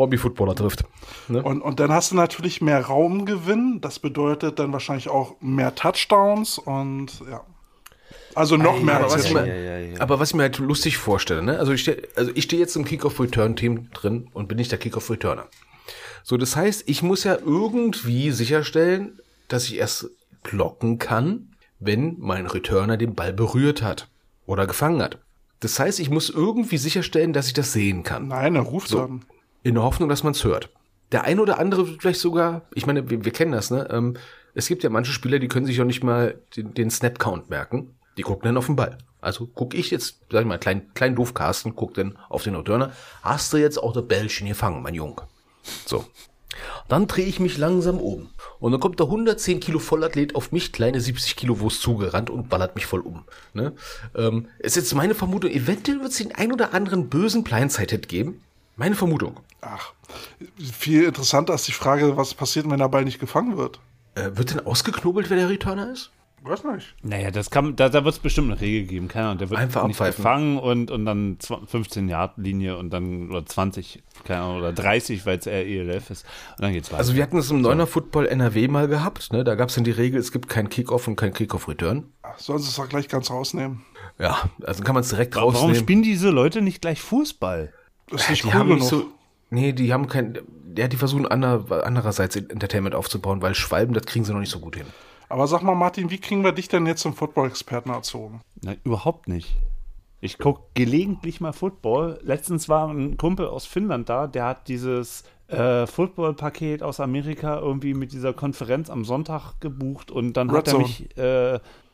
Hobbyfootballer trifft. Ne?
Und, und dann hast du natürlich mehr Raumgewinn. Das bedeutet dann wahrscheinlich auch mehr Touchdowns und ja. Also noch mehr
aber, was mir,
ja, ja.
aber was ich mir halt lustig vorstelle, ne? Also ich stehe also ich steh jetzt im Kickoff-Return-Team drin und bin nicht der Kickoff-Returner. So, das heißt, ich muss ja irgendwie sicherstellen, dass ich erst blocken kann, wenn mein Returner den Ball berührt hat oder gefangen hat. Das heißt, ich muss irgendwie sicherstellen, dass ich das sehen kann.
Nein, er ruft dann.
In der Hoffnung, dass man es hört. Der eine oder andere wird vielleicht sogar, ich meine, wir, wir kennen das, ne? Ähm, es gibt ja manche Spieler, die können sich auch nicht mal den, den Snap-Count merken. Die gucken dann auf den Ball. Also guck ich jetzt, sag ich mal, klein, klein doof Carsten, guck dann auf den Returner. Hast du jetzt auch der Bällchen gefangen, mein Junge? So. Dann drehe ich mich langsam um. Und dann kommt der 110 Kilo Vollathlet auf mich, kleine 70 Kilo Wurst zugerannt und ballert mich voll um. Ne? Ähm, ist jetzt meine Vermutung, eventuell wird es den ein oder anderen bösen Blindside-Hit geben. Meine Vermutung.
Ach, viel interessanter ist die Frage, was passiert, wenn der Ball nicht gefangen wird.
Äh, wird denn ausgeknobelt, wer der Returner ist?
Weiß nicht.
Naja, das kann, da, da wird es bestimmt eine Regel geben. Keine Ahnung, der wird
Einfach
nicht
abpfeifen.
gefangen und, und dann 15 Yard Linie und dann oder 20, keine Ahnung, oder 30, weil es eher ELF ist. Und dann geht's weiter.
Also wir hatten es im Neuner Football NRW mal gehabt. Ne? Da gab es dann die Regel, es gibt kein Kickoff und kein Kickoff-Return.
Ach, Sollen sie es doch gleich ganz rausnehmen?
Ja, also kann man es direkt
Warum
rausnehmen.
spielen diese Leute nicht gleich Fußball?
Das ist nicht
die
cool
haben
genug.
nicht so. Nee, die haben kein. Ja, die versuchen ander, andererseits Entertainment aufzubauen, weil Schwalben, das kriegen sie noch nicht so gut hin.
Aber sag mal, Martin, wie kriegen wir dich denn jetzt zum Football-Experten erzogen?
Nein, überhaupt nicht. Ich gucke gelegentlich mal Football. Letztens war ein Kumpel aus Finnland da, der hat dieses äh, Football-Paket aus Amerika irgendwie mit dieser Konferenz am Sonntag gebucht und dann
Red
hat er
Zone.
mich, äh,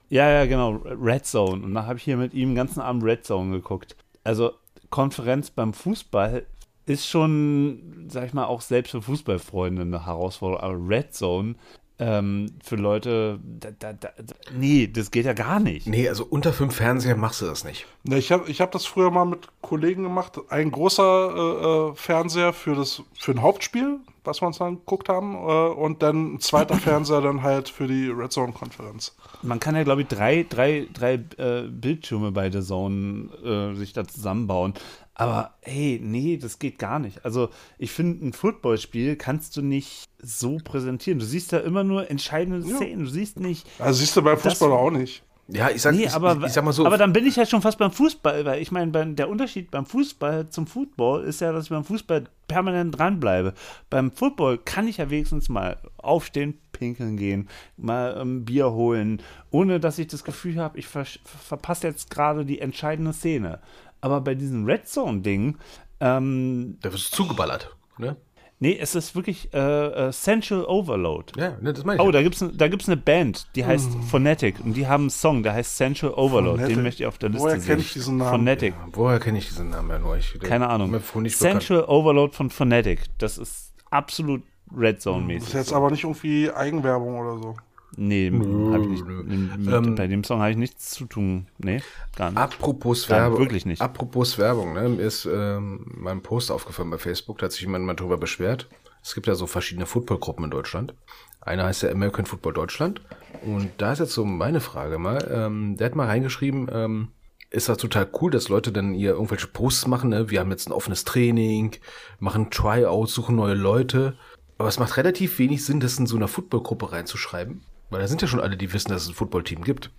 ja, ja, genau, Red Zone. Und dann habe ich hier mit ihm den ganzen Abend Red Zone geguckt. Also Konferenz beim Fußball ist schon, sag ich mal, auch selbst für Fußballfreunde eine Herausforderung. Aber Red Zone ähm, für Leute, da, da, da, nee, das geht ja gar nicht.
Nee, also unter fünf Fernseher machst du das nicht.
Ne, ich habe ich hab das früher mal mit Kollegen gemacht. Ein großer äh, äh, Fernseher für das für ein Hauptspiel, was wir uns dann geguckt haben, äh, und dann ein zweiter <laughs> Fernseher dann halt für die Red Zone Konferenz.
Man kann ja, glaube ich, drei, drei, drei äh, Bildschirme bei der Zone äh, sich da zusammenbauen. Aber hey, nee, das geht gar nicht. Also ich finde, ein Footballspiel kannst du nicht so präsentieren. Du siehst da immer nur entscheidende Szenen. Du siehst nicht.
Also siehst du beim Fußball auch nicht.
Ja, ich sag,
Nee, aber,
ich, ich sag mal so.
aber dann bin ich ja schon fast beim Fußball, weil ich meine, der Unterschied beim Fußball zum Football ist ja, dass ich beim Fußball permanent dranbleibe. Beim Football kann ich ja wenigstens mal aufstehen, pinkeln gehen, mal ein Bier holen, ohne dass ich das Gefühl habe, ich ver verpasse jetzt gerade die entscheidende Szene. Aber bei diesem Red Zone-Ding, ähm,
da wirst du zugeballert. Ne?
Nee, es ist wirklich äh, äh, Central Overload.
Ja, ne, das meine ich.
Oh, da gibt's da gibt's eine Band, die heißt Phonetic und die haben einen Song, der heißt Central Overload.
Phonetic.
Den möchte ich auf der Liste
Woher
sehen.
kenn ich diesen Namen?
Phonetic.
Woher kenne ich diesen Namen ja nur? Ich,
Keine Ahnung. Central Overload von Phonetic. Das ist absolut Red Zone
Das ist jetzt aber nicht irgendwie Eigenwerbung oder so.
Nee,
Nö,
hab ich nicht. Mit,
Ähm,
bei dem Song habe ich nichts zu tun. Nee, gar nicht.
Apropos Werbung.
wirklich nicht.
Apropos Werbung, ne? Mir ist ähm, mein Post aufgefallen bei Facebook, da hat sich jemand mal drüber beschwert. Es gibt ja so verschiedene Footballgruppen in Deutschland. Eine heißt ja American Football Deutschland. Und da ist jetzt so meine Frage mal. Ähm, der hat mal reingeschrieben, ähm, ist das total cool, dass Leute dann hier irgendwelche Posts machen, ne? Wir haben jetzt ein offenes Training, machen Tryouts, suchen neue Leute. Aber es macht relativ wenig Sinn, das in so einer Footballgruppe reinzuschreiben. Weil da sind ja schon alle, die wissen, dass es ein Footballteam gibt.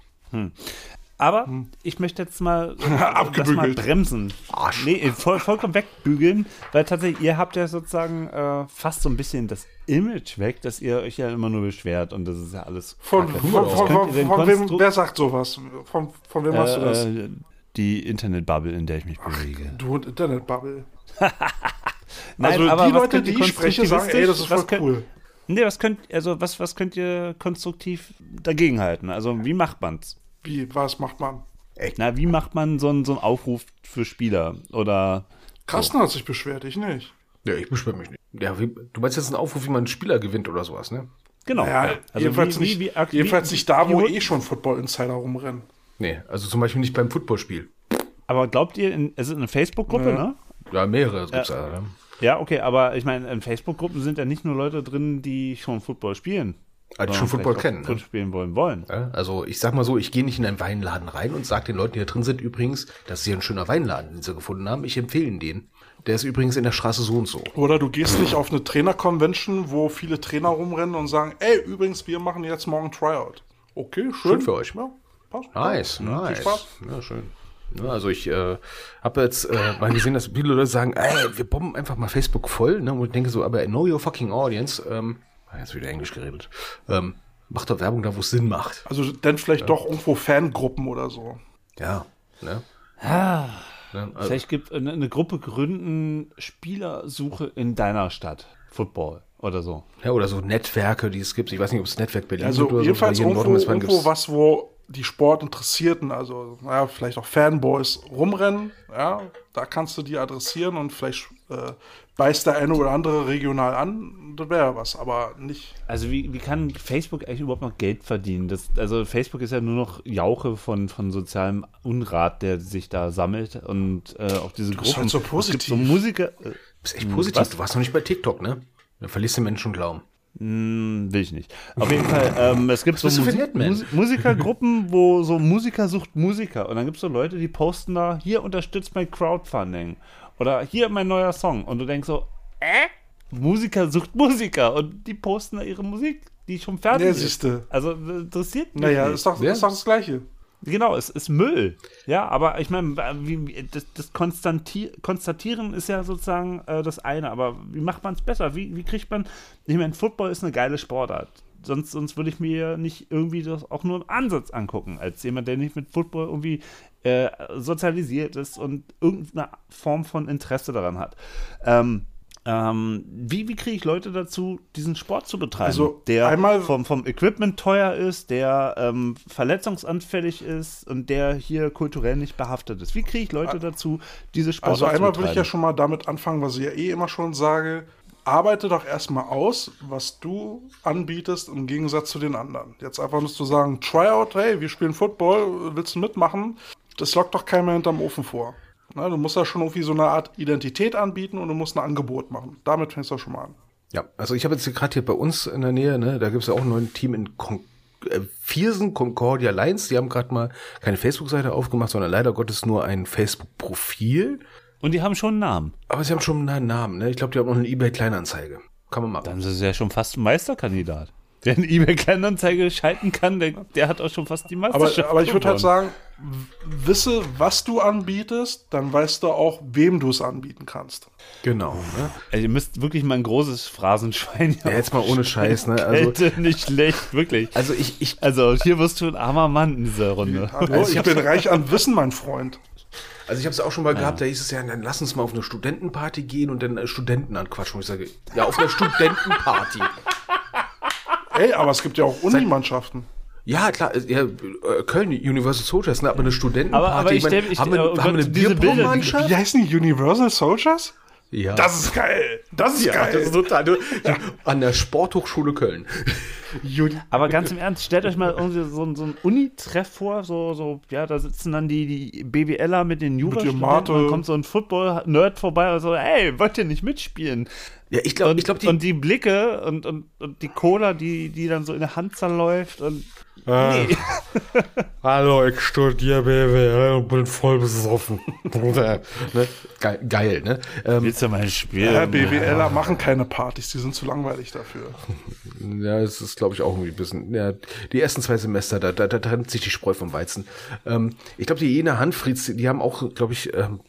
Aber ich möchte jetzt mal, <laughs> das mal bremsen.
Arsch.
Nee, voll, vollkommen wegbügeln, weil tatsächlich, ihr habt ja sozusagen äh, fast so ein bisschen das Image weg, dass ihr euch ja immer nur beschwert und das ist ja alles.
Von, von, von, von, wem, wer sagt sowas? Von, von wem hast du das?
äh, die Internetbubble, in der ich mich bewege.
Du und Internetbubble. <laughs>
Nein,
Also
aber
die Leute, die ich spreche, sagen, ey, das ist voll cool.
Nee, was könnt, also was, was könnt ihr konstruktiv dagegenhalten? Also wie macht man's?
Wie, was macht man?
Na, wie macht man so einen, so einen Aufruf für Spieler? Oder
Carsten hat sich beschwert, ich nicht.
Ja, ich beschwere mich nicht. Ja, wie, du meinst jetzt einen Aufruf, wie man einen Spieler gewinnt oder sowas, ne?
genau.
Ja,
also
jedenfalls,
wie-
nicht,
wie- wie
jedenfalls nicht da, wo eh schon Football-Insider rumrennen.
Nee, also zum Beispiel nicht beim Footballspiel.
Aber glaubt ihr, in, es ist eine Facebook-Gruppe, ne?
Ja, mehrere gibt's ja. ne?
Ja, okay, aber ich meine, in Facebook-Gruppen sind ja nicht nur Leute drin, die schon Football spielen.
Ah, die schon Football kennen. Ne?
Football spielen wollen wollen.
Ja, also ich sag mal so, ich gehe nicht in einen Weinladen rein und sag den Leuten, die da drin sind, übrigens, das ist hier ein schöner Weinladen, den sie gefunden haben. Ich empfehle Ihnen den. Der ist übrigens in der Straße so und so.
Oder du gehst nicht auf eine Trainer-Convention, wo viele Trainer rumrennen und sagen, ey, übrigens, wir machen jetzt morgen Tryout. Okay, schön.
Schön für euch.
Ja, passt.
Nice,
Viel
nice.
Spaß.
Ja, schön. Ja, also ich äh, habe jetzt äh, mal gesehen, dass viele Leute sagen, ey, wir bomben einfach mal Facebook voll. Ne? Und ich denke so, aber know your fucking audience. Ähm, jetzt wieder Englisch geredet. Ähm, macht doch Werbung da, wo es Sinn macht.
Also dann vielleicht doch irgendwo Fangruppen oder so.
Ja. Ne?
Ah,
Ne? Also,
vielleicht gibt eine, eine Gruppe gründen Spielersuche in deiner Stadt. Football oder so.
ja, oder so Netzwerke, die es gibt. Ich weiß nicht, ob es Netzwerk Berlin
Also
gibt oder
jedenfalls
so. in
irgendwo, irgendwo was, wo die Sportinteressierten, also naja, vielleicht auch Fanboys rumrennen, ja, da kannst du die adressieren und vielleicht äh, beißt der eine oder andere regional an, das wäre ja was, aber nicht.
Also wie, wie kann Facebook eigentlich überhaupt noch Geld verdienen? Das, also Facebook ist ja nur noch Jauche von, von sozialem Unrat, der sich da sammelt und äh, auch diese
bist
Gruppen.
halt so
Es gibt
positiv.
so Musiker, äh,
ist echt positiv. Du warst noch nicht bei TikTok, ne? Dann verlierst du Menschen Glauben.
Hm, will ich nicht. Auf jeden Fall, ähm, es gibt so Musik? Mus Musikergruppen, wo so Musiker sucht Musiker. Und dann gibt es so Leute, die posten da, hier unterstützt mein Crowdfunding. Oder hier mein neuer Song. Und du denkst so, äh? Musiker sucht Musiker. Und die posten da ihre Musik, die schon fertig
Ja,
ist.
siehste.
Also interessiert mich
Naja,
nicht.
ist doch,
Ja.
ist doch das Gleiche.
Genau, es ist Müll. Ja, aber ich meine, das, das Konstanti Konstatieren ist ja sozusagen äh, das eine, aber wie macht man es besser? Wie, wie kriegt man, ich meine, Football ist eine geile Sportart. Sonst, sonst würde ich mir nicht irgendwie das auch nur einen Ansatz angucken, als jemand, der nicht mit Football irgendwie äh, sozialisiert ist und irgendeine Form von Interesse daran hat. Ähm, ähm, wie, wie kriege ich Leute dazu, diesen Sport zu betreiben?
Also,
der
einmal-
vom, vom Equipment teuer ist, der ähm, verletzungsanfällig ist und der hier kulturell nicht behaftet ist. Wie kriege ich Leute dazu, diese Sportart
Also einmal
zu
will ich ja
betreiben?
schon mal damit anfangen, was ich ja eh immer schon sage. Arbeite doch erstmal aus, was du anbietest im Gegensatz zu den anderen. Jetzt einfach nur zu sagen, Tryout, hey, wir spielen Football, willst du mitmachen? Das lockt doch keiner hinterm Ofen vor. Na, du musst ja schon irgendwie so eine Art Identität anbieten und du musst ein Angebot machen. Damit fängst du schon mal an.
Ja, also ich habe jetzt gerade hier bei uns in der Nähe, ne, da gibt's ja auch ein neues Team in Con äh, Viersen, Concordia Lions. Die haben gerade mal keine Facebook-Seite aufgemacht, sondern leider Gottes nur ein Facebook-Profil.
Und die haben schon einen Namen.
Aber sie haben schon einen Namen, ne? Ich glaube, die haben noch eine eBay-Kleinanzeige. Kann man machen.
Dann ist es ja schon fast ein Meisterkandidat. Wer eine eBay-Kleinanzeige schalten kann, der, der hat auch schon fast die
Aber,
Meisterschaft
aber ich würde halt sagen, wisse, was du anbietest, dann weißt du auch, wem du es anbieten kannst.
Genau, ne?
Also ihr müsst wirklich mal ein großes Phrasenschwein
Ja, jetzt mal ohne Scheiß, ne? Also,
Kälte <laughs> nicht schlecht, wirklich.
also ich, ich,
Also hier wirst du ein armer Mann in dieser Runde.
Hallo,
Also ich
ich bin reich an Wissen, mein Freund.
also ich habe es auch schon mal gehabt, da hieß es ja, dann lass uns mal auf eine Studentenparty gehen und dann äh, Studenten anquatschen. Und ich sage, ja, auf einer Studentenparty.
Ey, aber es gibt ja auch Unimannschaften.
Ja, klar, äh, ja, äh, Köln, Universal Soldiers, ne, aber eine Studentenparty.
Aber- aber ich
meine,
stell- ich-
haben wir,
oh
haben wir
Gott,
eine
diese Bilder,
Bierpong-Mannschaft?
Wie heißen die Universal Soldiers?
Ja.
Das ist geil. Das ist
ja,
geil.
das ist total. Du, An der Sporthochschule Köln.
Aber ganz im Ernst, stellt euch mal irgendwie so, ein- so ein Uni-Treff vor, so, so, ja, da sitzen dann die, die BWLer mit den Jurastudenten,
Mate.
dann kommt so ein Football-Nerd vorbei und so, ey, wollt ihr nicht mitspielen?
Ja, ich glaube,
Und,
ich glaube, die,
und die Blicke und, und, und die Cola, die, die dann so in der Hand zerläuft und
Äh, Hallo, ich studiere BWL und bin voll besoffen. <laughs>
ne? Geil, geil, ne? Ähm,
willst du mal spielen?
ja, BWLer machen keine Partys, die sind zu langweilig dafür. <laughs>
Ja, es ist, glaube ich, auch irgendwie ein bisschen. Ja, die ersten zwei Semester, da, da, da trennt sich die Spreu vom Weizen. Ähm, ich glaube, die Jena Hanfrieds, die haben auch, glaube ich, ähm,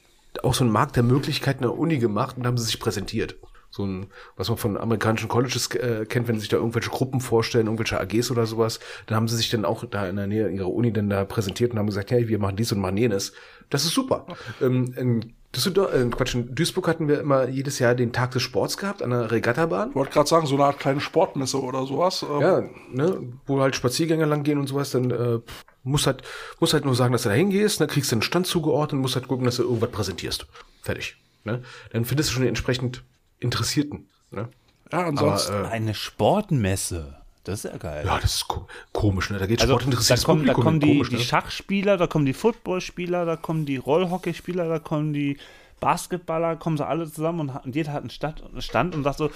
auch so einen Markt der Möglichkeiten an der Uni gemacht und haben sie sich präsentiert. So ein, was man von amerikanischen Colleges äh, kennt, wenn sich da irgendwelche Gruppen vorstellen, irgendwelche AGs oder sowas, dann haben sie sich dann auch da in der Nähe ihrer Uni dann da präsentiert und haben gesagt, hey, wir machen dies und machen jenes. Das ist super. Ähm, in Düsseldorf, äh, Quatsch, in Duisburg hatten wir immer jedes Jahr den Tag des Sports gehabt an der Regattabahn.
Ich wollte gerade sagen, so eine Art kleine Sportmesse oder sowas. Ähm,
Ja, ne, wo halt Spaziergänger lang gehen und sowas, dann äh, muss halt, muss halt nur sagen, dass du da hingehst, ne, kriegst du einen Stand zugeordnet und musst halt gucken, dass du irgendwas präsentierst. Fertig. Ne? Dann findest du schon entsprechend Interessierten. Ne?
ja ansonsten.
Aber, äh,
Eine Sportmesse. Das ist ja geil.
ja, das ist ko komisch, ne? Da geht
Also, da
sportinteressiertes
kommen, da
Publikum
kommen
hin.
die,
komisch,
die
ne?
Schachspieler, da kommen die Footballspieler, da kommen die Rollhockeyspieler, da kommen die Basketballer, kommen sie alle zusammen und, und jeder hat einen Stand und sagt so,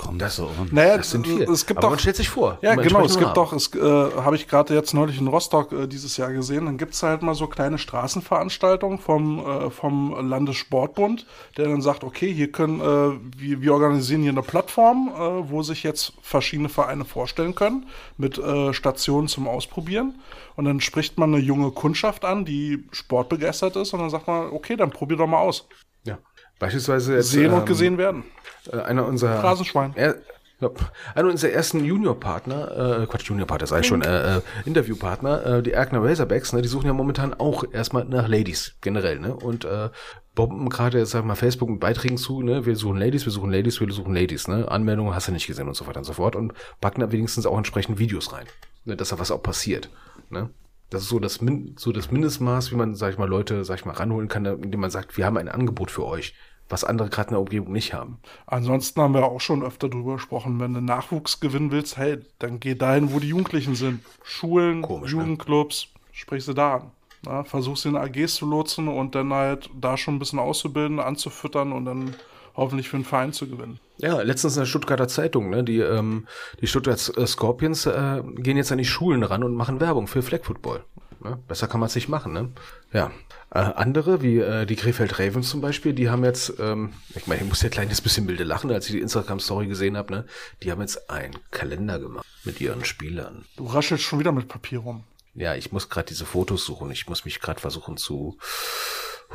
komm, das so. Und
naja,
Das sind viele.
es gibt
Aber
doch
man stellt sich vor.
Ja, genau. Es gibt
haben.
doch, es äh, habe ich gerade jetzt neulich in Rostock äh, dieses Jahr gesehen, dann gibt's halt mal so kleine Straßenveranstaltungen vom, äh, vom Landessportbund, der dann sagt, okay, hier können, äh, wir, wir organisieren hier eine Plattform, äh, wo sich jetzt verschiedene Vereine vorstellen können, mit äh, Stationen zum Ausprobieren. Und dann spricht man eine junge Kundschaft an, die sportbegeistert ist, und dann sagt man, okay, dann probier doch mal aus.
Ja. Beispielsweise jetzt,
Sehen und
ähm,
gesehen werden.
Äh, einer unserer
Phrasenschwein.
Er, ja, einer unserer ersten Juniorpartner, äh, Quatsch, Juniorpartner, ich schon, äh, äh, Interviewpartner, äh, die Erkner Razorbacks, ne, die suchen ja momentan auch erstmal nach Ladies generell, ne? Und äh, bomben gerade, jetzt sag mal, Facebook mit Beiträgen zu, ne? Wir suchen Ladies, wir suchen Ladies, wir suchen Ladies, ne? Anmeldungen hast du nicht gesehen und so weiter und so fort und packen da wenigstens auch entsprechend Videos rein, ne? Dass da was auch passiert, ne? Das ist so das, Min so das Mindestmaß, wie man, sag ich mal, Leute, sag ich mal, ranholen kann, indem man sagt, wir haben ein Angebot für euch, was andere gerade in der Umgebung nicht haben.
Ansonsten haben wir auch schon öfter drüber gesprochen, wenn du Nachwuchs gewinnen willst, hey, dann geh dahin, wo die Jugendlichen sind. Schulen,
Komisch, ne?
Jugendclubs, sprich sie da an. Versuch sie in AGs zu lotsen und dann halt da schon ein bisschen auszubilden, anzufüttern und dann hoffentlich für einen Verein zu gewinnen.
Ja, letztens in der Stuttgarter Zeitung, ne, die, ähm, die Stuttgart Scorpions äh, gehen jetzt an die Schulen ran und machen Werbung für Flag Football. Ne? Besser kann man es nicht machen, ne? Ja. Äh, andere, wie äh, die Krefeld Ravens zum Beispiel, die haben jetzt, ähm, ich meine, ich muss ja ein kleines bisschen milde lachen, als ich die Instagram-Story gesehen habe, ne? Die haben jetzt einen Kalender gemacht mit ihren Spielern.
Du raschelst schon wieder mit Papier rum.
Ja, ich muss gerade diese Fotos suchen. Ich muss mich gerade versuchen zu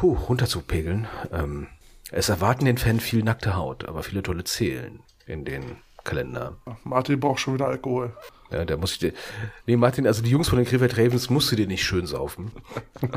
huh, runterzupegeln. Ähm, es erwarten den Fan viel nackte Haut, aber viele tolle Zählen in den Kalender.
Martin braucht schon wieder Alkohol.
Ja, da muss ich dir. Nee, Martin, also die Jungs von den Krefeld Ravens musst du dir nicht schön saufen. Das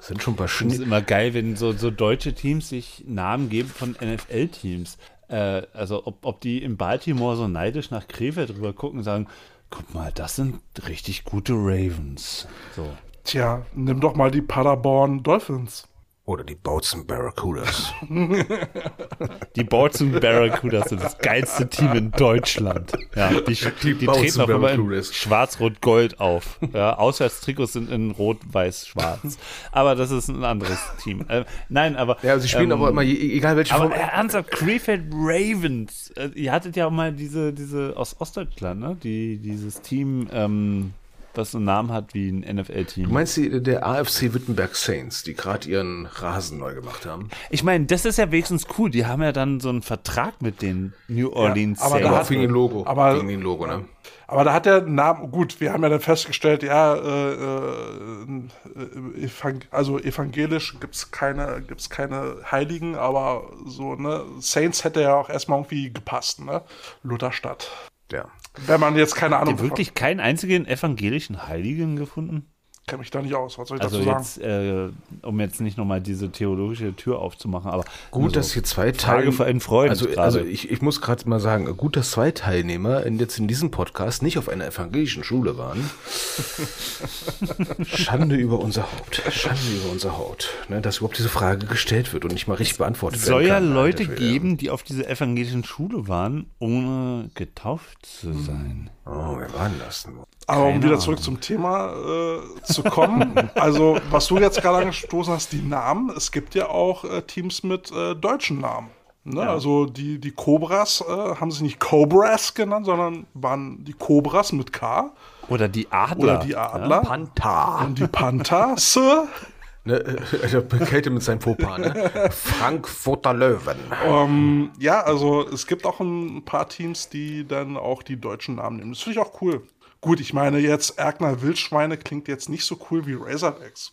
<laughs> sind schon ein paar
finde es
Schnitt.
immer geil, wenn so, so deutsche Teams sich Namen geben von NFL-Teams. Äh, also ob, ob die in Baltimore so neidisch nach Krefeld drüber gucken und sagen, guck mal, das sind richtig gute Ravens. So.
Tja, nimm doch mal die Paderborn Dolphins.
Oder die Bautzen Barracudas. <laughs>
Die Boston Barracudas sind das geilste Team in Deutschland. Ja, die, die, die treten auch immer in schwarz-rot-gold auf. Ja, Auswärtstrikots sind in rot-weiß-schwarz. Aber das ist ein anderes Team. Äh, nein, aber.
Ja, sie spielen
ähm,
aber immer, egal welche
Aber
Form.
ernsthaft, Krefeld Ravens. Äh, ihr hattet ja auch mal diese, diese aus Ostdeutschland, ne? Die, dieses Team, ähm, was so einen Namen hat wie ein NFL-Team.
Du meinst die, der AFC Wittenberg Saints, die gerade ihren Rasen neu gemacht haben?
Ich meine, das ist ja wenigstens cool. Die haben ja dann so einen Vertrag mit den New Orleans
aber da
Aber
hat-
wegen dem Logo.
aber-
wegen dem Logo, ne?
Aber da hat der Name, gut, wir haben ja dann festgestellt, ja, äh, äh, evang also evangelisch gibt's keine, gibt's keine Heiligen, aber so, ne, Saints hätte ja auch erstmal irgendwie gepasst, ne? Lutherstadt.
Ja.
Wenn man jetzt keine Ahnung
ihr wirklich keinen einzigen evangelischen Heiligen gefunden?
Kenne mich da nicht aus, was soll ich
Also
dazu sagen?
jetzt, äh, um jetzt nicht nochmal diese theologische Tür aufzumachen, aber
Gut,
nur so
dass hier zwei
Frage
Teilnehmer.
für einen Freund
Also, also ich, ich muss gerade mal sagen, gut, dass zwei Teilnehmer in, jetzt in diesem Podcast nicht auf einer evangelischen Schule waren. <laughs> Schande über unser Haupt. Schande über unser Haupt. Ne, dass überhaupt diese Frage gestellt wird und nicht mal richtig beantwortet
Es soll ja. Leute geben, die auf dieser evangelischen Schule waren, ohne getauft zu sein.
Oh, wer war denn das denn?
Aber um wieder zurück zum Thema äh, zu kommen, <laughs> also was du jetzt gerade angestoßen hast, die Namen, es gibt ja auch äh, Teams mit äh, deutschen Namen. Ne? Also die, die Cobras äh, haben sich nicht Cobras genannt, sondern waren die Cobras mit K
Oder die Adler.
oder die Adler
Panther.
und die Panthers. <laughs>
Ne, äh, der Kälte mit seinem Fauxpas, ne? Frankfurter Löwen.
ähm, ja, also es gibt auch ein paar Teams, die dann auch die deutschen Namen nehmen. Das finde ich auch cool. Gut, ich meine jetzt Erkner Wildschweine klingt jetzt nicht so cool wie Razorbacks.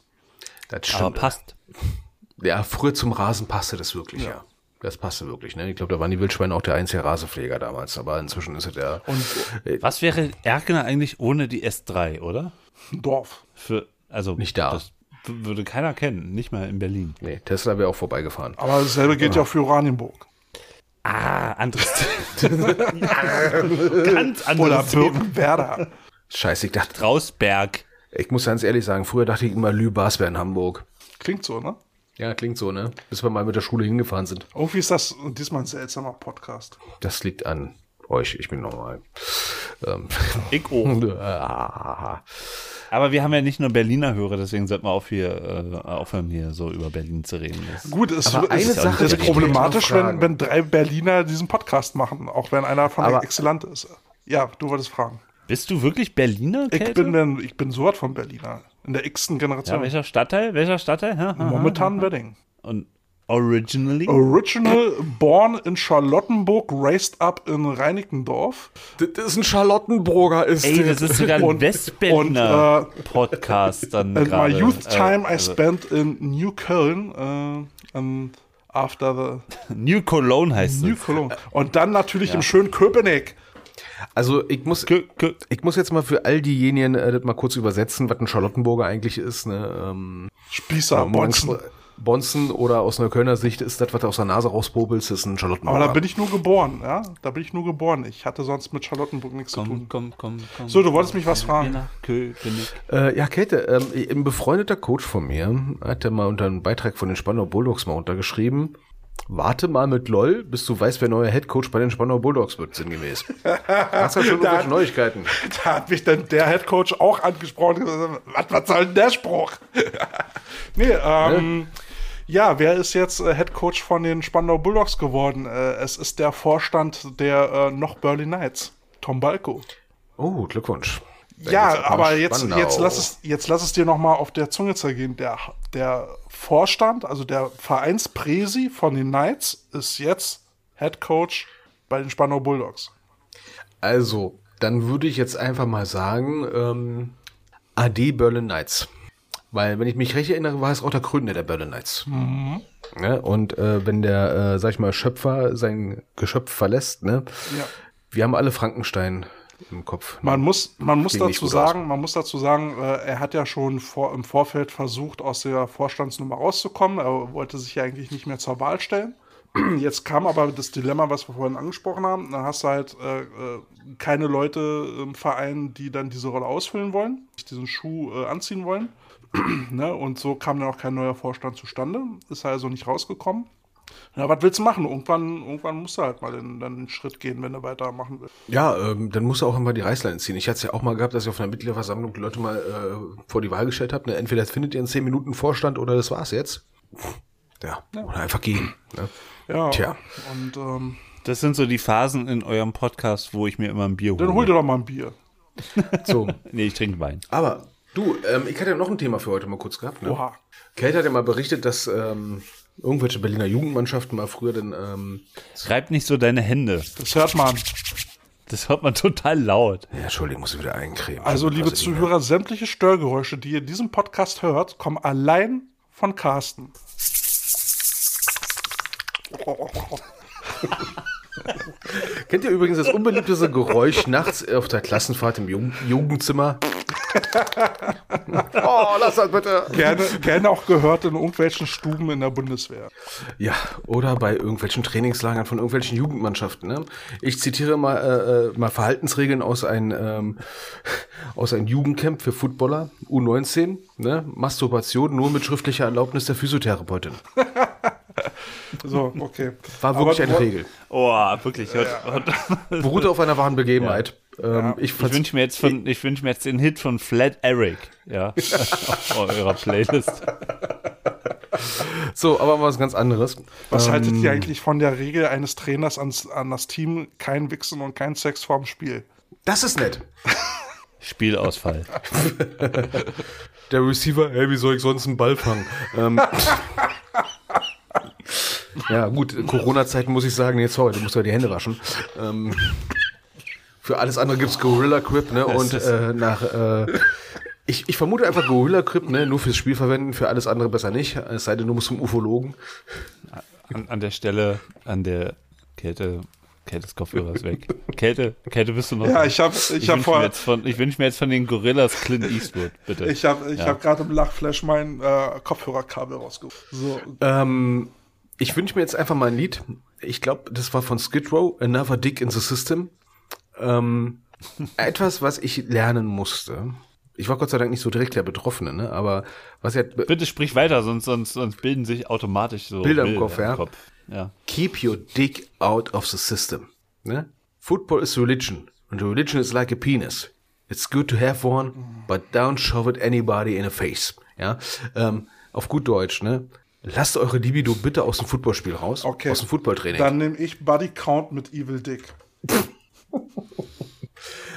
Das
aber
stimmt.
passt.
Ja, früher zum Rasen passte das wirklich, ja. Das passte wirklich, ne? Ich glaube, da waren die Wildschweine auch der einzige Rasepfleger damals, aber inzwischen ist es der.
Was wäre Erkener eigentlich ohne die S3, oder?
Dorf.
Für, also
Nicht da.
Das würde keiner kennen, nicht mal in Berlin.
Nee, Tesla wäre auch vorbeigefahren.
Aber dasselbe gilt ja auch für Oranienburg.
Ah, anderes. <laughs> Ganz
Oder
anderes Thema.
Birkenwerder.
Scheiße, ich dachte,
Trausberg.
ich muss ganz ehrlich sagen, früher dachte ich immer, Lü-Bas wäre in Hamburg.
Klingt so, ne?
Ja, klingt so, ne? Bis wir mal mit der Schule hingefahren sind.
Irgendwie ist das diesmal ein seltsamer Podcast.
Das liegt an euch, ich bin normal. Ähm, <laughs>
Ich auch. <laughs>
ah,
Aber wir haben ja nicht nur Berliner Hörer, deswegen sollten wir auch hier, äh, aufhören, hier so über Berlin zu reden. Das
Gut, es
Aber eine
ist
Sache ich
problematisch, wenn, wenn drei Berliner diesen Podcast machen, auch wenn einer von
Aber-
euch exzellent ist. Ja, du wolltest fragen.
Bist du wirklich Berliner,
Ich
Kälte?
bin, denn, ich bin so was von Berliner. In der x-ten
ja,
Generation.
welcher Stadtteil? Welcher Stadtteil? Ha, ha, ha.
Momentan Wedding.
Und originally?
Original, born in Charlottenburg, raised up in Reinickendorf.
das ist ein Charlottenburger, ist
Ey, das ist sogar ein Westberliner
und,
Podcast dann
And
gerade.
my youth time I
also,
spent in New Köln. Uh, and after the <laughs>
New Cologne heißt
New
es.
Cologne. Und dann natürlich im schönen Köpenick.
Also ich muss, ich muss jetzt mal für all diejenigen äh, das mal kurz übersetzen, was ein Charlottenburger eigentlich ist. Ne? Ähm,
Spießer,
Bonzen.
Bonzen.
Oder aus einer Kölner Sicht ist das, was du aus der Nase rauspopelst, ist ein Charlottenburger.
Aber da bin ich nur geboren, ja. Da bin ich nur geboren. Ich hatte sonst mit Charlottenburg nichts zu tun.
Komm, komm, komm, komm.
So, du wolltest mich was fragen.
Äh, ja, Käthe, ähm, ein befreundeter Coach von mir hat ja mal unter einem Beitrag von den Spandau Bulldogs mal untergeschrieben. Warte mal mit LOL, bis du weißt, wer neuer Headcoach bei den Spandau Bulldogs wird, sinngemäß. <laughs> Hast du schon irgendwelche Neuigkeiten?
Da hat mich dann der Headcoach auch angesprochen. und gesagt, Was, was soll denn der Spruch? <laughs> nee, ähm, ja, wer ist jetzt äh, Headcoach von den Spandau Bulldogs geworden? Äh, es ist der Vorstand der äh, noch Berlin Knights, Tom Balko.
Oh, Glückwunsch. Da
Ja, aber jetzt, jetzt, lass es, jetzt lass es dir noch mal auf der Zunge zergehen. Der, der Vorstand, also der Vereinspräsi von den Knights, ist jetzt Head Coach bei den Spandau Bulldogs.
Also, dann würde ich jetzt einfach mal sagen, ähm, AD Berlin Knights. Weil, wenn ich mich recht erinnere, war es auch der Gründer der Berlin Knights. Ne? Und äh, wenn der, äh, sag ich mal, Schöpfer sein Geschöpf verlässt, ne?
Ja.
Wir haben alle Frankenstein im Kopf. Ne?
Man muss, man muss dazu sagen, man muss dazu sagen, äh, er hat ja schon vor, im Vorfeld versucht, aus der Vorstandsnummer rauszukommen. Er wollte sich ja eigentlich nicht mehr zur Wahl stellen. <clears throat> Jetzt kam aber das Dilemma, was wir vorhin angesprochen haben. Dann hast du halt äh, äh, keine Leute im Verein, die dann diese Rolle ausfüllen wollen, diesen Schuh äh, anziehen wollen. <clears throat> ne? Und so kam dann auch kein neuer Vorstand zustande. Ist also nicht rausgekommen. Ja, was willst du machen? Irgendwann, irgendwann musst du halt mal den, dann den Schritt gehen, wenn du weitermachen willst.
Ja, ähm, dann musst du auch immer die Reißleine ziehen. Ich hatte es ja auch mal gehabt, dass ich auf einer Mitgliederversammlung die Leute mal äh, vor die Wahl gestellt habe. Ne? Entweder findet ihr in zehn Minuten Vorstand oder das war's jetzt. Ja, oder einfach gehen. Ne?
Ja,
Tja.
und ähm,
Das sind so die Phasen in eurem Podcast, wo ich mir immer ein Bier hole.
dann hol dir doch mal ein Bier.
So. <laughs>
Nee, ich trinke Wein.
Aber du, ähm, ich hatte ja noch ein Thema für heute mal kurz gehabt. Ne?
Oha.
Kate hat ja mal berichtet, dass ähm, irgendwelche Berliner Jugendmannschaften mal früher dann ähm,
Reib nicht so deine Hände.
Das hört man.
Das hört man total laut.
ja, Entschuldigung, muss ich wieder eincremen.
Also, liebe
Also,
Zuhörer, sämtliche Störgeräusche, die ihr in diesem Podcast hört, kommen allein von Carsten. <laughs> <laughs>
Kennt ihr übrigens das unbeliebteste Geräusch nachts auf der Klassenfahrt im Jugend Jugendzimmer? <laughs> Oh, lass das bitte.
Gerne, gerne auch gehört in irgendwelchen Stuben in der Bundeswehr.
Ja, oder bei irgendwelchen Trainingslagern von irgendwelchen Jugendmannschaften. Ne? Ich zitiere mal, äh, äh, mal Verhaltensregeln aus einem ähm, aus einem Jugendcamp für Footballer, U19. Ne? Masturbation nur mit schriftlicher Erlaubnis der Physiotherapeutin. <laughs>
So, okay.
War wirklich
Aber
eine Regel.
Oh, wirklich. Heute, heute, <laughs>
Beruhte auf einer wahren Begebenheit. Ähm, ich
ich wünsche mir, jetzt von- ich wünsch mir jetzt den Hit von Flat Eric. Ja, <laughs> auf eurer Playlist.
so, aber was ganz anderes.
Was
Ähm,
haltet ihr eigentlich von der Regel eines Trainers ans, an das Team, kein Wichsen und kein Sex vorm Spiel?
Das ist nett. <laughs>
Spielausfall.
Der Receiver, ey, wie soll ich sonst einen Ball fangen? ähm, ja, gut, Corona-Zeiten muss ich sagen, nee, sorry, du musst ja die Hände waschen. Ähm, für alles andere gibt's Gorilla Grip, ne? Und äh, nach äh, ich, ich vermute einfach Gorilla Grip, ne? Nur fürs Spiel verwenden, für alles andere besser nicht. Es sei denn, du musst zum Ufologen.
An, an der Stelle, an der Kälte, Kältes Kopfhörer ist weg. Kälte, Kälte bist du noch?
Ja, ich habe ich
Ich
hab
wünsche mir,
vor,
jetzt von- ich wünsch mir jetzt von den Gorillas Clint Eastwood, bitte.
ich habe ich
Ja.
hab gerade im Lachflash mein äh, Kopfhörerkabel rausgeholt. So,
Ähm, ich wünsche mir jetzt einfach mal ein Lied. Ich glaube, das war von Skid Row, Another Dick in the System. Ähm, <laughs> etwas, was ich lernen musste. Ich war Gott sei Dank nicht so direkt der Betroffene, ne? aber was ja
Bitte sprich weiter, sonst, sonst, sonst bilden sich automatisch so
Bilder im Kopf, ja.
ja.
keep your dick out of the system. Ne? Football is religion and religion is like a penis. It's good to have one, but don't shove it anybody in the face. Ja, ähm, auf gut Deutsch, ne? Lasst eure Libido bitte aus dem Footballspiel raus,
okay.
aus dem Footballtraining.
Dann nehme ich Buddy Count mit Evil Dick. <laughs>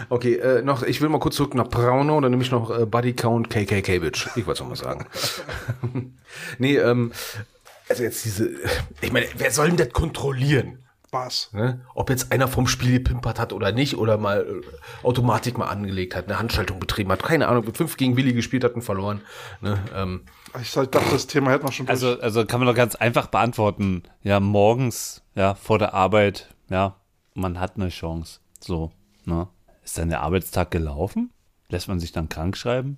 Okay, äh, noch, ich will mal kurz zurück nach Braunau, dann nehme ich noch äh, Buddy Count KKK Bitch. Ich wollte es mal sagen. <laughs> nee, ähm, also jetzt diese, ich meine, wer soll denn das kontrollieren?
Was?
Ne? Ob jetzt einer vom Spiel gepimpert hat oder nicht, oder mal äh, Automatik mal angelegt hat, eine Handschaltung betrieben hat, keine Ahnung, fünf gegen Willi gespielt hat und verloren. Ne? Ähm,
Ich dachte, das Thema hätten wir schon durch.
Also, also kann man doch ganz einfach beantworten. Ja, morgens, ja, vor der Arbeit, ja, man hat eine Chance. So, ne? Ist dann der Arbeitstag gelaufen? Lässt man sich dann krank schreiben?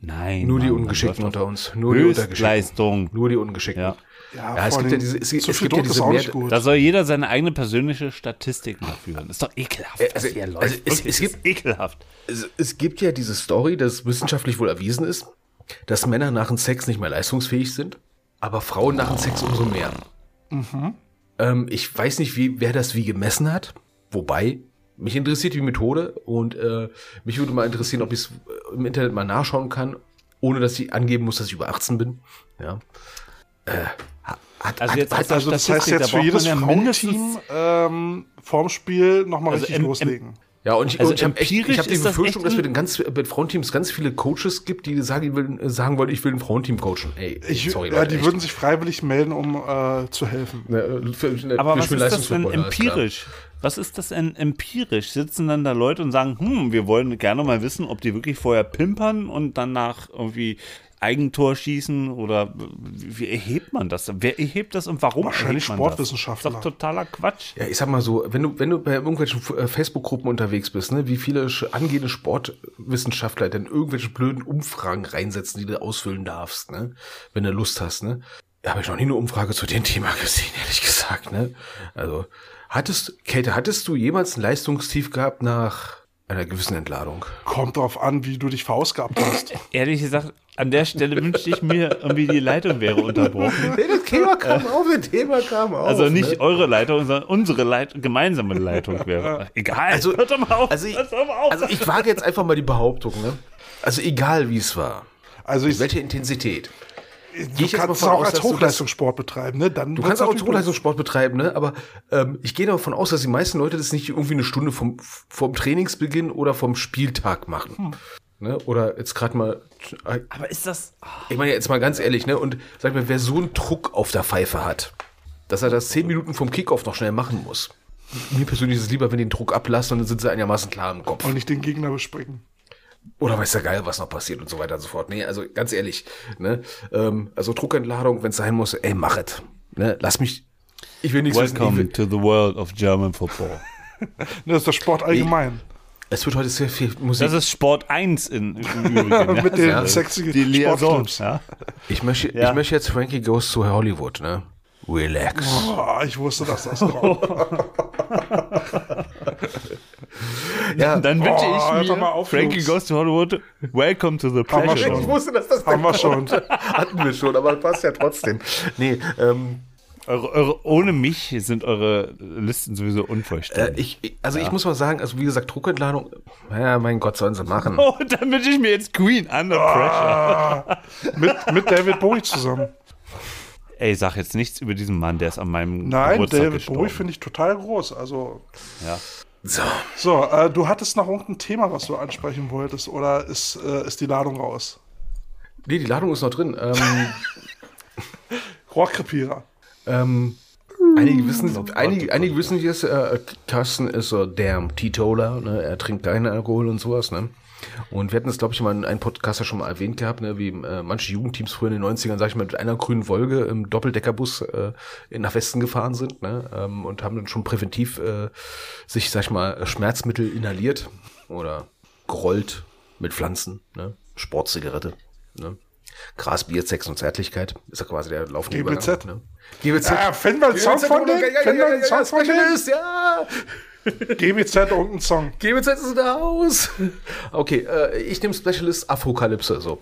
Nein.
nur die
Mann, man
Ungeschickten unter uns. Nur die.
Höchstleistung.
Nur die Ungeschickten.
Ja.
Ja,
ja, es gibt ja diese- es gibt-
zu
es
viel
gibt ja diese
auch
Mehr-
nicht gut.
Da soll jeder seine eigene persönliche Statistik nachführen. Ist doch ekelhaft,
Äh, also-
hier läuft.
also es- es
ist ekelhaft.
Es, es gibt ja diese Story, dass wissenschaftlich wohl erwiesen ist, dass Männer nach dem Sex nicht mehr leistungsfähig sind, aber Frauen nach dem Sex umso mehr. Ähm, ich weiß nicht, wie, wer das wie gemessen hat, wobei mich interessiert die Methode und äh, mich würde mal interessieren, ob ich es im Internet mal nachschauen kann, ohne dass ich angeben muss, dass ich über 18 bin. Ja. Äh, hat,
Also jetzt
hat,
als
Also das heißt jetzt
da
für jedes
ja
Frauenteam ähm, vorm Spiel nochmal
Also
richtig
im- im-
loslegen.
Ja, und ich,
Also
und ich ich
empirisch
habe die
das
Befürchtung,
echt
dass wir den ganz, bei Frauenteams ganz viele Coaches gibt, die sagen, will, sagen wollen, ich will ein Frauenteam coachen. Ey,
Ich,
sorry,
ja,
Leute,
die
echt.
würden sich freiwillig melden, um äh, zu helfen.
Ne, für- für-
Aber was ist das denn empirisch? Was ist das denn empirisch? Sitzen dann da Leute und sagen, hm, wir wollen gerne mal wissen, ob die wirklich vorher pimpern und danach irgendwie Eigentor schießen oder wie erhebt man das? Wer erhebt das und warum
Wahrscheinlich
erhebt man
Sportwissenschaftler.
Das? ist doch totaler Quatsch.
Ja, ich sag mal so, wenn du, wenn du bei irgendwelchen äh, Facebook-Gruppen unterwegs bist, ne, wie viele angehende Sportwissenschaftler denn irgendwelche blöden Umfragen reinsetzen, die du ausfüllen darfst, ne, wenn du Lust hast, ne. Da habe ich noch nie eine Umfrage zu dem Thema gesehen, <laughs> ehrlich gesagt, ne. Also, hattest, Käthe, hattest du jemals ein Leistungstief gehabt nach einer gewissen Entladung?
Kommt drauf an, wie du dich verausgabt hast.
Ehrlich gesagt, an der Stelle wünschte ich mir, irgendwie die Leitung wäre unterbrochen.
Nee, das Thema kam auf, das Thema kam auf.
Also nicht
ne?
eure Leitung, sondern unsere Leitung, gemeinsame Leitung wäre. Egal.
Also-
hört doch mal auf.
Also ich,
hört doch mal auf.
also ich wage jetzt einfach mal die Behauptung, ne? Also egal wie es war,
Also ich,
welche Intensität.
du kannst auch
aus,
als Hochleistungssport betreiben, ne? Dann
Du kannst auch
natürlich
Hochleistungssport betreiben, ne? Aber ähm, ich gehe davon aus, dass die meisten Leute das nicht irgendwie eine Stunde vom, vom Trainingsbeginn oder vom Spieltag machen. Ne? Oder jetzt gerade mal.
Aber ist das.
Ich meine jetzt mal ganz ehrlich, ne? Und sag mir, wer so einen Druck auf der Pfeife hat, dass er das zehn Minuten vom Kickoff noch schnell machen muss. Mir persönlich ist es lieber, wenn die den Druck ablassen und dann sind sie einigermaßen klar im Kopf.
Und nicht den Gegner bespringen.
Oder weiß der geil, was noch passiert und so weiter und so fort. Nee, also ganz ehrlich, ne? Ähm, also Druckentladung, wenn es sein muss, ey, mach es. Ne? Lass mich. Ich will nichts wissen. Ich
Welcome to the world of German football.
Ne, <laughs> das ist der Sport allgemein.
Es wird heute sehr viel Musik.
Das ist Sport 1 in, im Übrigen. <laughs> ja.
Mit den
Ja.
sexy
die Liaison.
Sportclubs.
Ja.
ich, möchte,
Ja.
ich möchte jetzt Frankie Goes to Hollywood, ne? Relax.
Oh, ich wusste, dass das kommt. <laughs>
Ja,
Dann wünsche
Oh,
ich
doch
mir,
mal auf,
Frankie
Jungs.
Goes to Hollywood, welcome to the
Haben wir
pleasure.
schon.
ich wusste, dass das
Haben wir schon. <laughs>
hatten wir schon, aber passt ja trotzdem. Nee, ähm,
Eure, eure, ohne mich sind eure Listen sowieso
äh,
unvollständig.
ich, ich- also ich muss mal sagen, also wie gesagt, Druckentladung, ja, mein Gott, sollen sie machen. <laughs>
oh, dann wünsche ich mir jetzt Queen Under Pressure. <laughs>
mit, mit David Bowie zusammen.
Ey, sag jetzt nichts über diesen Mann, der ist an meinem
Nein,
Geburtstag
David
gestorben.
Bowie finde ich total groß. Also,
Ja.
So,
so, äh, du hattest noch irgendein Thema, was du ansprechen wolltest, oder ist, äh, ist die Ladung raus?
nee, die Ladung ist noch drin. Ähm, <laughs>
Rohrkrepierer.
Ähm, einige wissen, einige, einige wissen jetzt, äh, Carsten ist so damn Teetotaler, ne? er trinkt keinen Alkohol und sowas, ne? Und wir hatten es, glaube ich, mal in einem Podcast ja schon mal erwähnt gehabt, ne, wie äh, manche Jugendteams früher in den 90ern, sag ich mal, mit einer grünen Wolke im Doppeldeckerbus äh, nach Westen gefahren sind ne, ähm, und haben dann schon präventiv äh, sich, sag ich mal, Schmerzmittel inhaliert oder gerollt mit Pflanzen, ne, Sportzigarette, ne. Gras, Bier, Sex und Zärtlichkeit ist ja quasi der laufende
GBZ.
Übergang. Ne? GBZ.
Ja, finden wir einen Song von denen? Finden wir einen Song von?
Specialist, ja.
GBZ, irgendein Song.
GBZ ist da aus. Okay, äh, ich nehme Specialist Apokalypse. So.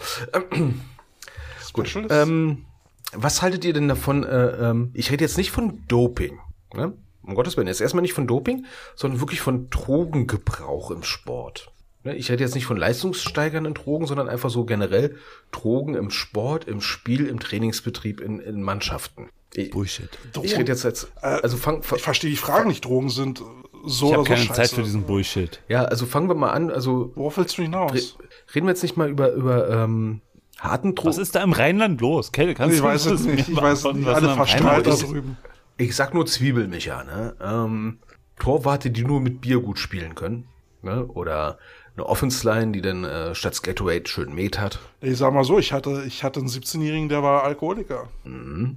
Specialist?
Ähm, was haltet ihr denn davon? Äh, ähm, ich rede jetzt nicht von Doping. Ne? Um Gottes Willen, jetzt erstmal nicht von Doping, sondern wirklich von Drogengebrauch im Sport. Ne? Ich rede jetzt nicht von leistungssteigernden Drogen, sondern einfach so generell Drogen im Sport, im Spiel, im Trainingsbetrieb, in, in Mannschaften. Ich,
Bullshit.
ich rede jetzt als, also fang, fang,
ich verstehe die Frage nicht. Drogen sind so
Ich
oder so
keine
scheiße.
Zeit für diesen Bullshit.
ja, also fangen wir mal an. Also
Worauf willst du hinaus?
reden wir jetzt nicht mal über über ähm, harten Drogen.
Was ist da im Rheinland los? Kelle, kannst
Ich
du
weiß es <laughs>
das
nicht. Ich weiß nicht.
was
Alle
da im
verstrahlt
Rheinland
da drüben.
Ich sag nur Zwiebelmicha, ne? Ähm, Torwarte, die nur mit Bier gut spielen können. Ne? Oder eine Offense-Line, die dann äh, statt Gatorade schön Met hat.
Ich sag mal so, ich hatte, ich hatte einen 17-Jährigen, der war Alkoholiker.
Ne?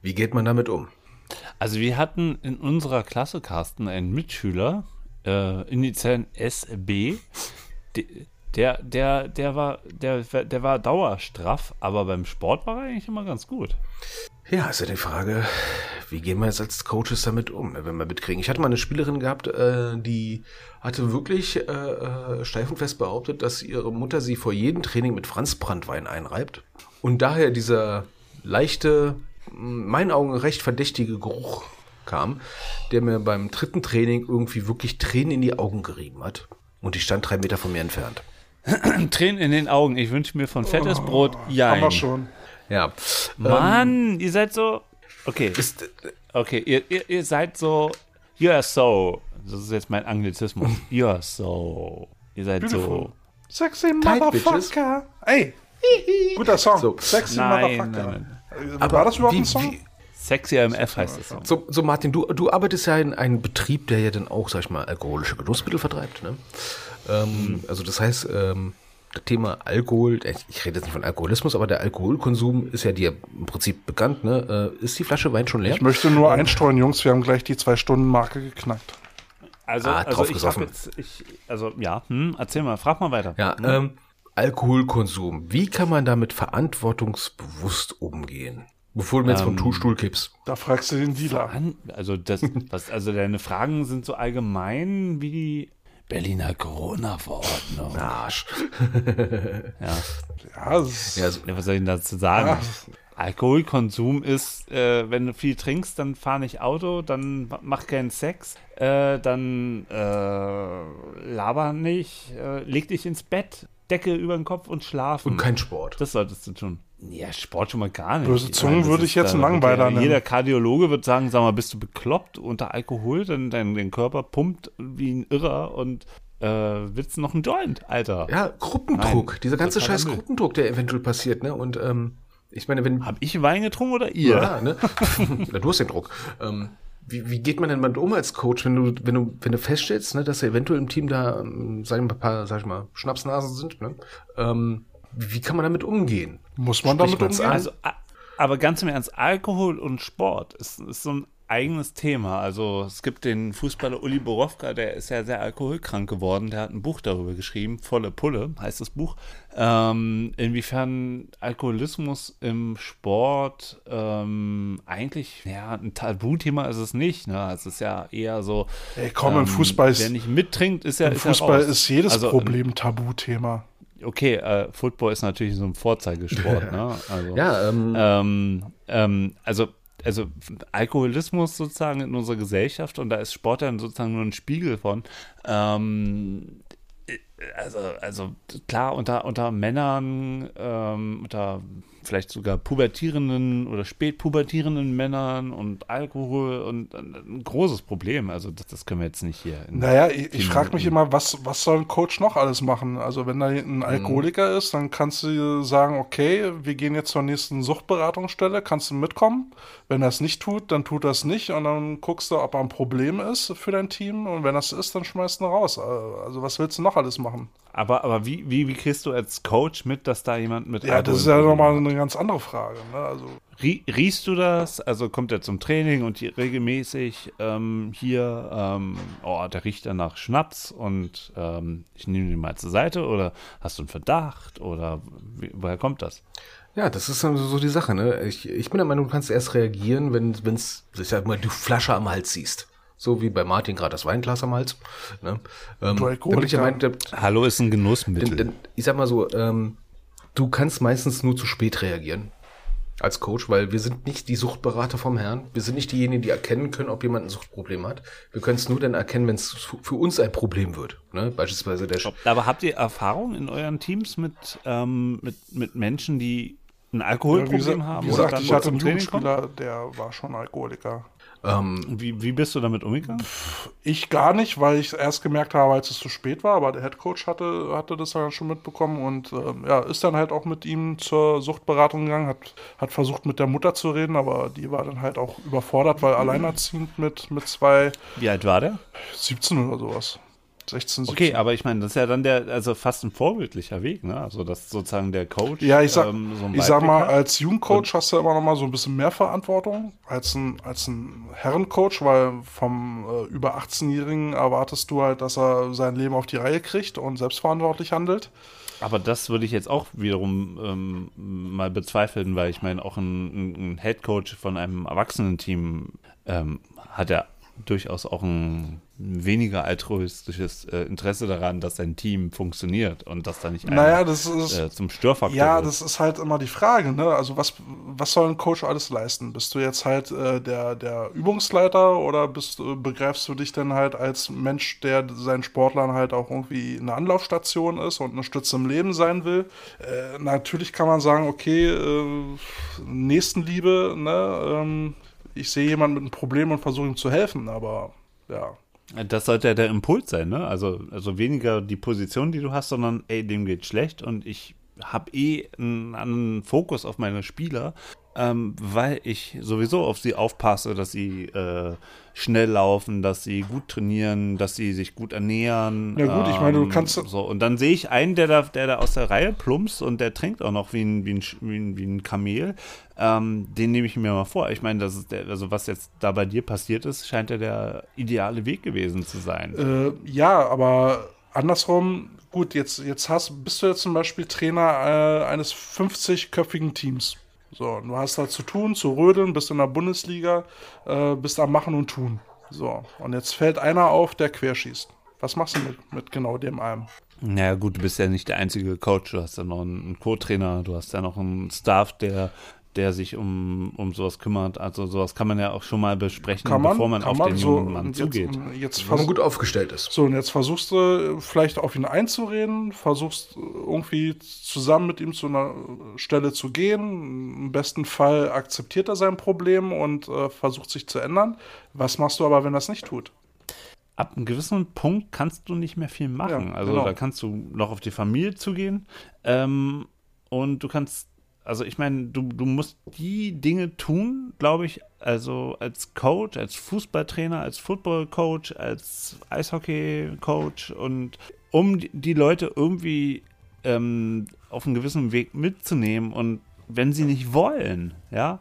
Wie geht man damit um?
Also wir hatten in unserer Klasse, Carsten, einen Mitschüler, äh, Initialen SB, de- der, der, der war, der, der war dauerstraff, aber beim Sport war er eigentlich immer ganz gut.
Ja, ist ja die Frage, wie gehen wir jetzt als Coaches damit um, wenn wir mitkriegen? Ich hatte mal eine Spielerin gehabt, äh, die hatte wirklich äh, äh, steif und fest behauptet, dass ihre Mutter sie vor jedem Training mit Franzbranntwein einreibt. Und daher dieser leichte, in meinen Augen recht verdächtige Geruch kam, der mir beim dritten Training irgendwie wirklich Tränen in die Augen gerieben hat. Und die stand drei Meter von mir entfernt.
Tränen in den Augen. Ich wünsche mir von fettes Brot
Haben
Jein.
wir schon.
Ja.
Mann, ihr seid so. Okay.
Ist,
Okay, ihr, ihr, ihr seid so. You're so. Das ist jetzt mein Anglizismus. <laughs> You're so. Ihr seid
Beautiful.
so.
Sexy Motherfucker. Ey, <laughs> guter Song.
So.
Sexy
Nein,
Motherfucker.
nein,
war das überhaupt
wie,
ein Song?
Wie,
Sexy AMF heißt es.
So, so Martin, du, du arbeitest ja in einem Betrieb, der ja dann auch, sag ich mal, alkoholische Genussmittel vertreibt. Ne? Ähm, Also das heißt, ähm, das Thema Alkohol, ich ich rede jetzt nicht von Alkoholismus, aber der Alkoholkonsum ist ja dir im Prinzip bekannt. Ne? Äh, Ist die Flasche Wein schon leer?
Ich möchte nur einstreuen, Jungs, wir haben gleich die Zwei-Stunden-Marke geknackt.
Also,
Ah,
also ich habe jetzt. Ich, also, ja, hm, erzähl mal, frag mal weiter.
Ja, ähm, Alkoholkonsum. Wie kann man damit verantwortungsbewusst umgehen? Bevor du mir jetzt vom Tuchstuhl kippst.
Da fragst du den Dealer.
An, also, das, was, also deine Fragen sind so allgemein wie die Berliner Corona-Verordnung.
Arsch. <laughs>
Ja.
Ja, ist,
Ja,
Ja, was soll ich denn dazu sagen? Alkoholkonsum ist, äh, wenn du viel trinkst, dann fahr nicht Auto, dann mach keinen Sex, äh, dann äh, laber nicht, äh, leg dich ins Bett, Decke über den Kopf und schlafen.
und kein Sport.
das solltest du tun. Ja, Sport schon mal gar nicht.
Böse Zungen
meine,
würde ich jetzt einen Langweiler nennen.
Jeder Kardiologe wird sagen, sag mal, bist du bekloppt unter Alkohol, denn dein, dein Körper pumpt wie ein Irrer und äh, willst du noch einen Joint, Alter?
Ja, Gruppendruck.
Nein,
Dieser ganze scheiß. Gruppendruck, der eventuell passiert. Ne? Und ähm, ich meine, wenn,
Hab ich Wein getrunken oder ihr?
Ja, ne? <laughs> Na, du hast den Druck. Ähm, wie, wie geht man denn damit um als Coach, wenn du, wenn du, wenn du feststellst, ne, dass eventuell im Team da, ähm, sagen wir ein paar, sag ich mal, Schnapsnasen sind, ne? Ähm, wie kann man damit umgehen?
Muss man damit umgehen?
Also, aber ganz im Ernst, Alkohol und Sport ist, ist so ein eigenes Thema. Also es gibt den Fußballer Uli Borowka, der ist ja sehr alkoholkrank geworden. Der hat ein Buch darüber geschrieben, Volle Pulle heißt das Buch. Ähm, inwiefern Alkoholismus im Sport ähm, eigentlich, ja, ein Tabuthema ist es nicht. Ne? Es ist ja eher so.
Ey, komm, im Fußball ist.
Wer nicht mittrinkt, ist ja.
Im
ist
Fußball
ja
ist jedes
Also,
Problem Tabuthema.
Okay, äh, Football ist natürlich so ein Vorzeigesport. <laughs> ne? also,
Ja, ähm,
ähm, ähm, also, also Alkoholismus sozusagen in unserer Gesellschaft und da ist Sport dann sozusagen nur ein Spiegel von. Ähm, also, also klar, unter, unter Männern, ähm, unter vielleicht sogar pubertierenden oder spätpubertierenden Männern und Alkohol und äh, ein großes Problem. Also das, das können wir jetzt nicht hier.
Naja, ich, ich frage mich immer, was, was soll ein Coach noch alles machen? Also wenn da ein Alkoholiker ist, dann kannst du sagen, okay, wir gehen jetzt zur nächsten Suchtberatungsstelle, kannst du mitkommen? Wenn er es nicht tut, dann tut es nicht und dann guckst du, ob er ein Problem ist für dein Team und wenn das ist, dann schmeißt du ihn raus. Also was willst du noch alles machen?
Aber, aber wie, wie, wie kriegst du als Coach mit, dass da jemand mit
Ja, das ist ja nochmal eine ganz andere Frage. Ne? Also
Rie riechst du das? Also kommt er zum Training und hier regelmäßig ähm, hier, ähm, oh, der riecht dann nach Schnaps und ähm, ich nehme den mal zur Seite oder hast du einen Verdacht oder wie, woher kommt das?
Ja, das ist dann so die Sache, ne? Ich, ich bin der Meinung, du kannst erst reagieren, wenn wenn's, ich sag mal, du Flasche am Hals siehst. So wie bei Martin gerade das Weinglas am Hals. Ne? Ähm, ich
Alkoholiker.
Meinung, der,
Hallo ist ein Genussmittel.
denn, denn, ich sag mal so, ähm, du kannst meistens nur zu spät reagieren als Coach, weil wir sind nicht die Suchtberater vom Herrn. Wir sind nicht diejenigen, die erkennen können, ob jemand ein Suchtproblem hat. Wir können es nur dann erkennen, wenn es für uns ein Problem wird. Ne? Beispielsweise der, Sch-
Aber habt ihr Erfahrung in euren Teams mit, ähm, mit, mit Menschen, die ein Alkoholproblem
wie gesagt,
haben
wie
oder
gesagt
dann
ich hatte
zum
einen? Jugendspieler, der war schon Alkoholiker.
Ähm,
Wie, wie bist du damit umgegangen?
Ich gar nicht, weil ich erst gemerkt habe, als es zu spät war, aber der Head Coach hatte, hatte das dann schon mitbekommen und ähm, ja, ist dann halt auch mit ihm zur Suchtberatung gegangen, hat, hat versucht mit der Mutter zu reden, aber die war dann halt auch überfordert, weil alleinerziehend mit, mit zwei,
Wie alt war der?
17 oder sowas. 16, 17.
Okay, aber ich meine, das ist ja dann der, also fast ein vorbildlicher Weg, ne? Also, dass sozusagen der Coach.
Ja, ich sag,
ähm, so
ich sag mal,
hat.
als Jugendcoach hast du immer noch mal so ein bisschen mehr Verantwortung als ein, als ein Herrencoach, weil vom äh, über 18-Jährigen erwartest du halt, dass er sein Leben auf die Reihe kriegt und selbstverantwortlich handelt.
Aber das würde ich jetzt auch wiederum ähm, mal bezweifeln, weil ich meine, auch ein, ein- ein Headcoach von einem Erwachsenenteam ähm, hat ja durchaus auch ein weniger altruistisches äh, Interesse daran, dass sein Team funktioniert und dass da nicht einer
Naja, das ist.
äh, zum Störfaktor
Ja,
wird.
das ist halt immer die Frage, ne? Also was, was soll ein Coach alles leisten? Bist du jetzt halt äh, der, der Übungsleiter oder bist, du- begreifst du dich denn halt als Mensch, der seinen Sportlern halt auch irgendwie eine Anlaufstation ist und eine Stütze im Leben sein will? Äh, natürlich kann man sagen, okay, äh, Nächstenliebe, ne? Ähm, ich sehe jemanden mit einem Problem und versuche ihm zu helfen, aber ja.
Das sollte ja der Impuls sein, ne? Also, also weniger die Position, die du hast, sondern ey, dem geht schlecht und ich habe eh einen anderen Fokus auf meine Spieler, ähm, weil ich sowieso auf sie aufpasse, dass sie äh, schnell laufen, dass sie gut trainieren, dass sie sich gut ernähren.
Ja gut, ich meine, du
ähm,
kannst-
so und dann sehe ich einen, der da, der da aus der Reihe plumpst und der trinkt auch noch wie ein, wie ein, wie ein, wie ein Kamel. Ähm, den nehme ich mir mal vor. Ich meine, das ist der, also was jetzt da bei dir passiert ist, scheint ja der ideale Weg gewesen zu sein.
Äh, ja, aber andersrum, gut, jetzt, jetzt hast, bist du jetzt zum Beispiel Trainer äh, eines 50-köpfigen Teams. So, du hast da zu tun, zu rödeln, bist in der Bundesliga, äh, bist am Machen und Tun. So, und jetzt fällt einer auf, der querschießt. Was machst du mit, mit genau dem einem?
Naja, gut, du bist ja nicht der einzige Coach. Du hast ja noch einen Co-Trainer, du hast ja noch einen Staff, der, der sich um, um sowas kümmert. Also sowas kann man ja auch schon mal besprechen,
Kann man,
bevor man
kann
auf
man
den
so,
jungen Mann
und
zugeht.
Jetzt, jetzt
wenn man gut aufgestellt ist.
So, und jetzt versuchst du vielleicht auf ihn einzureden, versuchst irgendwie zusammen mit ihm zu einer Stelle zu gehen. Im besten Fall akzeptiert er sein Problem und äh, versucht sich zu ändern. Was machst du aber, wenn er es nicht tut?
Ab einem gewissen Punkt kannst du nicht mehr viel machen.
Ja,
also
genau.
da kannst du noch auf die Familie zugehen ähm, und du kannst, also ich meine, du, du musst die Dinge tun, glaube ich, also als Coach, als Fußballtrainer, als Footballcoach, als Eishockey-Coach und um die- Leute irgendwie ähm, auf einen gewissen Weg mitzunehmen und wenn sie nicht wollen, ja,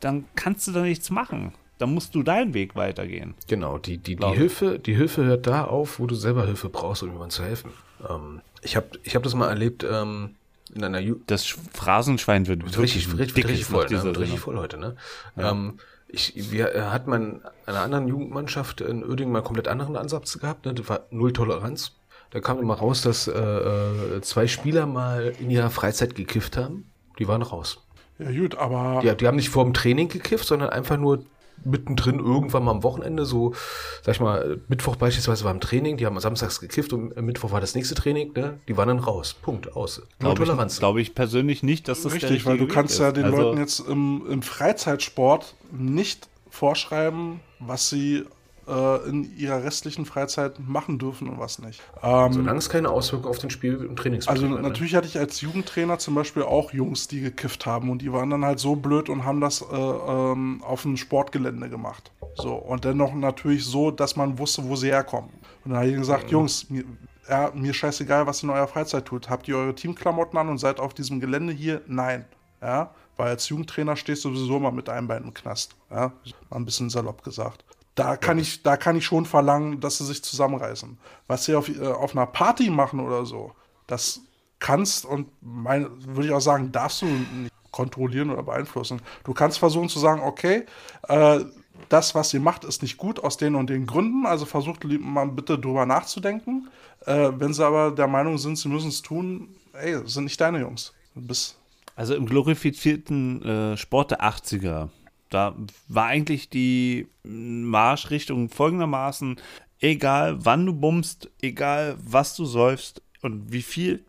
dann kannst du da nichts machen. dann musst du deinen Weg weitergehen.
Genau, die, die, die. Hilfe, die Hilfe hört da auf, wo du selber Hilfe brauchst, um jemandem zu helfen. Ähm, ich habe ich hab das mal erlebt ähm, in einer Ju
Das Sch- Phrasenschwein wird
Wird richtig,
wirklich
richtig, voll, ne? Wird richtig voll heute, ne? Ähm, ich, wir äh, hat man in einer anderen Jugendmannschaft in Uerdingen mal einen komplett anderen Ansatz gehabt, ne? Das war Null Toleranz. Da kam immer raus, dass äh, äh, zwei Spieler mal in ihrer Freizeit gekifft haben. Die waren raus.
Ja, gut, aber
Die, die haben nicht vor dem Training gekifft, sondern einfach nur mittendrin irgendwann mal am Wochenende, so, sag ich mal, Mittwoch beispielsweise war im Training, die haben samstags gekifft und am Mittwoch war das nächste Training, ne? Die waren dann raus. Punkt, aus. Null
Glaube
Toleranz.
ich, glaube ich persönlich nicht, dass das
richtig, weil du kannst
Weg
ja
ist.
den
also,
Leuten jetzt im, im Freizeitsport nicht vorschreiben, was sie äh, in ihrer restlichen Freizeit machen dürfen und was nicht. Ähm,
Solange es keine Auswirkungen auf den Spiel- und Trainingsbetrieb
Also
hat, ne?
natürlich hatte ich als Jugendtrainer zum Beispiel auch Jungs, die gekifft haben und die waren dann halt so blöd und haben das äh, ähm, auf dem Sportgelände gemacht. So und dennoch natürlich so, dass man wusste, wo sie herkommen. Und dann habe ich gesagt, Jungs, mir, ja, mir scheißegal, was ihr in eurer Freizeit tut. Habt ihr eure Teamklamotten an und seid auf diesem Gelände hier? Nein. Ja, weil als Jugendtrainer stehst du sowieso mal mit einem Bein im Knast. Ja, mal ein bisschen salopp gesagt. Da kann, ich, da kann ich schon verlangen, dass sie sich zusammenreißen. Was sie auf, äh, auf einer Party machen oder so, das kannst und würde ich auch sagen, darfst du nicht kontrollieren oder beeinflussen. Du kannst versuchen zu sagen, okay, äh, das, was ihr macht, ist nicht gut aus den und den Gründen, also versucht mal bitte drüber nachzudenken. Äh, wenn sie aber der Meinung sind, sie müssen es tun, ey, sind nicht deine Jungs. Du bist
Also im glorifizierten äh, Sport der 80er, da war eigentlich die Marschrichtung folgendermaßen, egal wann du bummst, egal was du säufst und wie viel,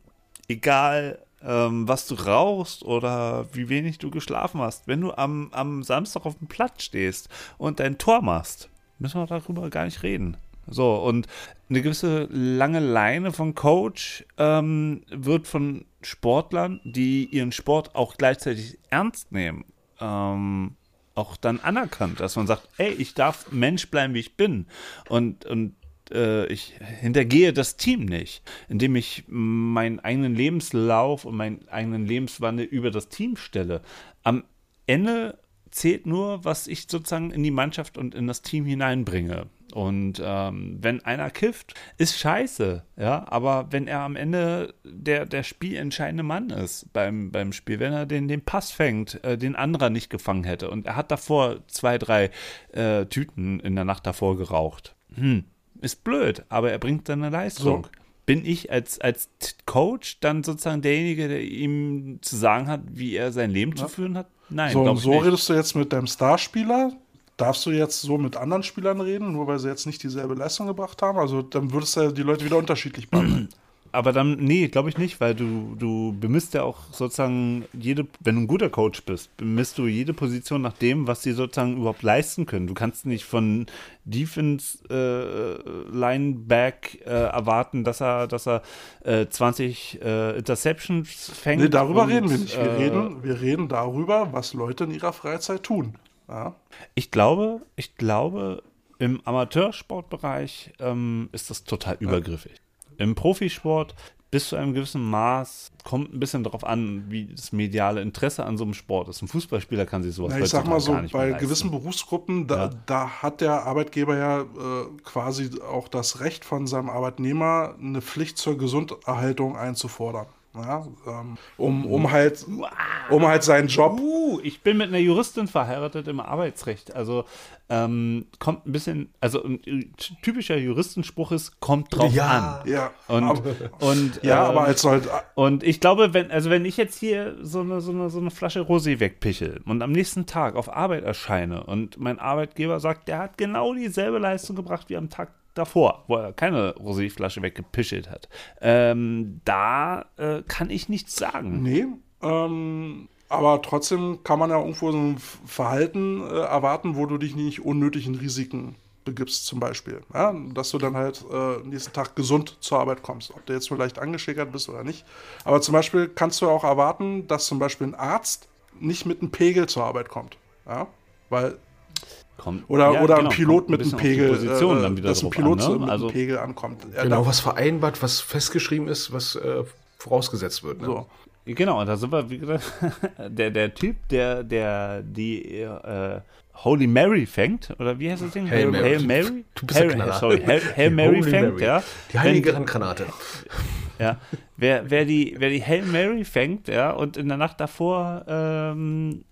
egal ähm, was du rauchst oder wie wenig du geschlafen hast, wenn du am, am Samstag auf dem Platz stehst und dein Tor machst, müssen wir darüber gar nicht reden. So, und eine gewisse lange Leine von Coach ähm, wird von Sportlern, die ihren Sport auch gleichzeitig ernst nehmen, ähm, auch dann anerkannt, dass man sagt, ey, ich darf Mensch bleiben, wie ich bin. Und, und äh, ich hintergehe das Team nicht, indem ich meinen eigenen Lebenslauf und meinen eigenen Lebenswandel über das Team stelle. Am Ende zählt nur, was ich sozusagen in die Mannschaft und in das Team hineinbringe. Und ähm, wenn einer kifft, ist scheiße, ja, aber wenn er am Ende der, der spielentscheidende Mann ist beim, beim Spiel, wenn er den, den Pass fängt, äh, den anderer nicht gefangen hätte und er hat davor zwei, drei äh, Tüten in der Nacht davor geraucht, hm, ist blöd, aber er bringt seine Leistung.
So.
Bin ich als, als Coach dann sozusagen derjenige, der ihm zu sagen hat, wie er sein Leben zu führen hat? Nein,
so, und so
nicht.
redest du jetzt mit deinem Starspieler. Darfst du jetzt so mit anderen Spielern reden, nur weil sie jetzt nicht dieselbe Leistung gebracht haben? Also dann würdest du die Leute wieder unterschiedlich behandeln. <clears throat>
Aber dann, nee, glaube ich nicht, weil du, du bemisst ja auch sozusagen jede, wenn du ein guter Coach bist, bemisst du jede Position nach dem, was sie sozusagen überhaupt leisten können. Du kannst nicht von Defense äh, Lineback äh, erwarten, dass er, dass er äh, 20 äh, Interceptions fängt.
nee, darüber
und,
reden wir nicht. Wir,
äh,
reden, wir reden darüber, was Leute in ihrer Freizeit tun. Ja?
Ich glaube, ich glaube, im Amateursportbereich ähm, ist das total übergriffig. Im Profisport bis zu einem gewissen Maß kommt ein bisschen darauf an, wie das mediale Interesse an so einem Sport ist. Ein Fußballspieler kann sich sowas
Na, ich sag mal so,
gar nicht mehr
bei gewissen Berufsgruppen, da,
Ja.
da hat der Arbeitgeber ja äh, quasi auch das Recht von seinem Arbeitnehmer, eine Pflicht zur Gesunderhaltung einzufordern. Ja? Ähm, um, um, halt, um halt seinen Job
Uh, ich bin mit einer Juristin verheiratet im Arbeitsrecht. Also ähm, kommt ein bisschen, also ein typischer Juristenspruch ist, kommt drauf
Ja.
an.
Ja,
Und,
aber,
und,
ja
ähm,
aber als halt,
Und ich glaube, wenn, also wenn ich jetzt hier so eine, so eine, so eine Flasche Rosé wegpichel und am nächsten Tag auf Arbeit erscheine und mein Arbeitgeber sagt, der hat genau dieselbe Leistung gebracht wie am Tag davor, wo er keine Roséflasche weggepichelt hat, ähm, da äh, kann ich nichts sagen.
nee, ähm, aber trotzdem kann man ja irgendwo so ein Verhalten äh, erwarten, wo du dich nicht unnötig in Risiken begibst, zum Beispiel. Ja? Dass du dann halt äh, nächsten Tag gesund zur Arbeit kommst. Ob du jetzt vielleicht angeschickert bist oder nicht. Aber zum Beispiel kannst du auch erwarten, dass zum Beispiel ein Arzt nicht mit einem Pegel zur Arbeit kommt. Ja? Weil
Kommt,
Oder,
ja,
oder
genau,
ein Pilot mit einem Pegel,
Position
äh,
dann wieder
dass ein Pilot
an, ne?
mit
also,
einem Pegel ankommt. Er
Genau,
darf-
was vereinbart, was festgeschrieben ist, was äh, vorausgesetzt wird. Ne?
So.
Genau, und da sind wir, wie gesagt, <laughs> der, der Typ, der, der die äh, Holy Mary fängt, oder wie heißt das Ding?
Hail Mary.
Hail Mary?
Du bist
Hail, sorry, Hail, Hail Mary
Holy
fängt,
Mary.
ja.
Die heilige
Wenn-
Handgranate. <laughs>
Ja, wer, wer, die, wer die Hail Mary fängt, ja, und in der Nacht davor ähm,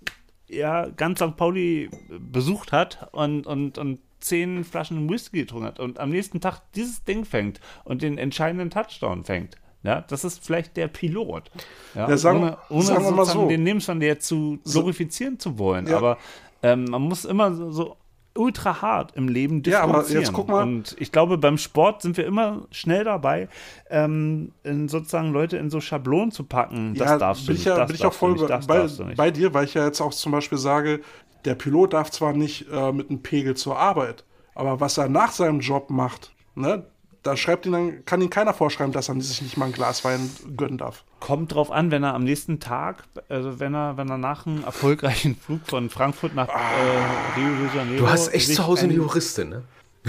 ja, ganz St. Pauli besucht hat und, und, und zehn Flaschen Whisky getrunken hat und am nächsten Tag dieses Ding fängt und den entscheidenden Touchdown fängt. Ja, das ist vielleicht der Pilot. Ja,
Ja, sagen-
ohne ohne
sagen wir mal so.
den Lebenswandel zu glorifizieren zu wollen.
Ja.
Aber ähm, man muss immer so, so ultra hart im Leben
Ja, aber
differenzieren.
jetzt guck mal.
Und ich glaube, beim Sport sind wir immer schnell dabei, ähm, in sozusagen Leute in so Schablonen zu packen. Das
ja,
darfst du
bin
nicht,
ich ja,
das
bin ich auch voll
nicht,
bei, bei dir, weil ich ja jetzt auch zum Beispiel sage, der Pilot darf zwar nicht äh, mit einem Pegel zur Arbeit, aber was er nach seinem Job macht, ne, da schreibt ihn dann, kann ihn keiner vorschreiben, dass er sich nicht mal ein Glas Wein gönnen darf.
Kommt drauf an, wenn er am nächsten Tag, also wenn er, wenn er nach einem erfolgreichen Flug von Frankfurt nach äh, Rio de Janeiro.
Du hast echt zu Hause eine
ein-
Juristin, ne? <laughs>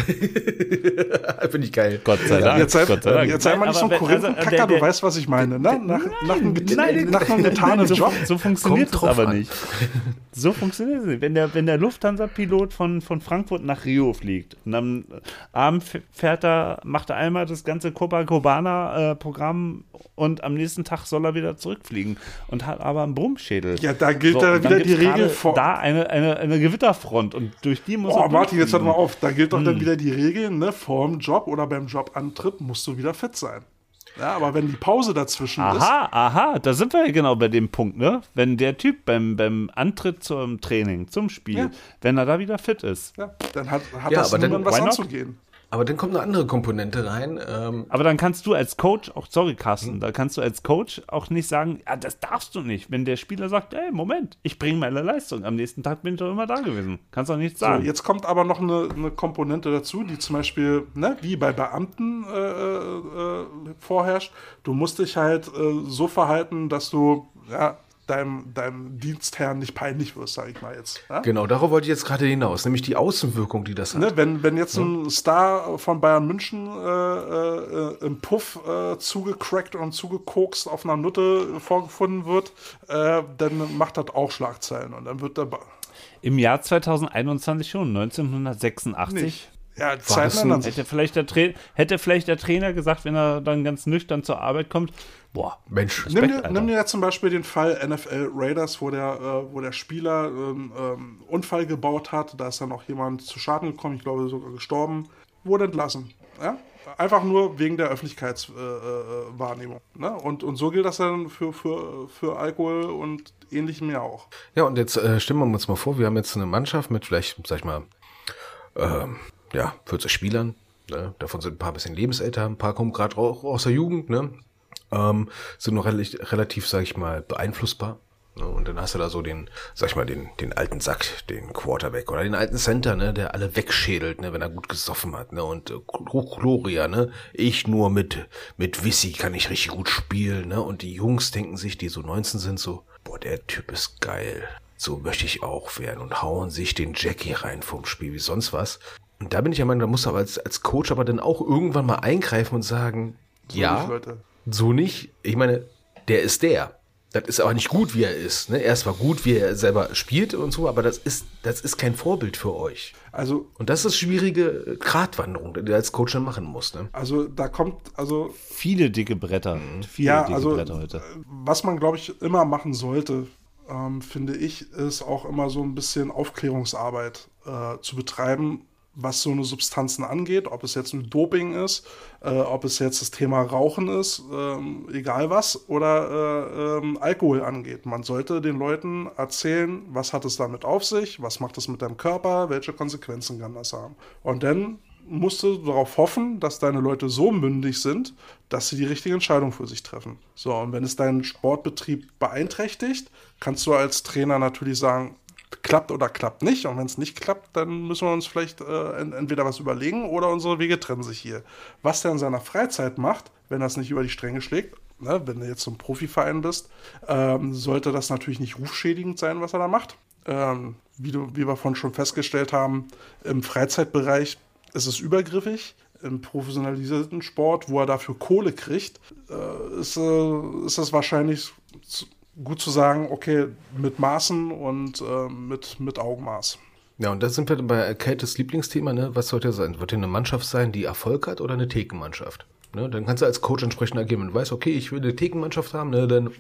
Finde ich geil.
Gott sei Dank.
Jetzt sei,
Gott sei Dank.
jetzt sei mal nicht so ein
also,
Korinthenkacker,
der-
du weißt, was ich meine, ne? Nach, nach, einem, get-
Nein,
nach einem getanen
so,
Job.
So funktioniert
Kommt
es
drauf
aber
an.
nicht. <laughs> So funktioniert es nicht. Wenn der, wenn der Lufthansa-Pilot von, von Frankfurt nach Rio fliegt und am Abend fährt er, macht er einmal das ganze Copacabana-Programm und am nächsten Tag soll er wieder zurückfliegen und hat aber einen Brummschädel.
Ja, da gilt
So, dann
wieder die Regel vor.
Da eine, eine, eine Gewitterfront und durch die muss
Oh,
er
Martin, jetzt hör
durchfliegen.
mal auf. Da gilt doch
Hm.
dann wieder die Regel, ne? Vor dem Job oder beim Jobantritt musst du wieder fit sein. Ja, aber wenn die Pause dazwischen ist,
Aha, aha, da sind wir ja genau bei dem Punkt, ne? Wenn der Typ beim, beim Antritt zum Training, zum Spiel,
Ja.
wenn er da wieder fit ist.
ja, dann hat, hat
Ja,
das
aber dann-
was anzugehen.
Aber dann kommt eine andere Komponente rein. Ähm,
Aber dann kannst du als Coach, auch sorry Carsten, da kannst du als Coach auch nicht sagen, ja, das darfst du nicht. Wenn der Spieler sagt, ey, Moment, ich bringe meine Leistung, am nächsten Tag bin ich doch immer da gewesen. Kannst doch nichts
So,
sagen.
jetzt kommt aber noch eine, eine Komponente dazu, die zum Beispiel, ne, wie bei Beamten äh, äh, vorherrscht. Du musst dich halt äh, so verhalten, dass du ja, deinem, deinem Dienstherrn nicht peinlich wirst, sag ich mal jetzt. Ja?
genau, darauf wollte ich jetzt gerade hinaus, nämlich die Außenwirkung, die das hat.
Ne, wenn, wenn jetzt ein Star von Bayern München äh, äh, im Puff äh, zugecrackt und zugekokst auf einer Nutte vorgefunden wird, äh, dann macht das auch Schlagzeilen und dann wird der Ba-
Im Jahr 2021 schon, 1986.
nicht. Ja, sich.
Hätte vielleicht, der Tra hätte vielleicht der Trainer gesagt, wenn er dann ganz nüchtern zur Arbeit kommt, boah,
Mensch,
Nimm dir, nimm dir ja zum Beispiel den Fall NFL Raiders, wo der, äh, wo der Spieler ähm, ähm, Unfall gebaut hat. Da ist dann auch jemand zu Schaden gekommen, ich glaube sogar gestorben. Wurde entlassen. Ja? Einfach nur wegen der Öffentlichkeitswahrnehmung. Äh, Wahrnehmung, ne? und, und so gilt das dann für, für, für Alkohol und ähnlichem ja auch.
Ja, und jetzt äh, stellen wir uns mal vor, wir haben jetzt eine Mannschaft mit vielleicht, sag ich mal, ähm, ja, 40 Spielern. Ne? Davon sind ein paar bisschen lebensälter, ein paar kommen gerade auch aus der Jugend, ne? ähm, sind noch relativ, relativ, sag ich mal, beeinflussbar. Ne? Und dann hast du da so den, sag ich mal, den, den alten Sack, den Quarterback oder den alten Center, ne, der alle wegschädelt, ne, wenn er gut gesoffen hat, ne, und äh, Gloria, ne, ich nur mit, mit Wissi kann ich richtig gut spielen, ne, und die Jungs denken sich, die so 19 sind, so, boah, der Typ ist geil. So möchte ich auch werden und hauen sich den Jackie rein vom Spiel wie sonst was. Und da bin ich der Meinung, da muss aber als, als Coach aber dann auch irgendwann mal eingreifen und sagen, ja,
nicht, Leute.
so nicht. Ich meine, der ist der. Das ist aber nicht gut, wie er ist. Ne? Er ist zwar gut, wie er selber spielt und so, aber das ist, das ist kein Vorbild für euch.
Also,
Und das ist schwierige Gratwanderung, die du als Coach dann machen musst. Ne?
also da kommt, also
viele dicke Bretter. Viele
Ja,
dicke
also
Bretter heute.
was man, glaube ich, immer machen sollte, ähm, finde ich, ist auch immer so ein bisschen Aufklärungsarbeit äh, zu betreiben, was so eine Substanzen angeht, ob es jetzt ein Doping ist, äh, ob es jetzt das Thema Rauchen ist, ähm, egal was, oder äh, ähm, Alkohol angeht. Man sollte den Leuten erzählen, was hat es damit auf sich, was macht es mit deinem Körper, welche Konsequenzen kann das haben. Und dann musst du darauf hoffen, dass deine Leute so mündig sind, dass sie die richtige Entscheidung für sich treffen. So, und wenn es deinen Sportbetrieb beeinträchtigt, kannst du als Trainer natürlich sagen, klappt oder klappt nicht. Und wenn es nicht klappt, dann müssen wir uns vielleicht äh, ent- entweder was überlegen oder unsere Wege trennen sich hier. Was der in seiner Freizeit macht, wenn das nicht über die Stränge schlägt, ne, wenn du jetzt so ein Profiverein bist, ähm, sollte das natürlich nicht rufschädigend sein, was er da macht. Ähm, wie, du, wie wir vorhin schon festgestellt haben, im Freizeitbereich ist es übergriffig. Im professionalisierten Sport, wo er dafür Kohle kriegt, äh, ist, äh, ist das wahrscheinlich zu, gut zu sagen, okay, mit Maßen und äh, mit, mit Augenmaß.
Ja, und da sind wir bei Kates Lieblingsthema, ne? Was sollte er sein? Wird er eine Mannschaft sein, die Erfolg hat oder eine Thekenmannschaft? Ne? Dann kannst du als Coach entsprechend agieren. Wenn du weißt, okay, ich will eine Thekenmannschaft haben, ne? dann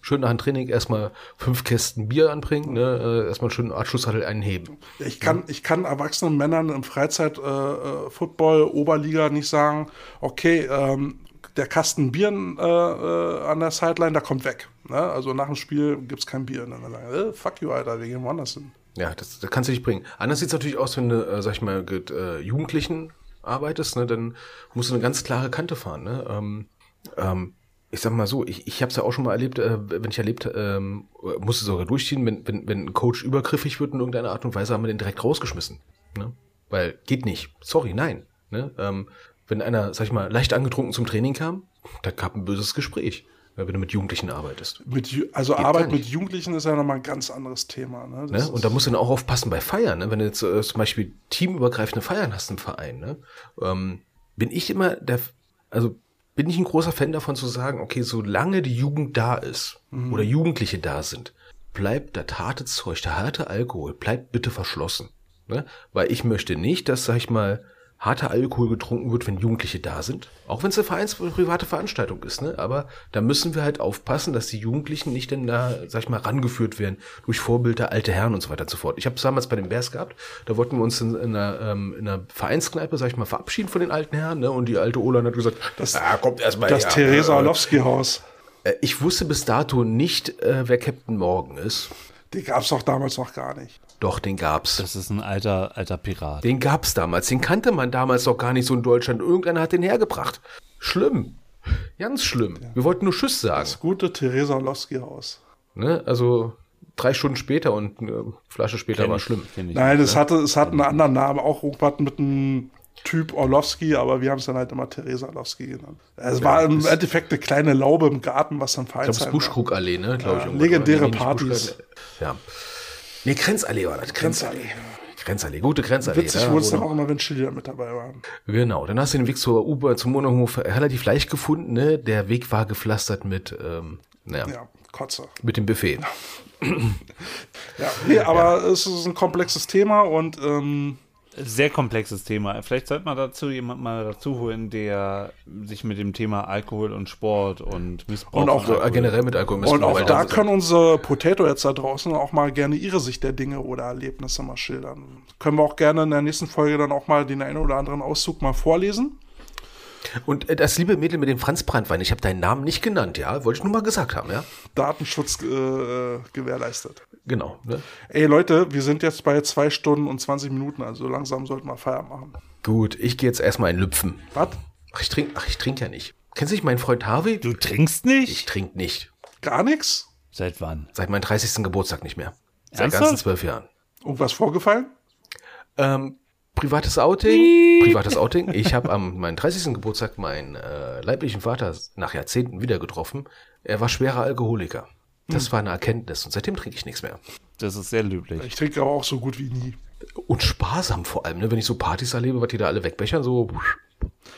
schön nach dem Training erstmal fünf Kästen Bier anbringen, ne? äh, erstmal einen schönen Arschschusshattel einheben.
Ich kann, ich kann erwachsenen Männern im Freizeit-Football, Oberliga nicht sagen, okay, ähm, der Kasten Bier äh, äh, an der Sideline, der kommt weg. Ne? Also nach dem Spiel gibt es kein Bier. Und dann sagen, äh, fuck you, Alter, wir gehen woanders hin.
Ja, das, das kannst du nicht bringen. Anders sieht es natürlich aus, wenn du, äh, sag ich mal, mit äh, Jugendlichen arbeitest, ne, dann musst du eine ganz klare Kante fahren. Ne? Ähm, ähm, ich sag mal so, ich, ich habe es ja auch schon mal erlebt, äh, wenn ich erlebt, ähm, musste sogar durchziehen, wenn, wenn, wenn ein Coach übergriffig wird in irgendeiner Art und Weise, haben wir den direkt rausgeschmissen. Ne? Weil geht nicht. Sorry, nein. Ne? Ähm, wenn einer, sag ich mal, leicht angetrunken zum Training kam, da gab ein böses Gespräch, wenn du mit Jugendlichen arbeitest.
Mit, also
Geht
Arbeit mit. Jugendlichen ist ja nochmal ein ganz anderes Thema. Ne?
Ne? Und da musst du dann auch aufpassen bei Feiern. Ne? Wenn du jetzt äh, zum Beispiel teamübergreifende Feiern hast im Verein, ne? ähm, bin ich immer der, also bin ich ein großer Fan davon zu sagen, okay, solange die Jugend da ist oder Jugendliche da sind, bleibt das harte Zeug, der harte Alkohol, bleibt bitte verschlossen. Ne? Weil ich möchte nicht, dass, sag ich mal, harter Alkohol getrunken wird, wenn Jugendliche da sind. Auch wenn es eine Vereins private Veranstaltung ist, ne? Aber da müssen wir halt aufpassen, dass die Jugendlichen nicht dann da, sag ich mal, rangeführt werden durch Vorbilder, alte Herren und so weiter und so fort. Ich habe es damals bei den Bears gehabt, da wollten wir uns in, in, einer, ähm, in einer Vereinskneipe, sag ich mal, verabschieden von den alten Herren, ne? Und die alte Ola hat gesagt, das, ah, kommt erstmal
das
her.
Theresa Orlowski-Haus.
äh, Ich wusste bis dato nicht, äh, wer Captain Morgan ist.
Die gab es doch damals noch gar nicht.
Doch, den gab's.
Das ist ein alter, alter Pirat.
Den gab's damals. Den kannte man damals doch gar nicht so in Deutschland. Irgendeiner hat den hergebracht. Schlimm. Ganz schlimm. Wir wollten nur Tschüss sagen.
Das gute Theresa Orlowski-Haus.
Ne? Also drei Stunden später und eine Flasche später
Kenn
war
ich,
schlimm.
ich.
Nein, es hatte, es hat einen anderen Namen, auch irgendwas mit einem Typ Orlowski, aber wir haben es dann halt immer Theresa Orlowski genannt. Es war im Endeffekt eine kleine Laube im Garten, was dann
Ich glaube, das
Vereinsheim war.
Buschkrugallee, ne? Glaube ich.
Ja,
irgendwas.
legendäre Partys.
Ja. Nee, Grenzallee war das. Grenzallee. Grenzallee, gute Grenzallee.
Witzig wurde es
wo
dann
noch-
auch immer, wenn Schilder mit dabei waren.
Genau, dann hast du den Weg zur U-Bahn, zum Monohof relativ leicht gefunden, ne? Der Weg war gepflastert mit, ähm, naja,
Ja, Kotze.
mit dem Buffet.
Ja, nee, aber es ist ein komplexes Thema und ähm,
Sehr komplexes Thema. Vielleicht sollte man dazu jemand mal dazu holen, der sich mit dem Thema Alkohol und Sport und Missbrauch
Und auch
Alkohol-
generell mit Alkohol.
Und auch
weil
da können unsere Potato jetzt da draußen auch mal gerne ihre Sicht der Dinge oder Erlebnisse mal schildern. Können wir auch gerne in der nächsten Folge dann auch mal den einen oder anderen Auszug mal vorlesen.
Und äh, das liebe Mädel mit dem Franz Brandwein, ich habe deinen Namen nicht genannt, ja? Wollte ich nur mal gesagt haben, ja?
Datenschutz äh, äh, gewährleistet.
Genau. Ne?
Ey Leute, wir sind jetzt bei zwei Stunden und 20 Minuten, also langsam sollten wir Feierabend machen.
Gut, ich gehe jetzt erstmal ein Lüpfen.
Was?
Ach, ich trinke ach, ich trink ja nicht. Kennst du nicht meinen Freund Harvey?
Du trinkst nicht?
Ich trinke nicht.
Gar nichts?
Seit wann?
Seit meinem 30. Geburtstag nicht mehr. Seit
Ernsthaft?
ganzen zwölf Jahren.
Irgendwas vorgefallen?
Ähm, privates Outing. Privates Outing. Ich habe am meinem 30. Geburtstag meinen äh, leiblichen Vater nach Jahrzehnten wieder getroffen. Er war schwerer Alkoholiker. Das war eine Erkenntnis und seitdem trinke ich nichts mehr.
Das ist sehr löblich.
Ich trinke aber auch so gut wie nie.
Und sparsam vor allem, ne? wenn ich so Partys erlebe, was die da alle wegbechern, so.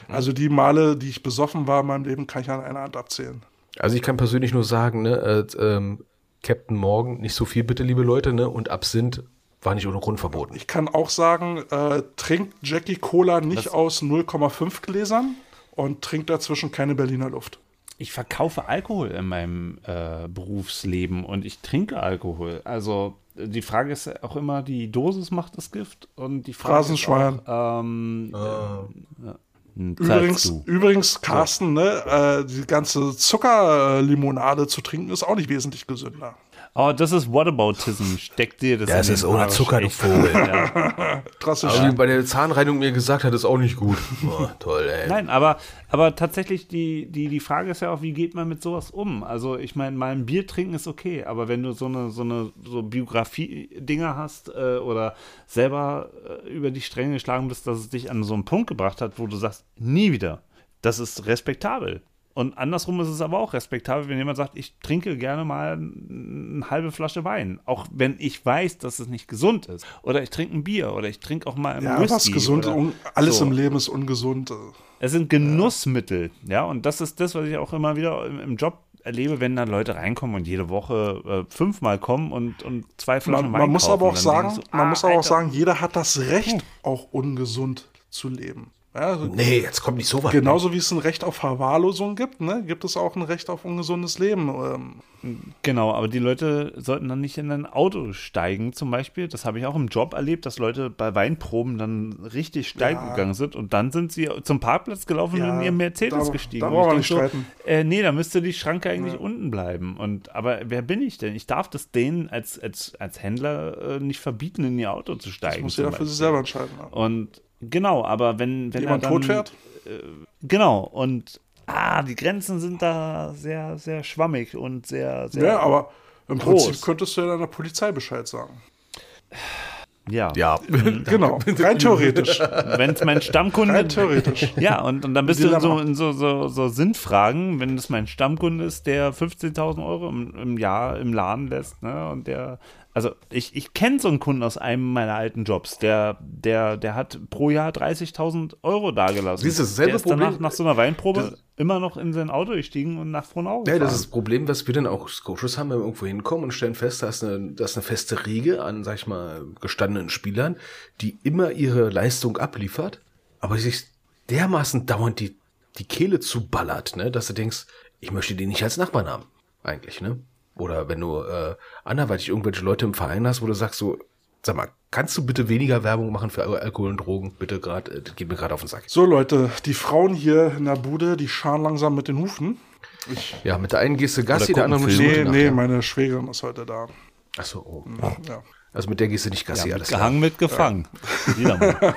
Also die Male, die ich besoffen war in meinem Leben, kann ich an einer Hand abzählen.
Also ich kann persönlich nur sagen, ne, äh, ähm, Captain Morgan, nicht so viel bitte, liebe Leute, ne, und Absinth war nicht ohne Grund verboten.
Ich kann auch sagen, äh, trinkt Jackie Cola nicht aus 0,5 Gläsern und trinkt dazwischen keine Berliner Luft.
Ich verkaufe Alkohol in meinem äh, Berufsleben und ich trinke Alkohol. Also äh, die Frage ist auch immer, die Dosis macht das Gift und die Frage
Phrasenschwein.
Ist auch, ähm, äh, hm, zahlst
Übrigens, übrigens Carsten, ne, äh, die ganze Zuckerlimonade zu trinken ist auch nicht wesentlich gesünder.
Oh, das ist Whataboutism. Steckt dir das
Das
in
ist
den
ohne
Arsch.
Zucker, du. Vogel.
Ja. <laughs>
Drastisch.
Aber wie bei der Zahnreinigung mir gesagt hat, ist auch nicht gut. <laughs> Oh, toll, ey.
Nein, aber, aber tatsächlich, die, die, die Frage ist ja auch, wie geht man mit sowas um? Also, ich meine, mal ein Bier trinken ist okay, aber wenn du so eine, so eine so Biografie-Dinger hast äh, oder selber äh, über die Stränge geschlagen bist, dass es dich an so einen Punkt gebracht hat, wo du sagst, nie wieder, das ist respektabel. Und andersrum ist es aber auch respektabel, wenn jemand sagt, ich trinke gerne mal eine halbe Flasche Wein, auch wenn ich weiß, dass es nicht gesund ist. Oder ich trinke ein Bier oder ich trinke auch mal ein
ja,
Whisky.
was gesund,
oder
alles
so.
im Leben ist ungesund. äh.
Es sind Genussmittel, ja, und das ist das, was ich auch immer wieder im, im Job erlebe, wenn dann Leute reinkommen und jede Woche äh, fünfmal kommen und, und zwei Flaschen
Man,
Wein
man muss aber auch
kaufen, dann
sagen,
denkst du,
man
ah,
muss aber auch
Alter.
sagen, jeder hat das Recht, auch ungesund zu leben. Ja, also
Nee, jetzt kommt nicht so weit.
Genauso wie es ein Recht auf Verwahrlosung gibt, ne, gibt es auch ein Recht auf ungesundes Leben. Ähm,
Genau, aber die Leute sollten dann nicht in ein Auto steigen, zum Beispiel. Das habe ich auch im Job erlebt, dass Leute bei Weinproben dann richtig steil
Ja.
gegangen sind und dann sind sie zum Parkplatz gelaufen
Ja,
und in ihren Mercedes
da-
gestiegen.
da brauchen wir nicht streiten.
äh, nee, da müsste die Schranke eigentlich unten bleiben. Und aber wer bin ich denn? Ich darf das denen als, als, als Händler äh, nicht verbieten, in ihr Auto zu steigen.
das muss jeder für sich selber entscheiden. Ja.
Und genau, aber wenn, wenn
Jemand
dann,
tot fährt?
Genau, und ah, die Grenzen sind da sehr, sehr schwammig und sehr, sehr.
Ja, aber im
Groß.
Prinzip könntest du ja deiner Polizei Bescheid sagen.
ja.
Ja. <laughs>
Genau, rein theoretisch.
Wenn es mein Stammkunde
Rein theoretisch.
Ja, und, und dann bist du in so, in so, so, so Sinnfragen, wenn das mein Stammkunde ist, der 15.000 Euro im, im Jahr im Laden lässt, ne, und der, also ich, ich kenne so einen Kunden aus einem meiner alten Jobs, der, der, der hat pro Jahr 30.000 Euro dagelassen.
Siehst du, dasselbe
der ist
Problem-
danach nach so einer Weinprobe immer noch in sein Auto gestiegen und nach Frohnau
Ja, das ist das Problem, was wir dann auch als Coaches haben, wenn wir irgendwo hinkommen und stellen fest, da ist eine, da ist eine feste Riege an, sag ich mal, gestandenen Spielern, die immer ihre Leistung abliefert, aber sich dermaßen dauernd die, die Kehle zuballert, ne, dass du denkst, ich möchte die nicht als Nachbarn haben, eigentlich, ne? Oder wenn du äh, anderweitig irgendwelche Leute im Verein hast, wo du sagst so, sag mal, kannst du bitte weniger Werbung machen für Al- Alkohol und Drogen? Bitte gerade, äh, das geht mir gerade auf den Sack.
So, Leute, die Frauen hier in der Bude, die scharen langsam mit den Hufen.
Ja, mit der einen gehst du Gassi, der anderen mit
Nee, nee,
nachher.
meine Schwägerin ist heute da.
Ach so, oh.
Ja.
Also mit der gehst du nicht Gassi,
ja,
alles
gehangen, mit gefangen. Wieder mal.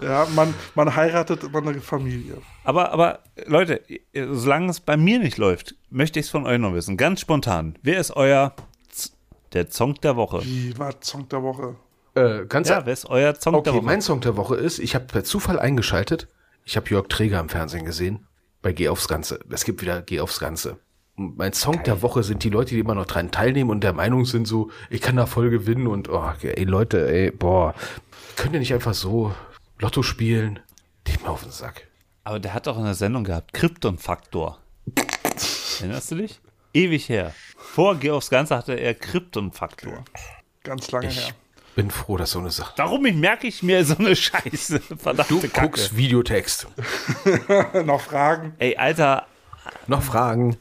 <laughs>
Ja, man, man heiratet immer eine Familie.
Aber, aber Leute, solange es bei mir nicht läuft, möchte ich es von euch noch wissen. Ganz spontan. Wer ist euer Z der Song der Woche?
Wie war Song der Woche?
Äh, ganz
Ja, wer ist euer Song der
okay,
Woche?
mein Song der Woche ist, ich habe per Zufall eingeschaltet, ich habe Jörg Träger im Fernsehen gesehen, bei Geh aufs Ganze. Es gibt wieder Geh aufs Ganze. Mein Song der Woche sind die Leute, die immer noch dran teilnehmen und der Meinung sind so, ich kann da voll gewinnen und, oh, ey Leute, ey, boah, könnt ihr nicht einfach so Lotto spielen? Geht mir auf den Sack.
Aber der hat doch eine Sendung gehabt, Krypton-Faktor. Erinnerst du dich? Ewig her. Vor Geh aufs Ganze hatte er Krypton-Faktor.
Ganz lange
Ich
her.
bin froh, dass so eine Sache.
Darum merke ich mir so eine Scheiße. <laughs> Verdammte
Du
Kacke.
guckst Videotext. <laughs>
Noch Fragen?
Ey, Alter,
Noch Fragen?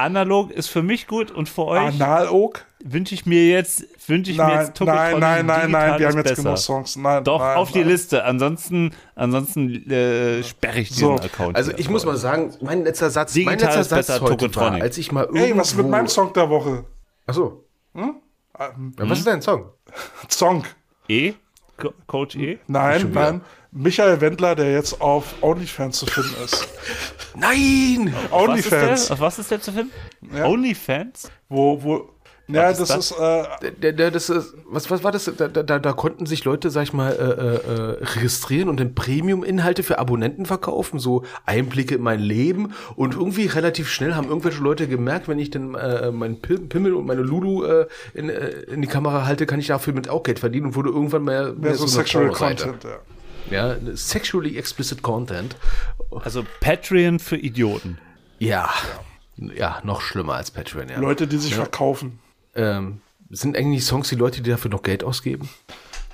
Analog ist für mich gut und für euch
Analog?
wünsche ich mir jetzt, wünsche ich mir
Nein,
jetzt Tokotronic
nein, nein, nein, nein, wir haben jetzt
besser.
genug Songs. Nein,
Doch,
nein,
auf die
nein.
Liste. Ansonsten, ansonsten äh, sperre ich diesen
So,
Account.
Also ich muss mal sagen, mein letzter Satz, mein
Digital
letzter
ist
Satz
besser,
heute war, als ich mal irgendwo...
Ey, was ist mit meinem Song der Woche?
Ach so.
Ähm,
Ja, was ist dein Song? <laughs>
Song.
E? Co Coach E?
Nein, nein. Michael Wendler, der jetzt auf OnlyFans zu finden ist.
Nein!
Was ist der?
OnlyFans.
Auf was ist der zu finden?
Ja.
Onlyfans?
Wo, wo. Ja,
Was ist
das,
das?
ist, äh,
das ist, was, was war das? Da, da, da konnten sich Leute, sag ich mal, äh, äh, registrieren und dann Premium-Inhalte für Abonnenten verkaufen, so Einblicke in mein Leben. Und irgendwie relativ schnell haben irgendwelche Leute gemerkt, wenn ich dann äh, meinen Pim- Pimmel und meine Lulu äh, in, äh, in die Kamera halte, kann ich dafür mit auch Geld verdienen und wurde irgendwann mehr,
mehr so Sexual. Content, ja.
Ja, sexually explicit Content.
Also Patreon für Idioten.
Ja. Ja, noch schlimmer als Patreon, ja.
Leute, die sich verkaufen.
Ähm, sind eigentlich Songs die Leute, die dafür noch Geld ausgeben?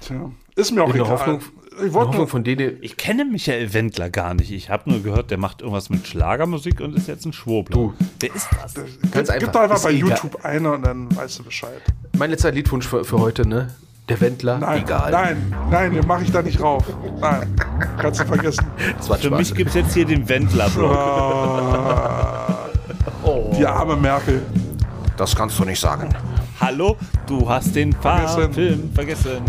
Tja. Ist mir auch
In der
egal.
Hoffnung,
ich
Hoffnung
nur,
von denen,
Ich kenne Michael Wendler gar nicht. Ich habe nur gehört, der macht irgendwas mit Schlagermusik und ist jetzt ein Schwurbler.
Du.
Wer ist das?
Ganz
gib, gib
einfach.
doch einfach
Ist
bei
egal.
YouTube eine und dann weißt du Bescheid.
Mein letzter Liedwunsch für, für heute, ne? Der Wendler,
Nein,
egal.
nein, nein, den mache ich da nicht rauf. Nein, kannst du vergessen.
Das war
Für
Spaß.
mich gibt es jetzt hier den Wendler-Blog. <laughs>
Die arme Merkel.
Das kannst du nicht sagen.
Hallo, du hast den
Vergessen.
Film vergessen.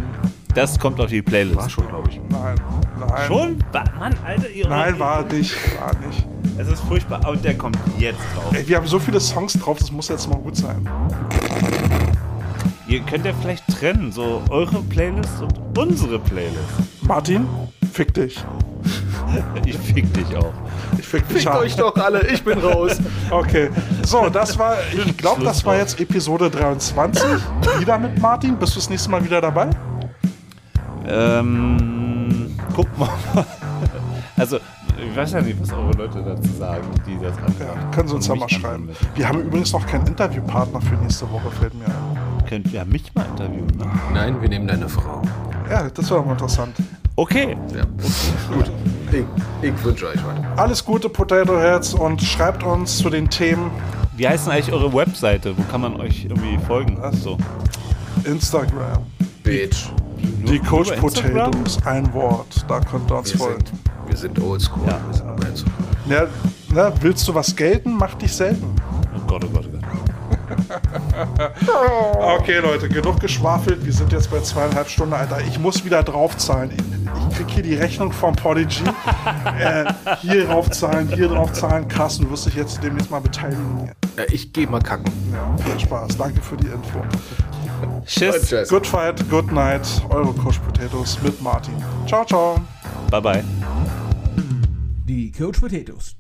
Das kommt auf die Playlist.
schon, glaube ich.
Nein, nein.
Schon? Mann, Alter, ihr
Nein, war nicht. War nicht.
Es ist furchtbar. Und der kommt jetzt drauf.
Ey, wir haben so viele Songs drauf, das muss jetzt mal gut sein.
Ihr könnt ja vielleicht trennen, so eure Playlist und unsere Playlist.
Martin, fick dich. <laughs>
Ich fick dich auch.
Ich fick dich
Fickt
ab.
euch doch alle, ich bin raus. <laughs>
Okay, so, das war, ich glaube, das war jetzt Episode 23. Wieder mit Martin. Bist du das nächste Mal wieder dabei?
Ähm, guck mal. <laughs> Also, ich weiß ja nicht, was eure Leute dazu sagen, die das anhören.
Ja, können Sie uns ja mal schreiben.
anhören
Wir haben übrigens noch keinen Interviewpartner für nächste Woche, fällt mir ein.
Könnt ihr mich mal interviewen, ne?
Nein, wir nehmen deine Frau.
Ja, das wäre doch mal interessant.
Okay.
Ja. Gut. Ich, ich wünsche euch was.
Alles Gute, Potato Heads, und schreibt uns zu den Themen
Wie heißt denn eigentlich eure Webseite? Wo kann man euch irgendwie folgen? So.
Instagram.
Bitch.
Die Coach? Potatoes, ein Wort. Da könnt ihr uns
Wir
folgen.
sind, wir sind oldschool.
Ja.
Wir sind
Ja, willst du was gelten? Mach dich selten.
Oh Gott, oh Gott, oh Gott. <laughs>
Okay, Leute, genug geschwafelt. Wir sind jetzt bei zweieinhalb Stunden, Alter. Ich muss wieder draufzahlen. Ich, ich krieg hier die Rechnung vom Podigy. <laughs> äh, hier draufzahlen, hier draufzahlen. Krass, du wirst dich jetzt demnächst mal beteiligen.
Ja, ich gehe mal kacken.
Ja, viel Spaß. Danke für die Info.
Tschüss.
Tschüss.
Good fight, good night. Eure Coach Potatoes mit Martin. Ciao, ciao.
Bye, bye.
Die Coach Potatoes.